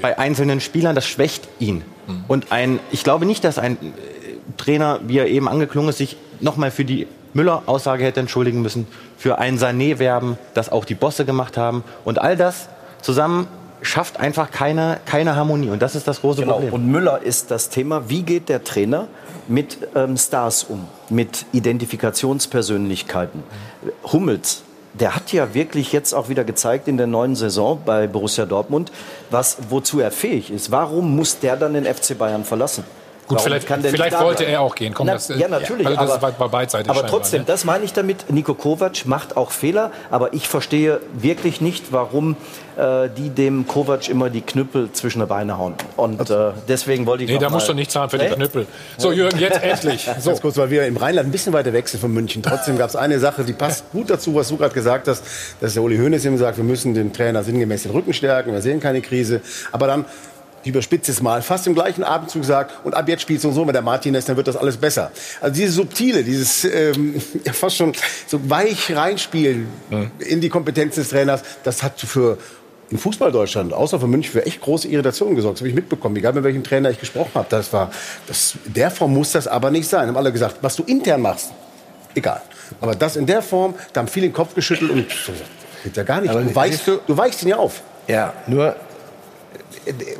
bei einzelnen Spielern. Das schwächt ihn. Mhm. Und ein, ich glaube nicht, dass ein äh, Trainer, wie er eben angeklungen ist, sich nochmal für die Müller-Aussage hätte entschuldigen müssen, für ein Sané-Werben, das auch die Bosse gemacht haben. Und all das zusammen schafft einfach keine, keine Harmonie. Und das ist das große Genau. Problem. Und Müller ist das Thema. Wie geht der Trainer mit ähm, Stars um, mit Identifikationspersönlichkeiten? Hummels, der hat ja wirklich jetzt auch wieder gezeigt in der neuen Saison bei Borussia Dortmund, was, wozu er fähig ist. Warum muss der dann den FC Bayern verlassen? Gut, Warum vielleicht, kann der nicht vielleicht da wollte er auch gehen. Komm, Na, das, äh, ja, natürlich. Also das aber, war, beidseitig aber trotzdem, ne? das meine ich damit. Nico Kovac macht auch Fehler, aber ich verstehe wirklich nicht, warum äh, die dem Kovac immer die Knüppel zwischen die Beine hauen. Und äh, deswegen wollte ich Nee, noch da mal musst du nicht zahlen für die? Knüppel. So, Jürgen, jetzt <laughs> endlich. So. Ganz kurz, weil wir im Rheinland ein bisschen weiter weg sind von München. Trotzdem gab es eine Sache, die passt gut dazu, was du gerade gesagt hast, dass der Uli Hoeneß eben sagt, wir müssen dem Trainer sinngemäß den Rücken stärken, wir sehen keine Krise. Aber dann ich überspitze es mal, fast im gleichen Abendzug sagt, und ab jetzt spielst du und so mit der Martinez, dann wird das alles besser. Also dieses subtile, dieses ähm, <laughs> ja, fast schon so weich reinspielen in die Kompetenz des Trainers, das hat für in Fußball Deutschland, außer für München, für echt große Irritationen gesorgt. Das habe ich mitbekommen, egal mit welchem Trainer ich gesprochen habe. Das war, das, in der Form muss das aber nicht sein. Haben alle gesagt, was du intern machst, egal. Aber das in der Form, da haben viele den Kopf geschüttelt und so, geht ja gar nicht. Du weichst, du, weichst ihn ja auf. Ja, nur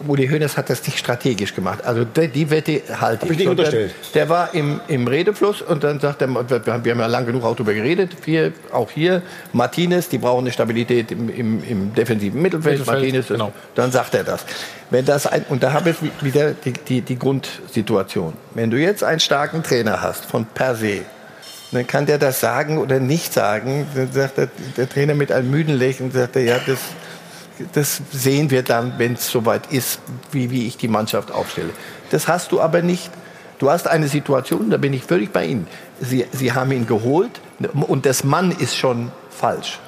Uli Hoeneß hat das nicht strategisch gemacht. Also die, die Wette halte Hab ich nicht unterstellt. Der, der war im, im Redefluss und dann sagt er, wir haben ja lang genug auch darüber geredet, wir, auch hier, Martinez, die brauchen eine Stabilität im, im, im defensiven Mittelfeld. Mittelfeld, Martinez, genau. dann sagt er das. Wenn das ein, und da habe ich wieder die, die, die Grundsituation. Wenn du jetzt einen starken Trainer hast, von per se, dann kann der das sagen oder nicht sagen. Dann sagt der, der Trainer mit einem müden Lächeln, sagt er, ja, das, das sehen wir dann, wenn es soweit ist, wie, wie ich die Mannschaft aufstelle. Das hast du aber nicht. Du hast eine Situation, da bin ich völlig bei Ihnen. Sie, Sie haben ihn geholt und das Mann ist schon falsch.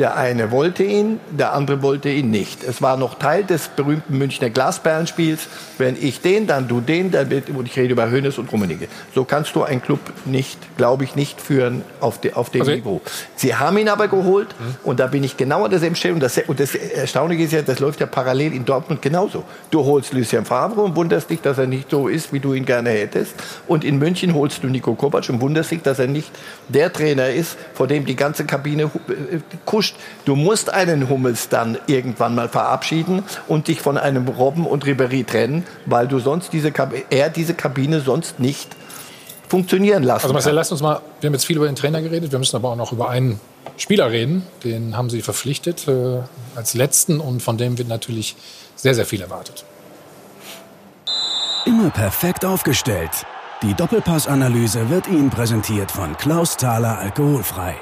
Der eine wollte ihn, der andere wollte ihn nicht. Es war noch Teil des berühmten Münchner Glasperlenspiels. Wenn ich den, dann du den, dann wird, und ich rede über Hönes und Rummenigge. So kannst du einen Club nicht, glaube ich, nicht führen auf, de, auf dem Also- Niveau. Sie haben ihn aber geholt und da bin ich genau an derselben Stelle. Und das, und das Erstaunliche ist ja, das läuft ja parallel in Dortmund genauso. Du holst Lucien Favre und wunderst dich, dass er nicht so ist, wie du ihn gerne hättest. Und in München holst du Nico Kovac und wunderst dich, dass er nicht der Trainer ist, vor dem die ganze Kabine äh, kuscht. Du musst einen Hummels dann irgendwann mal verabschieden und dich von einem Robben und Ribéry trennen, weil du sonst diese Kab er diese Kabine sonst nicht funktionieren lassen Also Marcel, lass uns mal, wir haben jetzt viel über den Trainer geredet, wir müssen aber auch noch über einen Spieler reden. Den haben sie verpflichtet äh, als letzten und von dem wird natürlich sehr, sehr viel erwartet. Immer perfekt aufgestellt. Die Doppelpassanalyse wird Ihnen präsentiert von Klaus Thaler Alkoholfrei.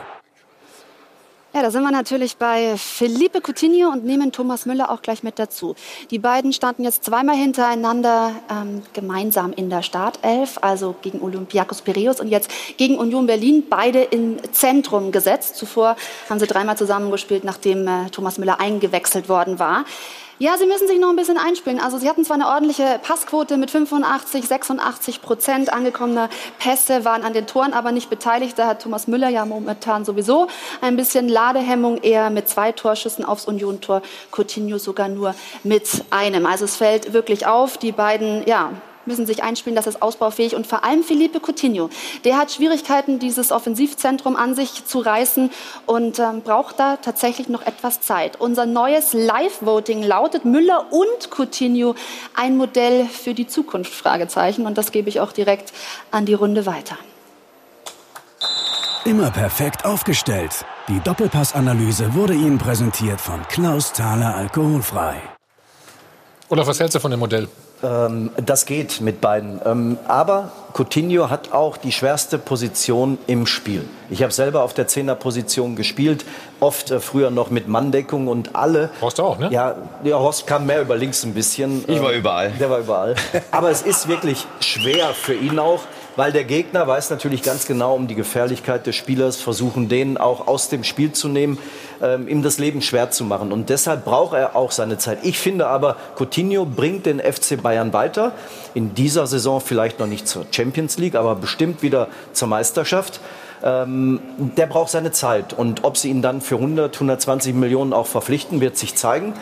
Ja, da sind wir natürlich bei Felipe Coutinho und nehmen Thomas Müller auch gleich mit dazu. Die beiden standen jetzt zweimal hintereinander ähm, gemeinsam in der Startelf, also gegen Olympiakos Piraeus und jetzt gegen Union Berlin, beide im Zentrum gesetzt. Zuvor haben sie dreimal zusammengespielt, nachdem äh, Thomas Müller eingewechselt worden war. Ja, sie müssen sich noch ein bisschen einspielen. Also sie hatten zwar eine ordentliche Passquote mit 85, 86 Prozent angekommener Pässe, waren an den Toren aber nicht beteiligt. Da hat Thomas Müller ja momentan sowieso ein bisschen Ladehemmung, eher mit zwei Torschüssen aufs Union-Tor, Coutinho sogar nur mit einem. Also es fällt wirklich auf, die beiden, ja, müssen sich einspielen, das ist ausbaufähig. Und vor allem Felipe Coutinho, der hat Schwierigkeiten, dieses Offensivzentrum an sich zu reißen und ähm, braucht da tatsächlich noch etwas Zeit. Unser neues Live-Voting lautet Müller und Coutinho ein Modell für die Zukunft? Fragezeichen. Und das gebe ich auch direkt an die Runde weiter. Immer perfekt aufgestellt. Die Doppelpassanalyse wurde Ihnen präsentiert von Klaus Thaler Alkoholfrei. Oder was hältst du von dem Modell? Ähm, das geht mit beiden. Ähm, aber Coutinho hat auch die schwerste Position im Spiel. Ich habe selber auf der Zehnerposition gespielt, oft äh, früher noch mit Manndeckung und alle. Horst auch, ne? Ja, der Horst kam mehr über links ein bisschen. Ich war Ähm, überall. Der war überall. Aber es ist wirklich schwer für ihn auch, weil der Gegner weiß natürlich ganz genau um die Gefährlichkeit des Spielers, versuchen den auch aus dem Spiel zu nehmen, ähm, ihm das Leben schwer zu machen. Und deshalb braucht er auch seine Zeit. Ich finde aber, Coutinho bringt den FC Bayern weiter. In dieser Saison vielleicht noch nicht zur Champions League, aber bestimmt wieder zur Meisterschaft. Ähm, der braucht seine Zeit. Und ob sie ihn dann für 100, 120 Millionen auch verpflichten, wird sich zeigen.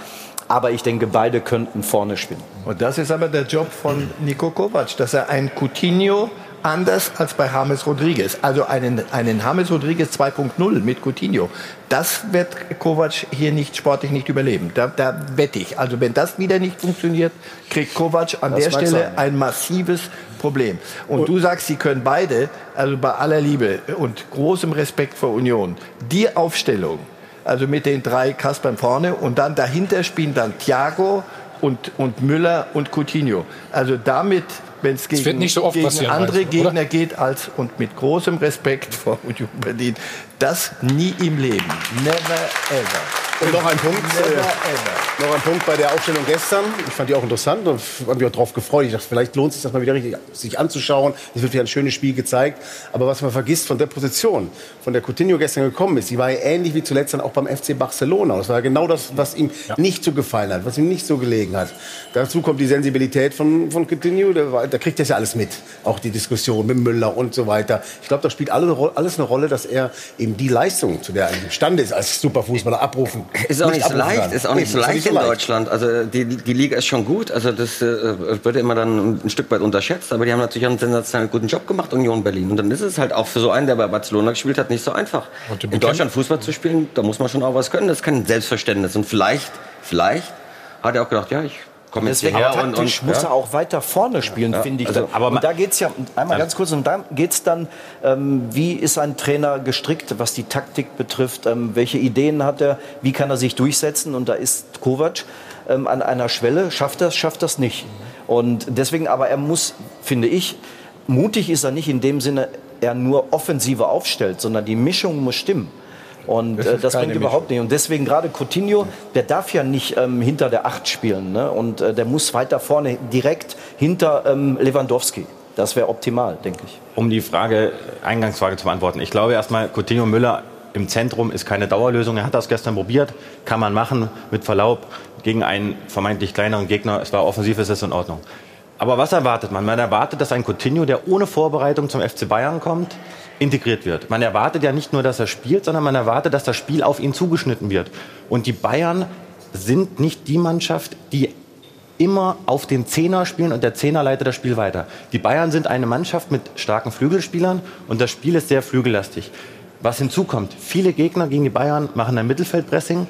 Aber ich denke, beide könnten vorne spielen. Und das ist aber der Job von Nico Kovac, dass er ein Coutinho anders als bei James Rodriguez, also einen, einen James Rodriguez 2.0 mit Coutinho, das wird Kovac hier nicht sportlich nicht überleben. Da, da wette ich. Also wenn das wieder nicht funktioniert, kriegt Kovac an Das der Stelle sein. ein massives Problem. Und du sagst, sie können beide, also bei aller Liebe und großem Respekt vor Union, die Aufstellung, also mit den drei Kaspern vorne und dann dahinter spielen dann Thiago und, und Müller und Coutinho. Also damit, wenn es gegen, so gegen andere oder? Gegner geht, als und mit großem Respekt <laughs> vor Union Berlin, das nie im Leben. Never ever. Und noch ein Punkt, äh, noch ein Punkt bei der Aufstellung gestern. Ich fand die auch interessant und habe mich auch darauf gefreut. Ich dachte, vielleicht lohnt es sich das mal wieder richtig sich anzuschauen. Es wird wieder ein schönes Spiel gezeigt. Aber was man vergisst von der Position, von der Coutinho gestern gekommen ist, die war ja ähnlich wie zuletzt dann auch beim FC Barcelona. Das war ja genau das, was ihm nicht so gefallen hat, was ihm nicht so gelegen hat. Dazu kommt die Sensibilität von, von Coutinho. War- der kriegt das ja alles mit. Auch die Diskussion mit Müller und so weiter. Ich glaube, da spielt alle, alles eine Rolle, dass er eben die Leistung, zu der er imstande ist, als Superfußballer abrufen Ist auch nicht so abrufen leicht, kann. ist auch nicht Eben, so leicht in Deutschland. Also die, die Liga ist schon gut. Also das äh, wird immer dann ein Stück weit unterschätzt. Aber die haben natürlich einen sensationell guten Job gemacht, Union Berlin. Und dann ist es halt auch für so einen, der bei Barcelona gespielt hat, nicht so einfach. In Deutschland Fußball zu spielen, da muss man schon auch was können. Das ist kein Selbstverständnis. Und vielleicht, vielleicht hat er auch gedacht, ja, ich komme jetzt Deswegen hierher taktisch und, und muss ja. er auch weiter vorne spielen, Ja, finde ich. also- aber und da geht es ja, einmal ganz kurz, und da geht es dann, ähm, wie ist ein Trainer gestrickt, was die Taktik betrifft, ähm, welche Ideen hat er, wie kann er sich durchsetzen und da ist Kovac ähm, an einer Schwelle, schafft er es, schafft er es nicht. Und deswegen, aber er muss, finde ich, mutig ist er nicht in dem Sinne, er nur Offensive aufstellt, sondern die Mischung muss stimmen. Und Das äh, das bringt überhaupt nicht. Und deswegen gerade Coutinho, der darf ja nicht ähm, hinter der Acht spielen. Ne? Und äh, der muss weiter vorne, direkt hinter ähm, Lewandowski. Das wäre optimal, denke ich. Um die Frage, Eingangsfrage zu beantworten. Ich glaube erstmal, Coutinho Müller im Zentrum ist keine Dauerlösung. Er hat das gestern probiert, kann man machen, mit Verlaub, gegen einen vermeintlich kleineren Gegner. Es war offensiv, es ist in Ordnung. Aber was erwartet man? Man erwartet, dass ein Coutinho, der ohne Vorbereitung zum FC Bayern kommt, integriert wird. Man erwartet ja nicht nur, dass er spielt, sondern man erwartet, dass das Spiel auf ihn zugeschnitten wird. Und die Bayern sind nicht die Mannschaft, die immer auf den Zehner spielen und der Zehner leitet das Spiel weiter. Die Bayern sind eine Mannschaft mit starken Flügelspielern und das Spiel ist sehr flügellastig. Was hinzukommt, viele Gegner gegen die Bayern machen ein Mittelfeldpressing.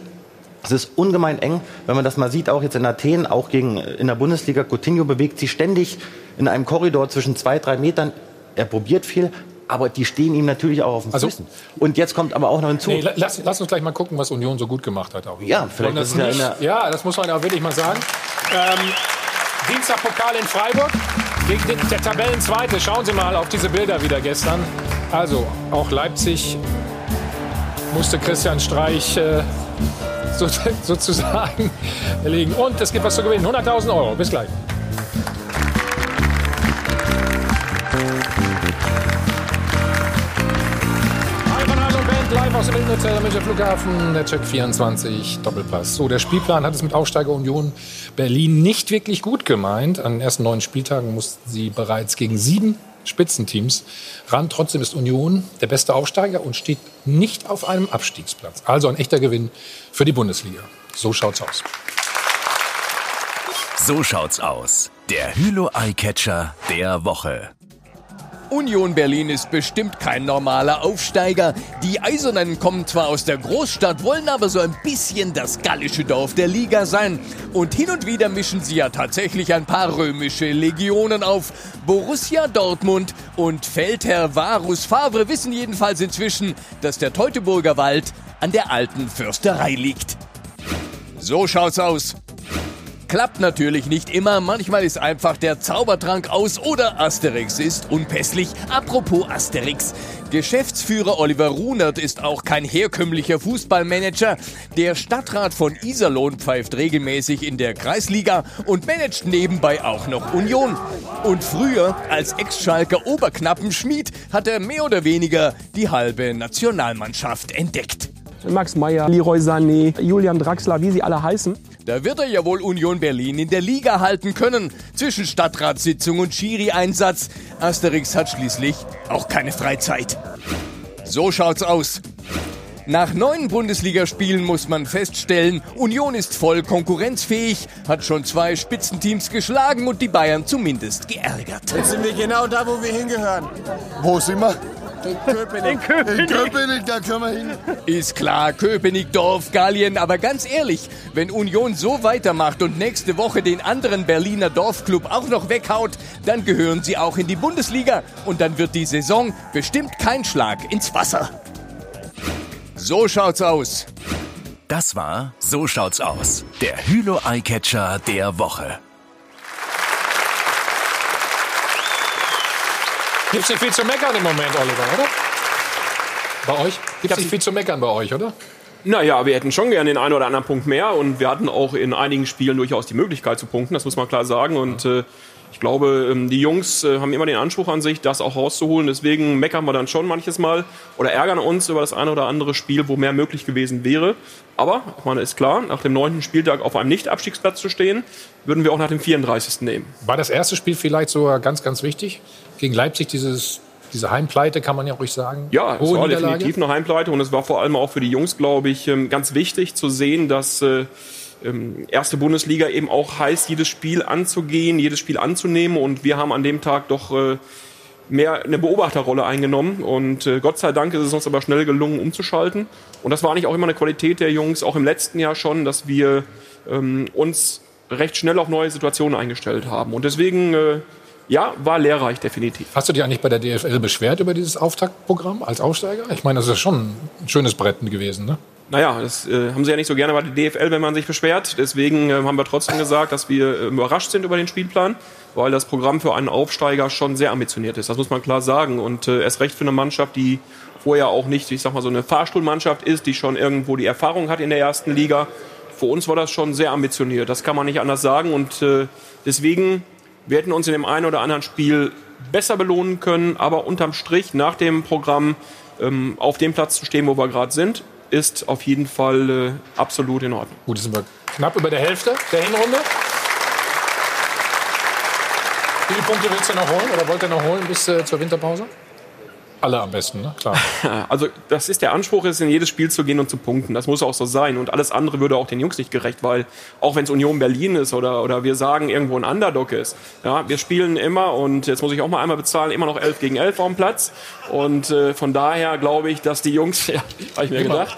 Es ist ungemein eng, wenn man das mal sieht, auch jetzt in Athen, auch gegen, in der Bundesliga. Coutinho bewegt sich ständig in einem Korridor zwischen zwei, drei Metern. Er probiert viel, aber die stehen ihm natürlich auch auf den Also- Füßen. Und jetzt kommt aber auch noch hinzu. Nee, la- lass, lass uns gleich mal gucken, was Union so gut gemacht hat. Auch. Ja, vielleicht das ist nicht, in der- ja, das muss man auch wirklich mal sagen. Ähm, Dienstagpokal in Freiburg gegen den, der Tabellenzweite. Schauen Sie mal auf diese Bilder wieder gestern. Also auch Leipzig musste Christian Streich äh, so, <laughs> sozusagen <laughs> erlegen. Und es gibt was zu gewinnen. 100.000 Euro. Bis gleich. Live aus dem Innenhotel Münchner Flughafen, der Check 24 Doppelpass. So, der Spielplan hat es mit Aufsteiger Union Berlin nicht wirklich gut gemeint. An den ersten neun Spieltagen mussten sie bereits gegen sieben Spitzenteams ran. Trotzdem ist Union der beste Aufsteiger und steht nicht auf einem Abstiegsplatz. Also ein echter Gewinn für die Bundesliga. So schaut's aus. So schaut's aus. Der Hülo Eyecatcher der Woche. Union Berlin ist bestimmt kein normaler Aufsteiger. Die Eisernen kommen zwar aus der Großstadt, wollen aber so ein bisschen das gallische Dorf der Liga sein. Und hin und wieder mischen sie ja tatsächlich ein paar römische Legionen auf. Borussia Dortmund und Feldherr Varus Favre wissen jedenfalls inzwischen, dass der Teutoburger Wald an der alten Fürsterei liegt. So schaut's aus. Klappt natürlich nicht immer, manchmal ist einfach der Zaubertrank aus oder Asterix ist unpässlich. Apropos Asterix. Geschäftsführer Oliver Runert ist auch kein herkömmlicher Fußballmanager. Der Stadtrat von Iserlohn pfeift regelmäßig in der Kreisliga und managt nebenbei auch noch Union. Und früher, als Ex-Schalker Oberknappenschmied, hat er mehr oder weniger die halbe Nationalmannschaft entdeckt. Max Meyer, Leroy Sané, Julian Draxler, wie sie alle heißen. Da wird er ja wohl Union Berlin in der Liga halten können. Zwischen Stadtratssitzung und Schiri-Einsatz. Asterix hat schließlich auch keine Freizeit. So schaut's aus. Nach neun Bundesligaspielen muss man feststellen, Union ist voll konkurrenzfähig, hat schon zwei Spitzenteams geschlagen und die Bayern zumindest geärgert. Jetzt sind wir genau da, wo wir hingehören. Wo sind wir? In Köpenick. In Köpenick. In Köpenick, da können wir hin. Ist klar, Köpenick, Dorf, Gallien, aber ganz ehrlich, wenn Union so weitermacht und nächste Woche den anderen Berliner Dorfclub auch noch weghaut, dann gehören sie auch in die Bundesliga und dann wird die Saison bestimmt kein Schlag ins Wasser. So schaut's aus. Das war So schaut's aus. Der Hülo Eyecatcher der Woche. Gibt's nicht viel zu meckern im Moment, Oliver, oder? Bei euch? Gibt's nicht viel zu meckern bei euch, oder? Naja, wir hätten schon gerne den einen oder anderen Punkt mehr und wir hatten auch in einigen Spielen durchaus die Möglichkeit zu punkten, das muss man klar sagen. Und äh, ich glaube, ähm, die Jungs äh, haben immer den Anspruch an sich, das auch rauszuholen. Deswegen meckern wir dann schon manches Mal oder ärgern uns über das eine oder andere Spiel, wo mehr möglich gewesen wäre. Aber, ich meine, ist klar, nach dem neunten Spieltag auf einem Nicht-Abstiegsplatz zu stehen, würden wir auch nach dem 34. nehmen. War das erste Spiel vielleicht sogar ganz, ganz wichtig? Gegen Leipzig dieses, diese Heimpleite, kann man ja ruhig sagen. Ja, es war definitiv eine Heimpleite und es war vor allem auch für die Jungs, glaube ich, ähm, ganz wichtig zu sehen, dass äh, ähm, erste Bundesliga eben auch heißt, jedes Spiel anzugehen, jedes Spiel anzunehmen und wir haben an dem Tag doch äh, mehr eine Beobachterrolle eingenommen und äh, Gott sei Dank ist es uns aber schnell gelungen umzuschalten und das war eigentlich auch immer eine Qualität der Jungs, auch im letzten Jahr schon, dass wir ähm, uns recht schnell auf neue Situationen eingestellt haben und deswegen ja, war lehrreich definitiv. Hast du dich eigentlich bei der DFL beschwert über dieses Auftaktprogramm als Aufsteiger? Ich meine, das ist schon ein schönes Brett gewesen, ne? Naja, das äh, haben sie ja nicht so gerne bei der DFL, wenn man sich beschwert. Deswegen äh, haben wir trotzdem gesagt, dass wir äh, überrascht sind über den Spielplan, weil das Programm für einen Aufsteiger schon sehr ambitioniert ist. Das muss man klar sagen. Und äh, erst recht für eine Mannschaft, die vorher auch nicht, ich sag mal, so eine Fahrstuhlmannschaft ist, die schon irgendwo die Erfahrung hat in der ersten Liga. Für uns war das schon sehr ambitioniert. Das kann man nicht anders sagen. Und äh, deswegen, wir hätten uns in dem einen oder anderen Spiel besser belohnen können. Aber unterm Strich, nach dem Programm, ähm, auf dem Platz zu stehen, wo wir gerade sind, ist auf jeden Fall äh, absolut in Ordnung. Gut, sind wir knapp über der Hälfte der Hinrunde. Wie viele Punkte willst du noch holen oder wollt ihr noch holen bis äh, zur Winterpause? Alle am besten, ne? Klar. <laughs> Also das ist der Anspruch, ist in jedes Spiel zu gehen und zu punkten. Das muss auch so sein. Und alles andere würde auch den Jungs nicht gerecht, weil auch wenn es Union Berlin ist oder, oder wir sagen, irgendwo ein Underdog ist, ja, wir spielen immer und jetzt muss ich auch mal einmal bezahlen, immer noch 11 gegen 11 auf dem Platz. Und äh, von daher glaube ich, dass die Jungs, <laughs> ja, habe ich mir Immer. gedacht,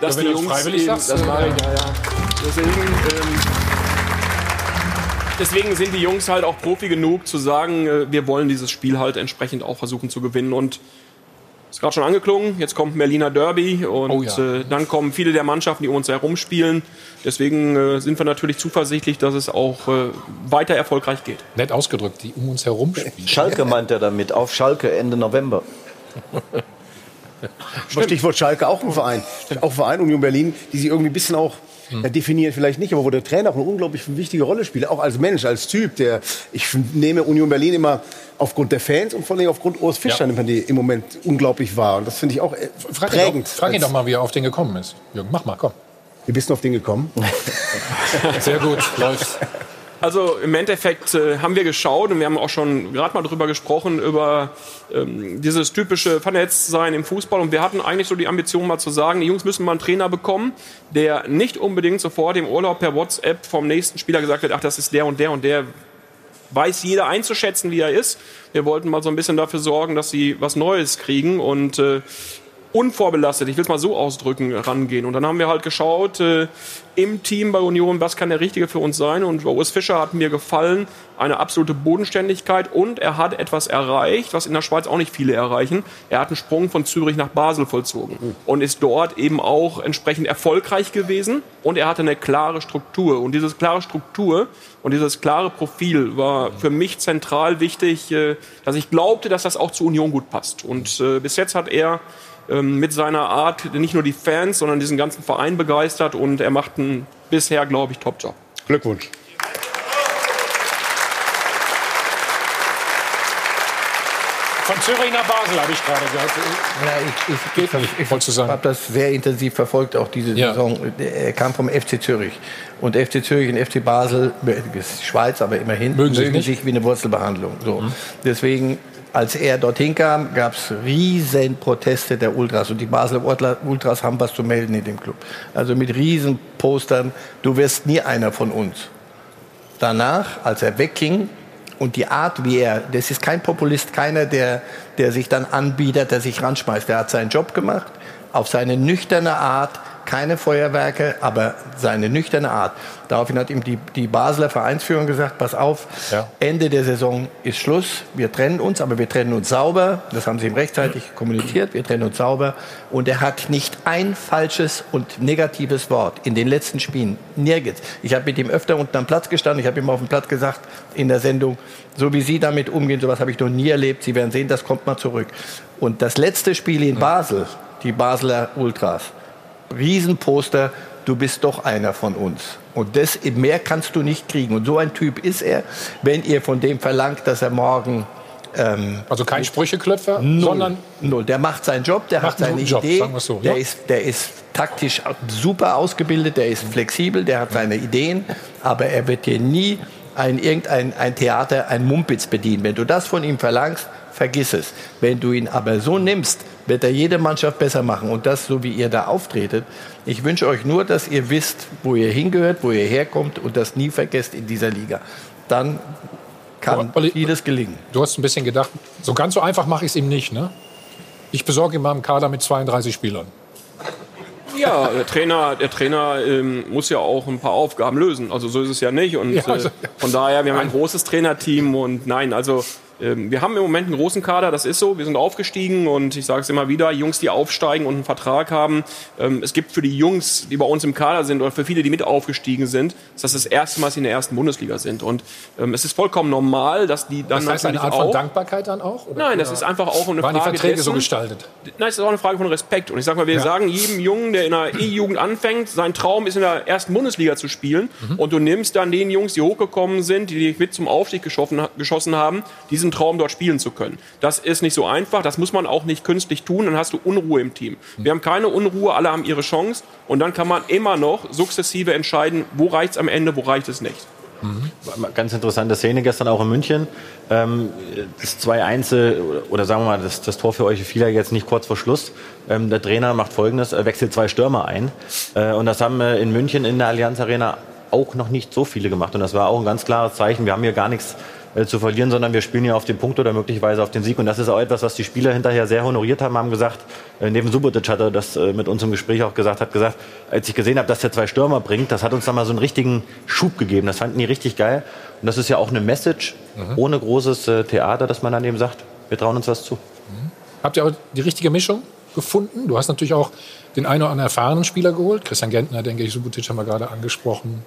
dass Ja, die Jungs, freiwillig eben, sagst, das äh, mache ich, ja, ja. Deswegen, ähm, deswegen sind die Jungs halt auch Profi genug zu sagen, äh, wir wollen dieses Spiel halt entsprechend auch versuchen zu gewinnen. Und ist gerade schon angeklungen, jetzt kommt Berliner Derby und Oh ja. äh, dann kommen viele der Mannschaften, die um uns herum spielen. Deswegen äh, sind wir natürlich zuversichtlich, dass es auch äh, weiter erfolgreich geht. Nett ausgedrückt, die um uns herum spielen. Schalke meint er damit, auf Schalke Ende November. Stichwort Schalke, auch ein Verein. Auch ein Verein, Union Berlin, die sich irgendwie ein bisschen auch ja, definieren vielleicht nicht, aber wo der Trainer auch eine unglaublich wichtige Rolle spielt, auch als Mensch, als Typ, der ich nehme Union Berlin immer aufgrund der Fans und vor allem aufgrund Urs Fischer, Ja. die im Moment unglaublich wahr und das finde ich auch äh, Frag ihn, prägend. doch, frag ihn doch mal, wie er auf den gekommen ist. Jürgen, mach mal, komm. Wie bist du auf den gekommen? Sehr gut, <laughs> läuft. Also im Endeffekt äh, haben wir geschaut und wir haben auch schon gerade mal drüber gesprochen, über ähm, dieses typische Vernetztsein im Fußball. Und wir hatten eigentlich so die Ambition mal zu sagen, die Jungs müssen mal einen Trainer bekommen, der nicht unbedingt sofort im Urlaub per WhatsApp vom nächsten Spieler gesagt wird, ach, das ist der und der und der weiß jeder einzuschätzen, wie er ist. Wir wollten mal so ein bisschen dafür sorgen, dass sie was Neues kriegen und äh, unvorbelastet, ich will es mal so ausdrücken, rangehen. Und dann haben wir halt geschaut äh, im Team bei Union, was kann der Richtige für uns sein. Und Urs Fischer hat mir gefallen, eine absolute Bodenständigkeit und er hat etwas erreicht, was in der Schweiz auch nicht viele erreichen. Er hat einen Sprung von Zürich nach Basel vollzogen und ist dort eben auch entsprechend erfolgreich gewesen und er hatte eine klare Struktur. Und diese klare Struktur und dieses klare Profil war für mich zentral wichtig, äh, dass ich glaubte, dass das auch zu Union gut passt. Und äh, bis jetzt hat er mit seiner Art nicht nur die Fans, sondern diesen ganzen Verein begeistert und er macht einen bisher, glaube ich, Top-Job. Glückwunsch. Von Zürich nach Basel habe ich gerade gehört. Ja, ich, ich, ich, sagen. habe das sehr intensiv verfolgt, auch diese Ja. Saison. Er kam vom FC Zürich. Und FC Zürich und FC Basel, Schweiz, aber immerhin, Mögen sich mögen nicht? sich wie eine Wurzelbehandlung. So. Deswegen, als er dorthin kam, gab es riesen Proteste der Ultras. Und die Basler Ultra- Ultras haben was zu melden in dem Club. Also mit riesen Postern, du wirst nie einer von uns. Danach, als er wegging, und die Art, wie er, das ist kein Populist, keiner, der, der sich dann anbietet, der sich ranschmeißt. Der hat seinen Job gemacht, auf seine nüchterne Art, keine Feuerwerke, aber seine nüchterne Art. Daraufhin hat ihm die, die Basler Vereinsführung gesagt, pass auf, Ende der Saison ist Schluss, wir trennen uns, aber wir trennen uns sauber. Das haben sie ihm rechtzeitig kommuniziert, wir trennen uns sauber. Und er hat nicht ein falsches und negatives Wort in den letzten Spielen, nirgends. Ich habe mit ihm öfter unten am Platz gestanden, ich habe ihm auf dem Platz gesagt in der Sendung, so wie Sie damit umgehen, sowas habe ich noch nie erlebt. Sie werden sehen, das kommt mal zurück. Und das letzte Spiel in Basel, die Basler Ultras, Riesenposter, du bist doch einer von uns. Und das, mehr kannst du nicht kriegen. Und so ein Typ ist er, wenn ihr von dem verlangt, dass er morgen... Ähm, also kein Sprücheklöpfer, null, sondern... Null. Der macht seinen Job, der hat seine Job, Idee, so, der, ja. ist, der ist taktisch super ausgebildet, der ist flexibel, der hat seine Ideen, aber er wird dir nie ein, irgendein ein Theater, ein Mumpitz bedienen. Wenn du das von ihm verlangst, vergiss es. Wenn du ihn aber so nimmst, wird er jede Mannschaft besser machen. Und das, so wie ihr da auftretet. Ich wünsche euch nur, dass ihr wisst, wo ihr hingehört, wo ihr herkommt und das nie vergesst in dieser Liga. Dann kann vieles gelingen. Du hast ein bisschen gedacht, so ganz so einfach mache ich es ihm nicht, ne? Ich besorge ihm mal einen Kader mit 32 Spielern. Ja, der Trainer, der Trainer ähm, muss ja auch ein paar Aufgaben lösen. Also so ist es ja nicht. Und Ja, also- äh, von daher, wir haben ein großes Trainerteam und nein, also wir haben im Moment einen großen Kader, das ist so. Wir sind aufgestiegen und ich sage es immer wieder, Jungs, die aufsteigen und einen Vertrag haben. Ähm, es gibt für die Jungs, die bei uns im Kader sind oder für viele, die mit aufgestiegen sind, ist das das erste Mal, dass sie in der ersten Bundesliga sind. Und ähm, es ist vollkommen normal, dass die dann Das heißt eine Art von auch Dankbarkeit dann auch? Oder? Nein, das ist einfach auch eine Waren die Frage Verträge dessen, so gestaltet? Nein, es ist auch eine Frage von Respekt. Und ich sag mal, wir Ja. sagen jedem Jungen, der in der E-Jugend anfängt, sein Traum ist in der ersten Bundesliga zu spielen. Mhm. Und du nimmst dann den Jungs, die hochgekommen sind, die dich mit zum Aufstieg geschossen, geschossen haben, diesen Traum dort spielen zu können. Das ist nicht so einfach. Das muss man auch nicht künstlich tun. Dann hast du Unruhe im Team. Wir haben keine Unruhe, alle haben ihre Chance. Und dann kann man immer noch sukzessive entscheiden, wo reicht es am Ende, wo reicht es nicht. Ganz interessante Szene gestern auch in München. Ähm, das 2-1 äh, oder sagen wir mal, das, das Tor für euch fiel ja jetzt nicht kurz vor Schluss. Ähm, der Trainer macht folgendes, wechselt zwei Stürmer ein. Äh, und das haben äh, in München in der Allianz Arena auch noch nicht so viele gemacht. Und das war auch ein ganz klares Zeichen. Wir haben hier gar nichts äh, zu verlieren, sondern wir spielen hier auf den Punkt oder möglicherweise auf den Sieg. Und das ist auch etwas, was die Spieler hinterher sehr honoriert haben, haben gesagt, äh, neben Subotic hat er das äh, mit uns im Gespräch auch gesagt, hat gesagt, als ich gesehen habe, dass der zwei Stürmer bringt, das hat uns dann mal so einen richtigen Schub gegeben. Das fanden die richtig geil. Und das ist ja auch eine Message, Mhm. ohne großes Theater, dass man dann eben sagt, wir trauen uns was zu. Habt ihr auch die richtige Mischung gefunden? Du hast natürlich auch den einen oder anderen erfahrenen Spieler geholt. Christian Gentner, denke ich, Subotic haben wir gerade angesprochen.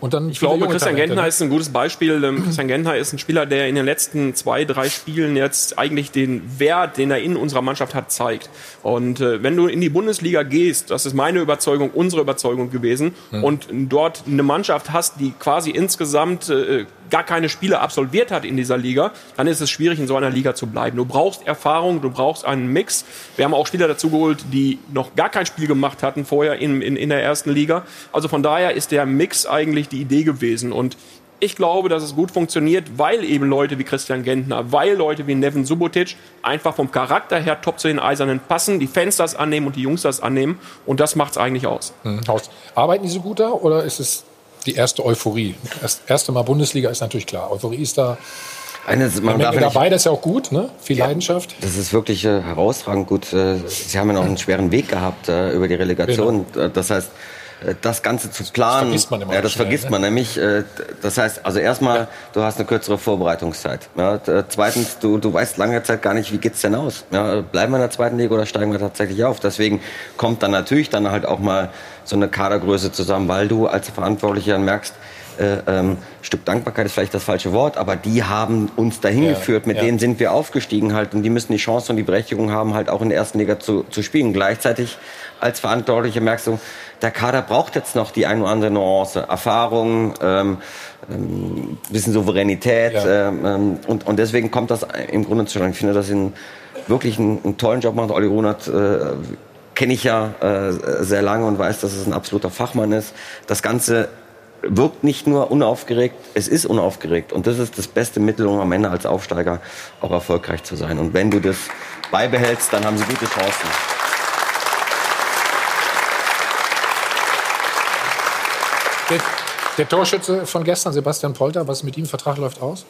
Und dann Ich glaube, Christian Talente, Gentner ne? ist ein gutes Beispiel. Ähm, <clears throat> Christian Gentner ist ein Spieler, der in den letzten zwei, drei Spielen jetzt eigentlich den Wert, den er in unserer Mannschaft hat, zeigt. Und äh, wenn du in die Bundesliga gehst, das ist meine Überzeugung, unsere Überzeugung gewesen, Hm. und dort eine Mannschaft hast, die quasi insgesamt äh, gar keine Spiele absolviert hat in dieser Liga, dann ist es schwierig, in so einer Liga zu bleiben. Du brauchst Erfahrung, du brauchst einen Mix. Wir haben auch Spieler dazu geholt, die noch gar kein Spiel gemacht hatten vorher in, in, in der ersten Liga. Also von daher ist der Mix eigentlich die Idee gewesen. Und ich glaube, dass es gut funktioniert, weil eben Leute wie Christian Gentner, weil Leute wie Nevin Subotic einfach vom Charakter her top zu den Eisernen passen, die Fans das annehmen und die Jungs das annehmen. Und das macht es eigentlich aus. Hm, Horst, Arbeiten die so gut da oder ist es die erste Euphorie? Das erste Mal Bundesliga ist natürlich klar. Euphorie ist da. Eine, Eine man darf ja nicht, dabei, das ist ja auch gut, ne? Viel Leidenschaft. Das ist wirklich äh, herausragend gut. Äh, Sie haben ja noch einen schweren Weg gehabt äh, über die Relegation. Äh, Das heißt, äh, das Ganze zu planen, vergisst man immer ja, das schnell, vergisst ne? man nämlich. Äh, Das heißt, also erstmal, du hast eine kürzere Vorbereitungszeit. Ja, zweitens, du, du weißt lange Zeit gar nicht, wie geht's denn aus? Ja, bleiben wir in der zweiten Liga oder steigen wir tatsächlich auf? Deswegen kommt dann natürlich dann halt auch mal so eine Kadergröße zusammen, weil du als Verantwortlicher merkst, äh, ähm, Stück Dankbarkeit ist vielleicht das falsche Wort, aber die haben uns dahin Ja, geführt, mit ja. denen sind wir aufgestiegen halt und die müssen die Chance und die Berechtigung haben, halt auch in der ersten Liga zu, zu spielen. Gleichzeitig als Verantwortlicher merkst du, der Kader braucht jetzt noch die ein oder andere Nuance, Erfahrung, ähm, ähm, bisschen Souveränität ähm, ähm, und, und deswegen kommt das im Grunde zustande. Ich finde, dass sie einen, wirklich einen, einen tollen Job macht. Olli Runert äh, kenne ich ja äh, sehr lange und weiß, dass es ein absoluter Fachmann ist. Das Ganze wirkt nicht nur unaufgeregt, es ist unaufgeregt. Und das ist das beste Mittel, um am Ende als Aufsteiger auch erfolgreich zu sein. Und wenn du das beibehältst, dann haben sie gute Chancen. Der, der Torschütze von gestern, Sebastian Polter, was mit ihm? Vertrag läuft aus?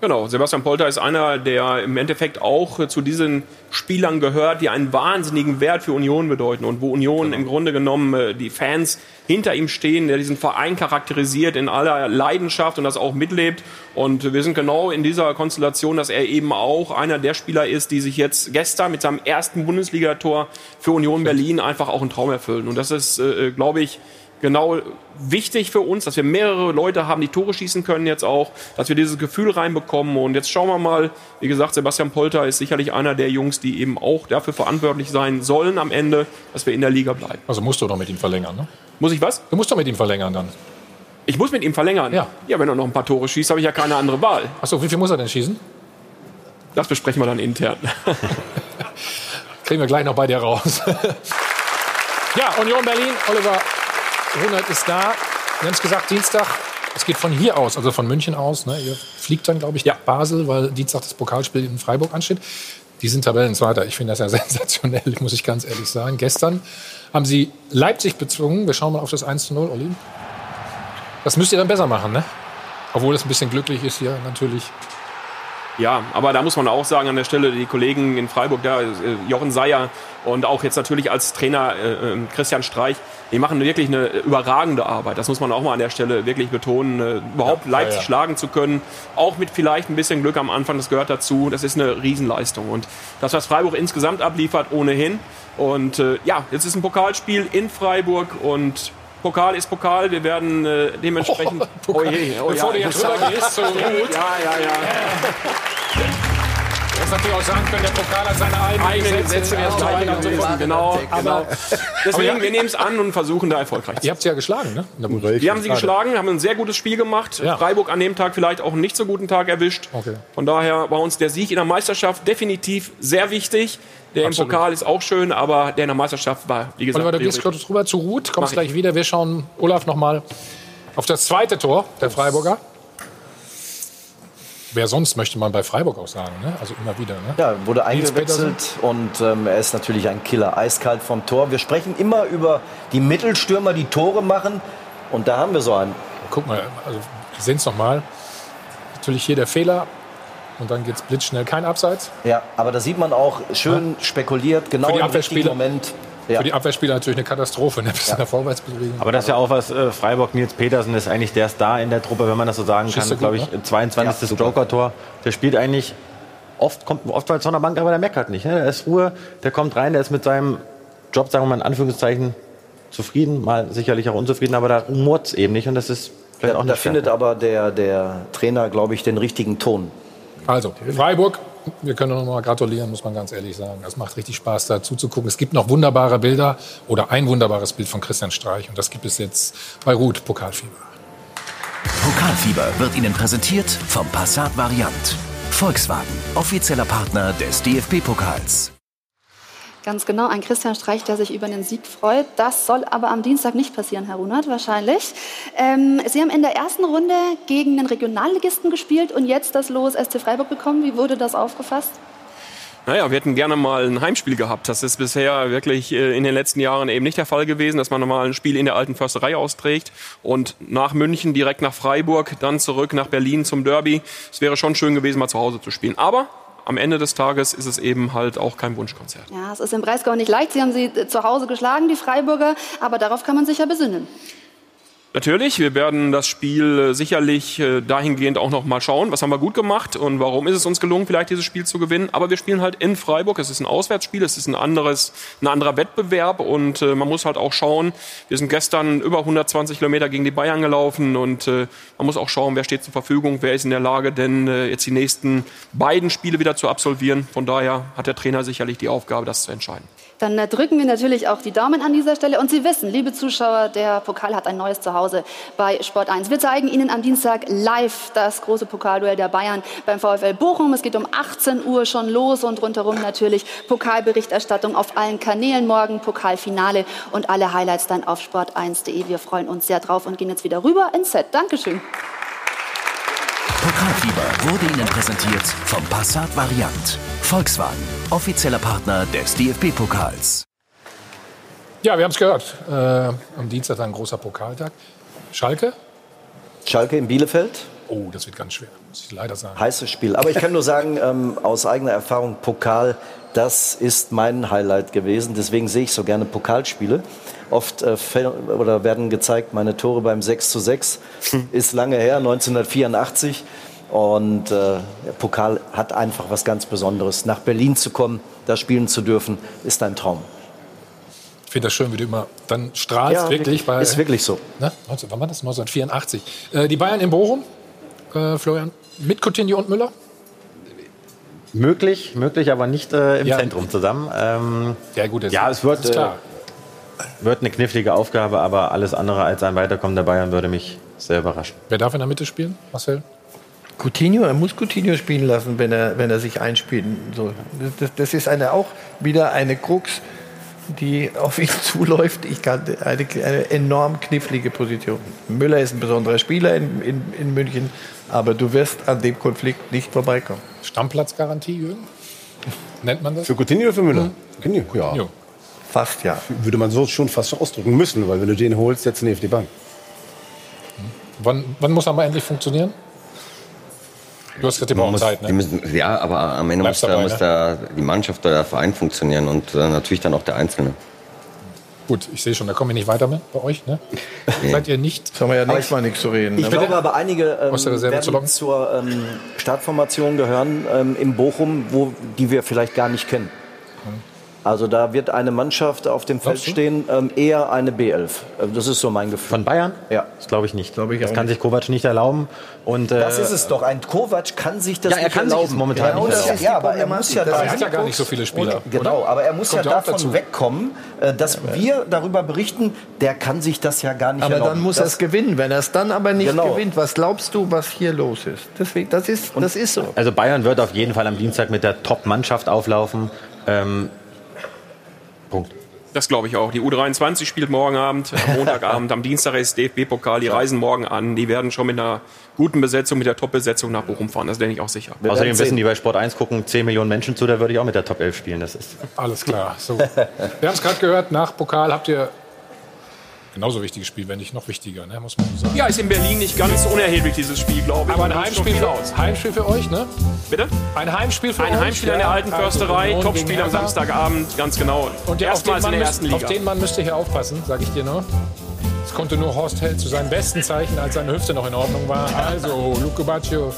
Genau, Sebastian Polter ist einer, der im Endeffekt auch äh, zu diesen Spielern gehört, die einen wahnsinnigen Wert für Union bedeuten und wo Union im Grunde genommen äh, die Fans hinter ihm stehen, der diesen Verein charakterisiert in aller Leidenschaft und das auch mitlebt. Und wir sind genau in dieser Konstellation, dass er eben auch einer der Spieler ist, die sich jetzt gestern mit seinem ersten Bundesligator für Union Berlin einfach auch einen Traum erfüllen. Und das ist, äh, glaube ich, genau wichtig für uns, dass wir mehrere Leute haben, die Tore schießen können jetzt auch, dass wir dieses Gefühl reinbekommen. Und jetzt schauen wir mal, wie gesagt, Sebastian Polter ist sicherlich einer der Jungs, die eben auch dafür verantwortlich sein sollen am Ende, dass wir in der Liga bleiben. Also musst du doch mit ihm verlängern, ne? Muss ich was? Du musst doch mit ihm verlängern dann. Ich muss mit ihm verlängern? Ja. Ja, wenn er noch ein paar Tore schießt, habe ich ja keine andere Wahl. Achso, wie viel muss er denn schießen? Das besprechen wir dann intern. <laughs> Kriegen wir gleich noch bei dir raus. <laughs> ja, Union Berlin, Oliver Runert ist da. Wir haben es gesagt, Dienstag. Es geht von hier aus, also von München aus. Ne? Ihr fliegt dann, glaube ich, nach Basel, weil Dienstag das Pokalspiel in Freiburg ansteht. Die sind Tabellenzweiter. Ich finde das ja <laughs> sensationell, muss ich ganz ehrlich sagen. Gestern haben sie Leipzig bezwungen. Wir schauen mal auf das 1 zu 0, Olli. Das müsst ihr dann besser machen, ne? Obwohl es ein bisschen glücklich ist hier natürlich. Ja, aber da muss man auch sagen, an der Stelle, die Kollegen in Freiburg, da, äh, Jochen Seyer und auch jetzt natürlich als Trainer äh, äh, Christian Streich, die machen wirklich eine überragende Arbeit. Das muss man auch mal an der Stelle wirklich betonen, äh, überhaupt Ja, Leipzig ja, ja. schlagen zu können. Auch mit vielleicht ein bisschen Glück am Anfang, das gehört dazu. Das ist eine Riesenleistung. Und das, was Freiburg insgesamt abliefert, ohnehin. Und äh, ja, jetzt ist ein Pokalspiel in Freiburg und Pokal ist Pokal. Wir werden äh, dementsprechend. <laughs> Oh, je, oh, Bevor du jetzt muss sagen- rüber gehst zur Ruth. Ja, ja, ja. <laughs> Hättest natürlich auch sagen können, der Pokal hat seine eigenen Eigene Gesetze ja, wäre und so gewesen. Genau, Aber- genau. Aber Deswegen, ja- wir nehmen es an und versuchen da erfolgreich zu Ihr habt sie ja geschlagen, ne? Wir haben sie geschlagen, haben ein sehr gutes Spiel gemacht. Freiburg an dem Tag vielleicht auch einen nicht so guten Tag erwischt. Okay. Von daher war uns der Sieg in der Meisterschaft definitiv sehr wichtig. Der Absolut. im Pokal ist auch schön, aber der in der Meisterschaft war, wie gesagt, Oliver, du gehst kurz rüber zu Ruth, kommst gleich wieder. Wir schauen, Olaf, noch mal auf das zweite Tor der Freiburger. Wer sonst möchte man bei Freiburg auch sagen, ne? Also immer wieder, ne? Ja, wurde eingewechselt und ähm, er ist natürlich ein Killer, eiskalt vom Tor. Wir sprechen immer über die Mittelstürmer, die Tore machen. Und da haben wir so einen. Guck mal, also wir sehen es noch mal. Natürlich hier der Fehler und dann geht's blitzschnell. Kein Abseits. Ja, aber da sieht man auch schön spekuliert, genau im richtigen Moment. Ja. Für die Abwehrspieler natürlich eine Katastrophe, ne? Bis in der Vorwärtsbewegung. Aber das ist ja auch was, äh, Freiburg, Nils Petersen ist eigentlich der Star in der Truppe, wenn man das so sagen Schießt kann. Glaube ich, ne? 22. Joker-Tor. Der spielt eigentlich oft, kommt oft als von der Bank, aber der meckert nicht. Ne? Der ist Ruhe, der kommt rein, der ist mit seinem Job, sagen wir mal in Anführungszeichen, zufrieden, mal sicherlich auch unzufrieden, aber da rumort es eben nicht und das ist vielleicht Da, auch da nicht findet aber der, der Trainer, glaube ich, den richtigen Ton. Also, Freiburg, wir können noch mal gratulieren, muss man ganz ehrlich sagen. Es macht richtig Spaß, da zuzugucken. Es gibt noch wunderbare Bilder oder ein wunderbares Bild von Christian Streich. Und das gibt es jetzt bei Ruth Pokalfieber. Pokalfieber wird Ihnen präsentiert vom Passat Variant. Volkswagen, offizieller Partner des DFB-Pokals. Ganz genau, ein Christian Streich, der sich über einen Sieg freut. Das soll aber am Dienstag nicht passieren, Herr Runert, wahrscheinlich. Ähm, Sie haben in der ersten Runde gegen den Regionalligisten gespielt und jetzt das Los SC Freiburg bekommen. Wie wurde das aufgefasst? Naja, wir hätten gerne mal ein Heimspiel gehabt. Das ist bisher wirklich äh, in den letzten Jahren eben nicht der Fall gewesen, dass man mal ein Spiel in der alten Försterei austrägt und nach München direkt nach Freiburg, dann zurück nach Berlin zum Derby. Es wäre schon schön gewesen, mal zu Hause zu spielen. Aber am Ende des Tages ist es eben halt auch kein Wunschkonzert. Ja, es ist im Breisgau nicht leicht. Sie haben sie äh, zu Hause geschlagen, die Freiburger. Aber darauf kann man sich ja besinnen. Natürlich, wir werden das Spiel äh, sicherlich äh, dahingehend auch noch mal schauen, was haben wir gut gemacht und warum ist es uns gelungen, vielleicht dieses Spiel zu gewinnen. Aber wir spielen halt in Freiburg, es ist ein Auswärtsspiel, es ist ein, anderes, ein anderer Wettbewerb und äh, man muss halt auch schauen, wir sind gestern über 120 Kilometer gegen die Bayern gelaufen und man muss auch schauen, wer steht zur Verfügung, wer ist in der Lage, denn jetzt die nächsten beiden Spiele wieder zu absolvieren. Von daher hat der Trainer sicherlich die Aufgabe, das zu entscheiden. Dann äh, drücken wir natürlich auch die Daumen an dieser Stelle. Und Sie wissen, liebe Zuschauer, der Pokal hat ein neues Zuhause bei Sport 1. Wir zeigen Ihnen am Dienstag live das große Pokalduell der Bayern beim VfL Bochum. Es geht um 18 Uhr schon los und rundherum natürlich Pokalberichterstattung auf allen Kanälen. Morgen Pokalfinale und alle Highlights dann auf sport1.de. Wir freuen uns sehr drauf und gehen jetzt wieder rüber ins Set. Dankeschön. Pokalfieber wurde Ihnen präsentiert vom Passat Variant. Volkswagen, offizieller Partner des DFB-Pokals. Ja, wir haben es gehört. Äh, am Dienstag ein großer Pokaltag. Schalke? Schalke in Bielefeld. Oh, das wird ganz schwer, muss ich leider sagen. Heißes Spiel. Aber ich kann nur sagen, <laughs> ähm, aus eigener Erfahrung, Pokal, das ist mein Highlight gewesen. Deswegen sehe ich so gerne Pokalspiele. Oft äh, oder werden gezeigt, meine Tore beim 6 zu 6 <laughs> ist lange her, 1984. Und äh, der Pokal hat einfach was ganz Besonderes. Nach Berlin zu kommen, da spielen zu dürfen, ist ein Traum. Ich finde das schön, wie du immer dann strahlst, Ja, wirklich. wirklich. Bei, Ist wirklich so. Ne? 19, wann war das? 1984. Äh, die Bayern in Bochum, äh, Florian, mit Coutinho und Müller? Möglich, möglich, aber nicht äh, im Ja. Zentrum zusammen. Ähm, ja, gut, das- ja, es wird, ist klar. Äh, wird eine knifflige Aufgabe, aber alles andere als ein Weiterkommen der Bayern würde mich sehr überraschen. Wer darf in der Mitte spielen? Marcel? Coutinho, er muss Coutinho spielen lassen, wenn er, wenn er sich einspielt. So, das, das, ist eine, auch wieder eine Krux, die auf ihn <laughs> zuläuft. Ich kann eine, eine enorm knifflige Position. Müller ist ein besonderer Spieler in, in, in München, aber du wirst an dem Konflikt nicht vorbeikommen. Stammplatzgarantie, Jürgen? Nennt man das? Für Coutinho oder für Müller? Coutinho, ja. Jo. Fast ja. Würde man so schon fast ausdrücken müssen, weil wenn du den holst, setzt du ihn auf die Bank. Wann, wann muss er mal endlich funktionieren? Du hast gesagt, die brauchen muss, Zeit, ne? müssen, ja, aber am Ende muss, da, dabei, muss ne? da die Mannschaft oder der Verein funktionieren und äh, natürlich dann auch der Einzelne. Gut, ich sehe schon, da kommen wir nicht weiter mit bei euch, ne? <laughs> Seid ihr nicht? Das haben wir ja Aber nächstes Mal nichts zu reden. Ich ne? glaube aber, einige ähm, zu werden locken? zur ähm, Startformation gehören ähm, in Bochum, wo, die wir vielleicht gar nicht kennen. Also da wird eine Mannschaft auf dem Feld stehen, ähm, eher eine B11. Äh, Das ist so mein Gefühl. Von Bayern? Ja. Das glaube ich nicht. ich das kann sich Kovac nicht erlauben. Und, äh, Das ist es doch. Ein Kovac kann sich das Ja, er nicht kann sich erlauben. es momentan genau nicht das erlauben. ist ja, aber er muss ja Das da hat ja gar nicht so viele Spieler. Und, genau, oder? aber er muss Kommt ja davon dazu. wegkommen, äh, dass wir darüber berichten, der kann sich das ja gar nicht Aber erlauben. dann muss er es gewinnen. Wenn er es dann aber nicht Genau. gewinnt, was glaubst du, was hier los ist? Deswegen, das ist, das ist so. Also Bayern wird auf jeden Fall am Dienstag mit der Top-Mannschaft auflaufen. Ähm, Punkt. Das glaube ich auch. Die U23 spielt morgen Abend, am Montagabend, am Dienstag ist DFB-Pokal. Die reisen morgen an. Die werden schon mit einer guten Besetzung, mit der Top-Besetzung nach Bochum fahren. Das denke ich auch sicher. Außerdem wissen die bei Sport 1 gucken 10 Millionen Menschen zu, da würde ich auch mit der Top 11 spielen. Das ist Alles klar. So. Wir haben es gerade gehört, nach Pokal habt ihr genauso wichtiges Spiel, wenn nicht noch wichtiger, ne? muss man so sagen. Ja, ist in Berlin nicht ganz unerheblich, dieses Spiel, glaube ich. Aber ein Heimspiel für, aus. Heimspiel für euch, ne? Bitte? Ein Heimspiel für Ein euch? Heimspiel an der ja. alten Also Försterei, Union Topspiel am. Samstagabend, ganz genau. Und der, auf, Erstmals in Mann der ersten auf Liga. den Mann müsst ihr hier aufpassen, sage ich dir nur. Es konnte nur Horst Held zu seinen besten Zeichen, als seine Hüfte noch in Ordnung war. Also, Luke Baccio.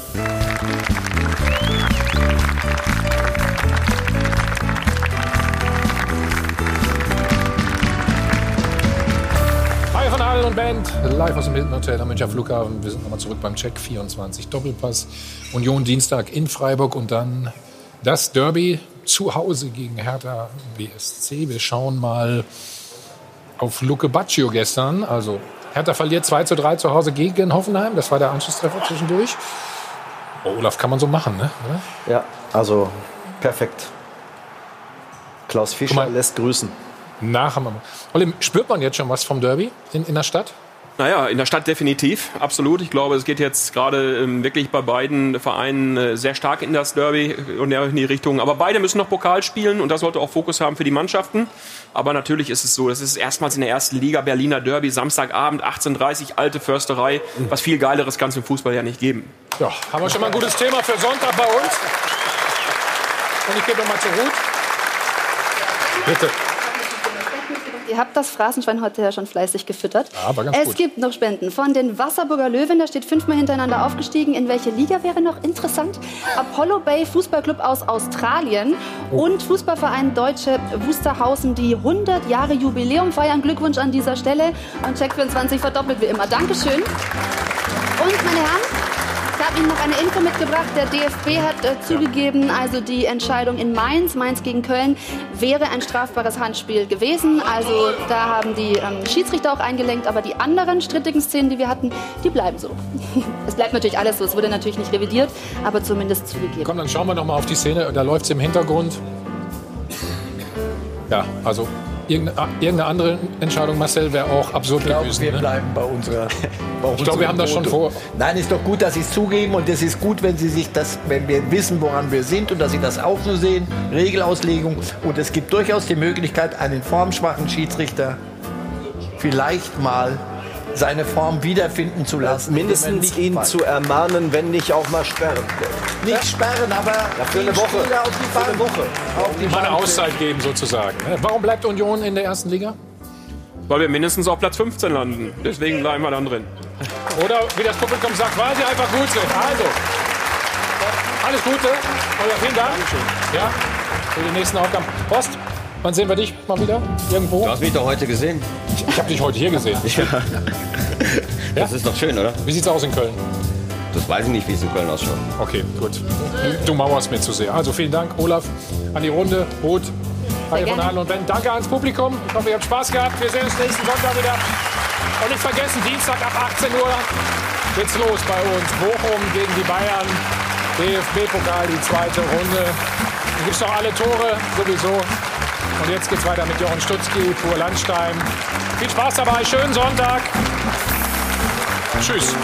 Halen und Band, live aus dem Hilton Hotel am Münchner Flughafen. Wir sind nochmal zurück beim Check 24 Doppelpass. Union Dienstag in Freiburg und dann das Derby zu Hause gegen Hertha BSC. Wir schauen mal auf Luke Baccio gestern. Also Hertha verliert 2 zu 3 zu Hause gegen Hoffenheim. Das war der Anschlusstreffer zwischendurch. Oh, Olaf, kann man so machen, ne? Oder? Ja, also perfekt. Klaus Fischer lässt grüßen. Nach wir. Olli, spürt man jetzt schon was vom Derby in, in der Stadt? Naja, in der Stadt definitiv, absolut. Ich glaube, es geht jetzt gerade ähm, wirklich bei beiden Vereinen äh, sehr stark in das Derby und in die Richtung. Aber beide müssen noch Pokal spielen und das sollte auch Fokus haben für die Mannschaften. Aber natürlich ist es so, das ist erstmals in der ersten Liga Berliner Derby, Samstagabend 18.30 alte Försterei. Was viel Geileres kann es im Fußball ja nicht geben. Ja, haben wir schon mal ein gutes Thema für Sonntag bei uns. Und ich gebe nochmal zu Ruth. Bitte. Ihr habt das Phrasenschwein heute ja schon fleißig gefüttert. Ja, aber ganz es gut. gibt noch Spenden von den Wasserburger Löwen. Da steht fünfmal hintereinander aufgestiegen. In welche Liga wäre noch interessant? Apollo Bay Fußballclub aus Australien Oh. und Fußballverein Deutsche Wusterhausen, die 100 Jahre Jubiläum feiern. Glückwunsch an dieser Stelle. Und Check 24 verdoppelt wie immer. Dankeschön. Und meine Herren, habe Ihnen noch eine Info mitgebracht. Der DFB hat äh, zugegeben, also die Entscheidung in Mainz, Mainz gegen Köln, wäre ein strafbares Handspiel gewesen. Also da haben die ähm, Schiedsrichter auch eingelenkt, aber die anderen strittigen Szenen, die wir hatten, die bleiben so. <laughs> es bleibt natürlich alles so, es wurde natürlich nicht revidiert, aber zumindest zugegeben. Komm, dann schauen wir noch mal auf die Szene. Da läuft es im Hintergrund. Ja, also irgendeine, irgendeine andere Entscheidung, Marcel, wäre auch absurd gewesen. Wir ne? bleiben bei unserer. <laughs> Bei Ich glaube, wir haben das schon vor. Nein, ist doch gut, dass Sie es zugeben und es ist gut, wenn Sie sich das, wenn wir wissen, woran wir sind und dass Sie das auch so sehen. Regelauslegung und es gibt durchaus die Möglichkeit, einen formschwachen Schiedsrichter vielleicht mal seine Form wiederfinden zu lassen. Mindestens ihn zu ermahnen, wenn nicht auch mal sperren. Nicht sperren, aber für eine Woche. Auf die. Für eine Woche. Auf die Mal eine. Auszeit geben sozusagen. ne? Warum bleibt Union in der ersten Liga? Weil wir mindestens auf Platz 15 landen. Deswegen bleiben wir dann drin. Oder wie das Publikum sagt, weil sie einfach gut sind. Also, alles Gute. Oder vielen Dank. Ja, für die nächsten Aufgaben. Horst, wann sehen wir dich mal wieder? Irgendwo? Du hast mich doch heute gesehen. Ich, ich habe dich heute hier gesehen. <laughs> Das ist doch schön, oder? Wie sieht's aus in Köln? Das weiß ich nicht, wie es in Köln ausschaut. Okay, gut. Du mauerst mir zu sehr. Also vielen Dank, Olaf, an die Runde. Ruth, Heike von. Hahn und Ben. Danke ans Publikum. Ich hoffe, ihr habt Spaß gehabt. Wir sehen uns nächsten Sonntag wieder. Und nicht vergessen, Dienstag ab 18 Uhr geht's los bei uns. Bochum gegen die Bayern. DFB-Pokal, die zweite Runde. Dann gibt's noch alle Tore sowieso. Und jetzt geht's weiter mit Jochen Stutzki, Pur Landstein. Viel Spaß dabei, schönen Sonntag. Tschüss.